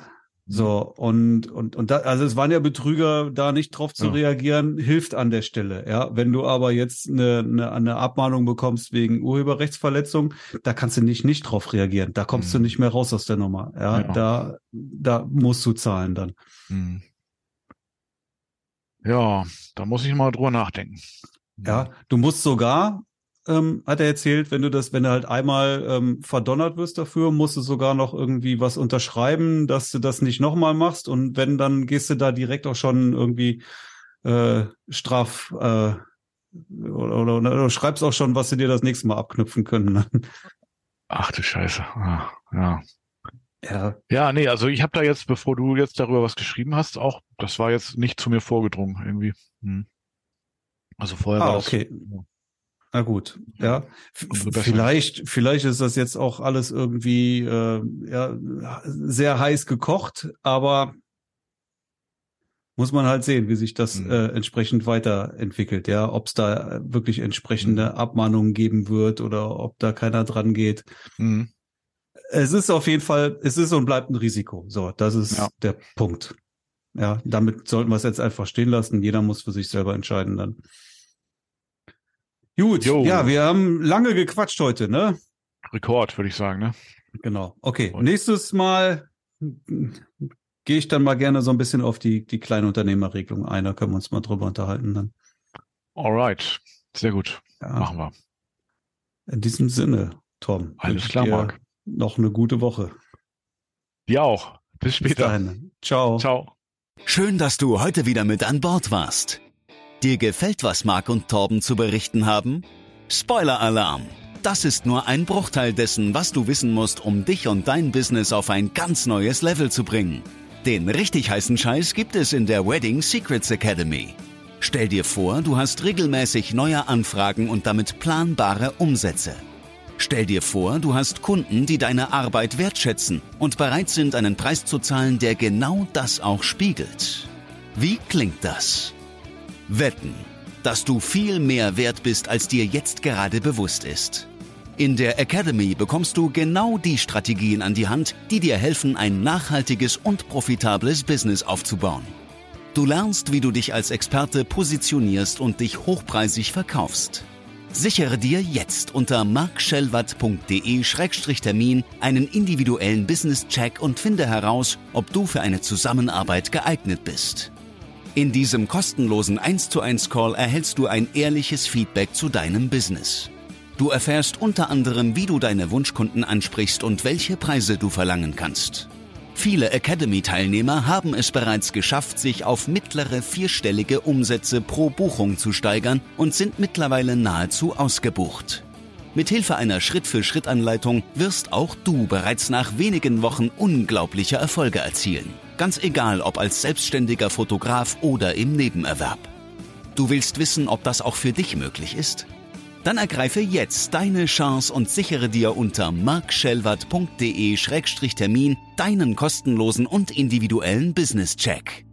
so, und, und, und da, also es waren ja Betrüger, da nicht drauf zu ja. reagieren, hilft an der Stelle. Ja, wenn du aber jetzt eine, eine, eine Abmahnung bekommst wegen Urheberrechtsverletzung, da kannst du nicht, nicht drauf reagieren. Da kommst mhm. du nicht mehr raus aus der Nummer. Ja, ja, da, da musst du zahlen dann. Mhm. Ja, da muss ich mal drüber nachdenken. Ja, du musst sogar, ähm, hat er erzählt, wenn du das, wenn du halt einmal ähm, verdonnert wirst dafür, musst du sogar noch irgendwie was unterschreiben, dass du das nicht nochmal machst. Und wenn, dann gehst du da direkt auch schon irgendwie äh, straf äh, oder, oder, oder schreibst auch schon, was sie dir das nächste Mal abknüpfen können. Ne? Ach du Scheiße. Ah, ja. Ja. Ja, nee, also ich habe da jetzt, bevor du jetzt darüber was geschrieben hast, auch, das war jetzt nicht zu mir vorgedrungen irgendwie. Hm. Also vorher ah, war das. Okay. Na gut, ja. Vielleicht, vielleicht ist das jetzt auch alles irgendwie äh, ja, sehr heiß gekocht, aber muss man halt sehen, wie sich das mhm. äh, entsprechend weiterentwickelt, ja, ob es da wirklich entsprechende mhm. Abmahnungen geben wird oder ob da keiner dran geht. Mhm. Es ist auf jeden Fall, es ist und bleibt ein Risiko. So, das ist ja. der Punkt. Ja, damit sollten wir es jetzt einfach stehen lassen. Jeder muss für sich selber entscheiden dann. Gut, jo. ja, wir haben lange gequatscht heute, ne? Rekord, würde ich sagen, ne? Genau. Okay, Und nächstes Mal gehe ich dann mal gerne so ein bisschen auf die, die Kleinunternehmerregelung ein. Da können wir uns mal drüber unterhalten dann. Alright, sehr gut. Ja. Machen wir. In diesem Sinne, Tom. Alles klar, Marc. Noch eine gute Woche. Dir auch. Bis später. Bis Ciao. Ciao. Schön, dass du heute wieder mit an Bord warst. Dir gefällt, was Marc und Torben zu berichten haben? Spoiler-Alarm! Das ist nur ein Bruchteil dessen, was du wissen musst, um dich und dein Business auf ein ganz neues Level zu bringen. Den richtig heißen Scheiß gibt es in der Wedding Secrets Academy. Stell dir vor, du hast regelmäßig neue Anfragen und damit planbare Umsätze. Stell dir vor, du hast Kunden, die deine Arbeit wertschätzen und bereit sind, einen Preis zu zahlen, der genau das auch spiegelt. Wie klingt das? Wetten, dass du viel mehr wert bist, als dir jetzt gerade bewusst ist. In der Academy bekommst du genau die Strategien an die Hand, die dir helfen, ein nachhaltiges und profitables Business aufzubauen. Du lernst, wie du dich als Experte positionierst und dich hochpreisig verkaufst. Sichere dir jetzt unter markschellwatt.de-termin einen individuellen Business-Check und finde heraus, ob du für eine Zusammenarbeit geeignet bist. In diesem kostenlosen 1 zu 1 Call erhältst du ein ehrliches Feedback zu deinem Business. Du erfährst unter anderem, wie du deine Wunschkunden ansprichst und welche Preise du verlangen kannst. Viele Academy-Teilnehmer haben es bereits geschafft, sich auf mittlere vierstellige Umsätze pro Buchung zu steigern und sind mittlerweile nahezu ausgebucht. Mithilfe einer Schritt-für-Schritt-Anleitung wirst auch du bereits nach wenigen Wochen unglaubliche Erfolge erzielen. Ganz egal, ob als selbstständiger Fotograf oder im Nebenerwerb. Du willst wissen, ob das auch für dich möglich ist? Dann ergreife jetzt deine Chance und sichere dir unter markschellwert.de-termin deinen kostenlosen und individuellen Business-Check.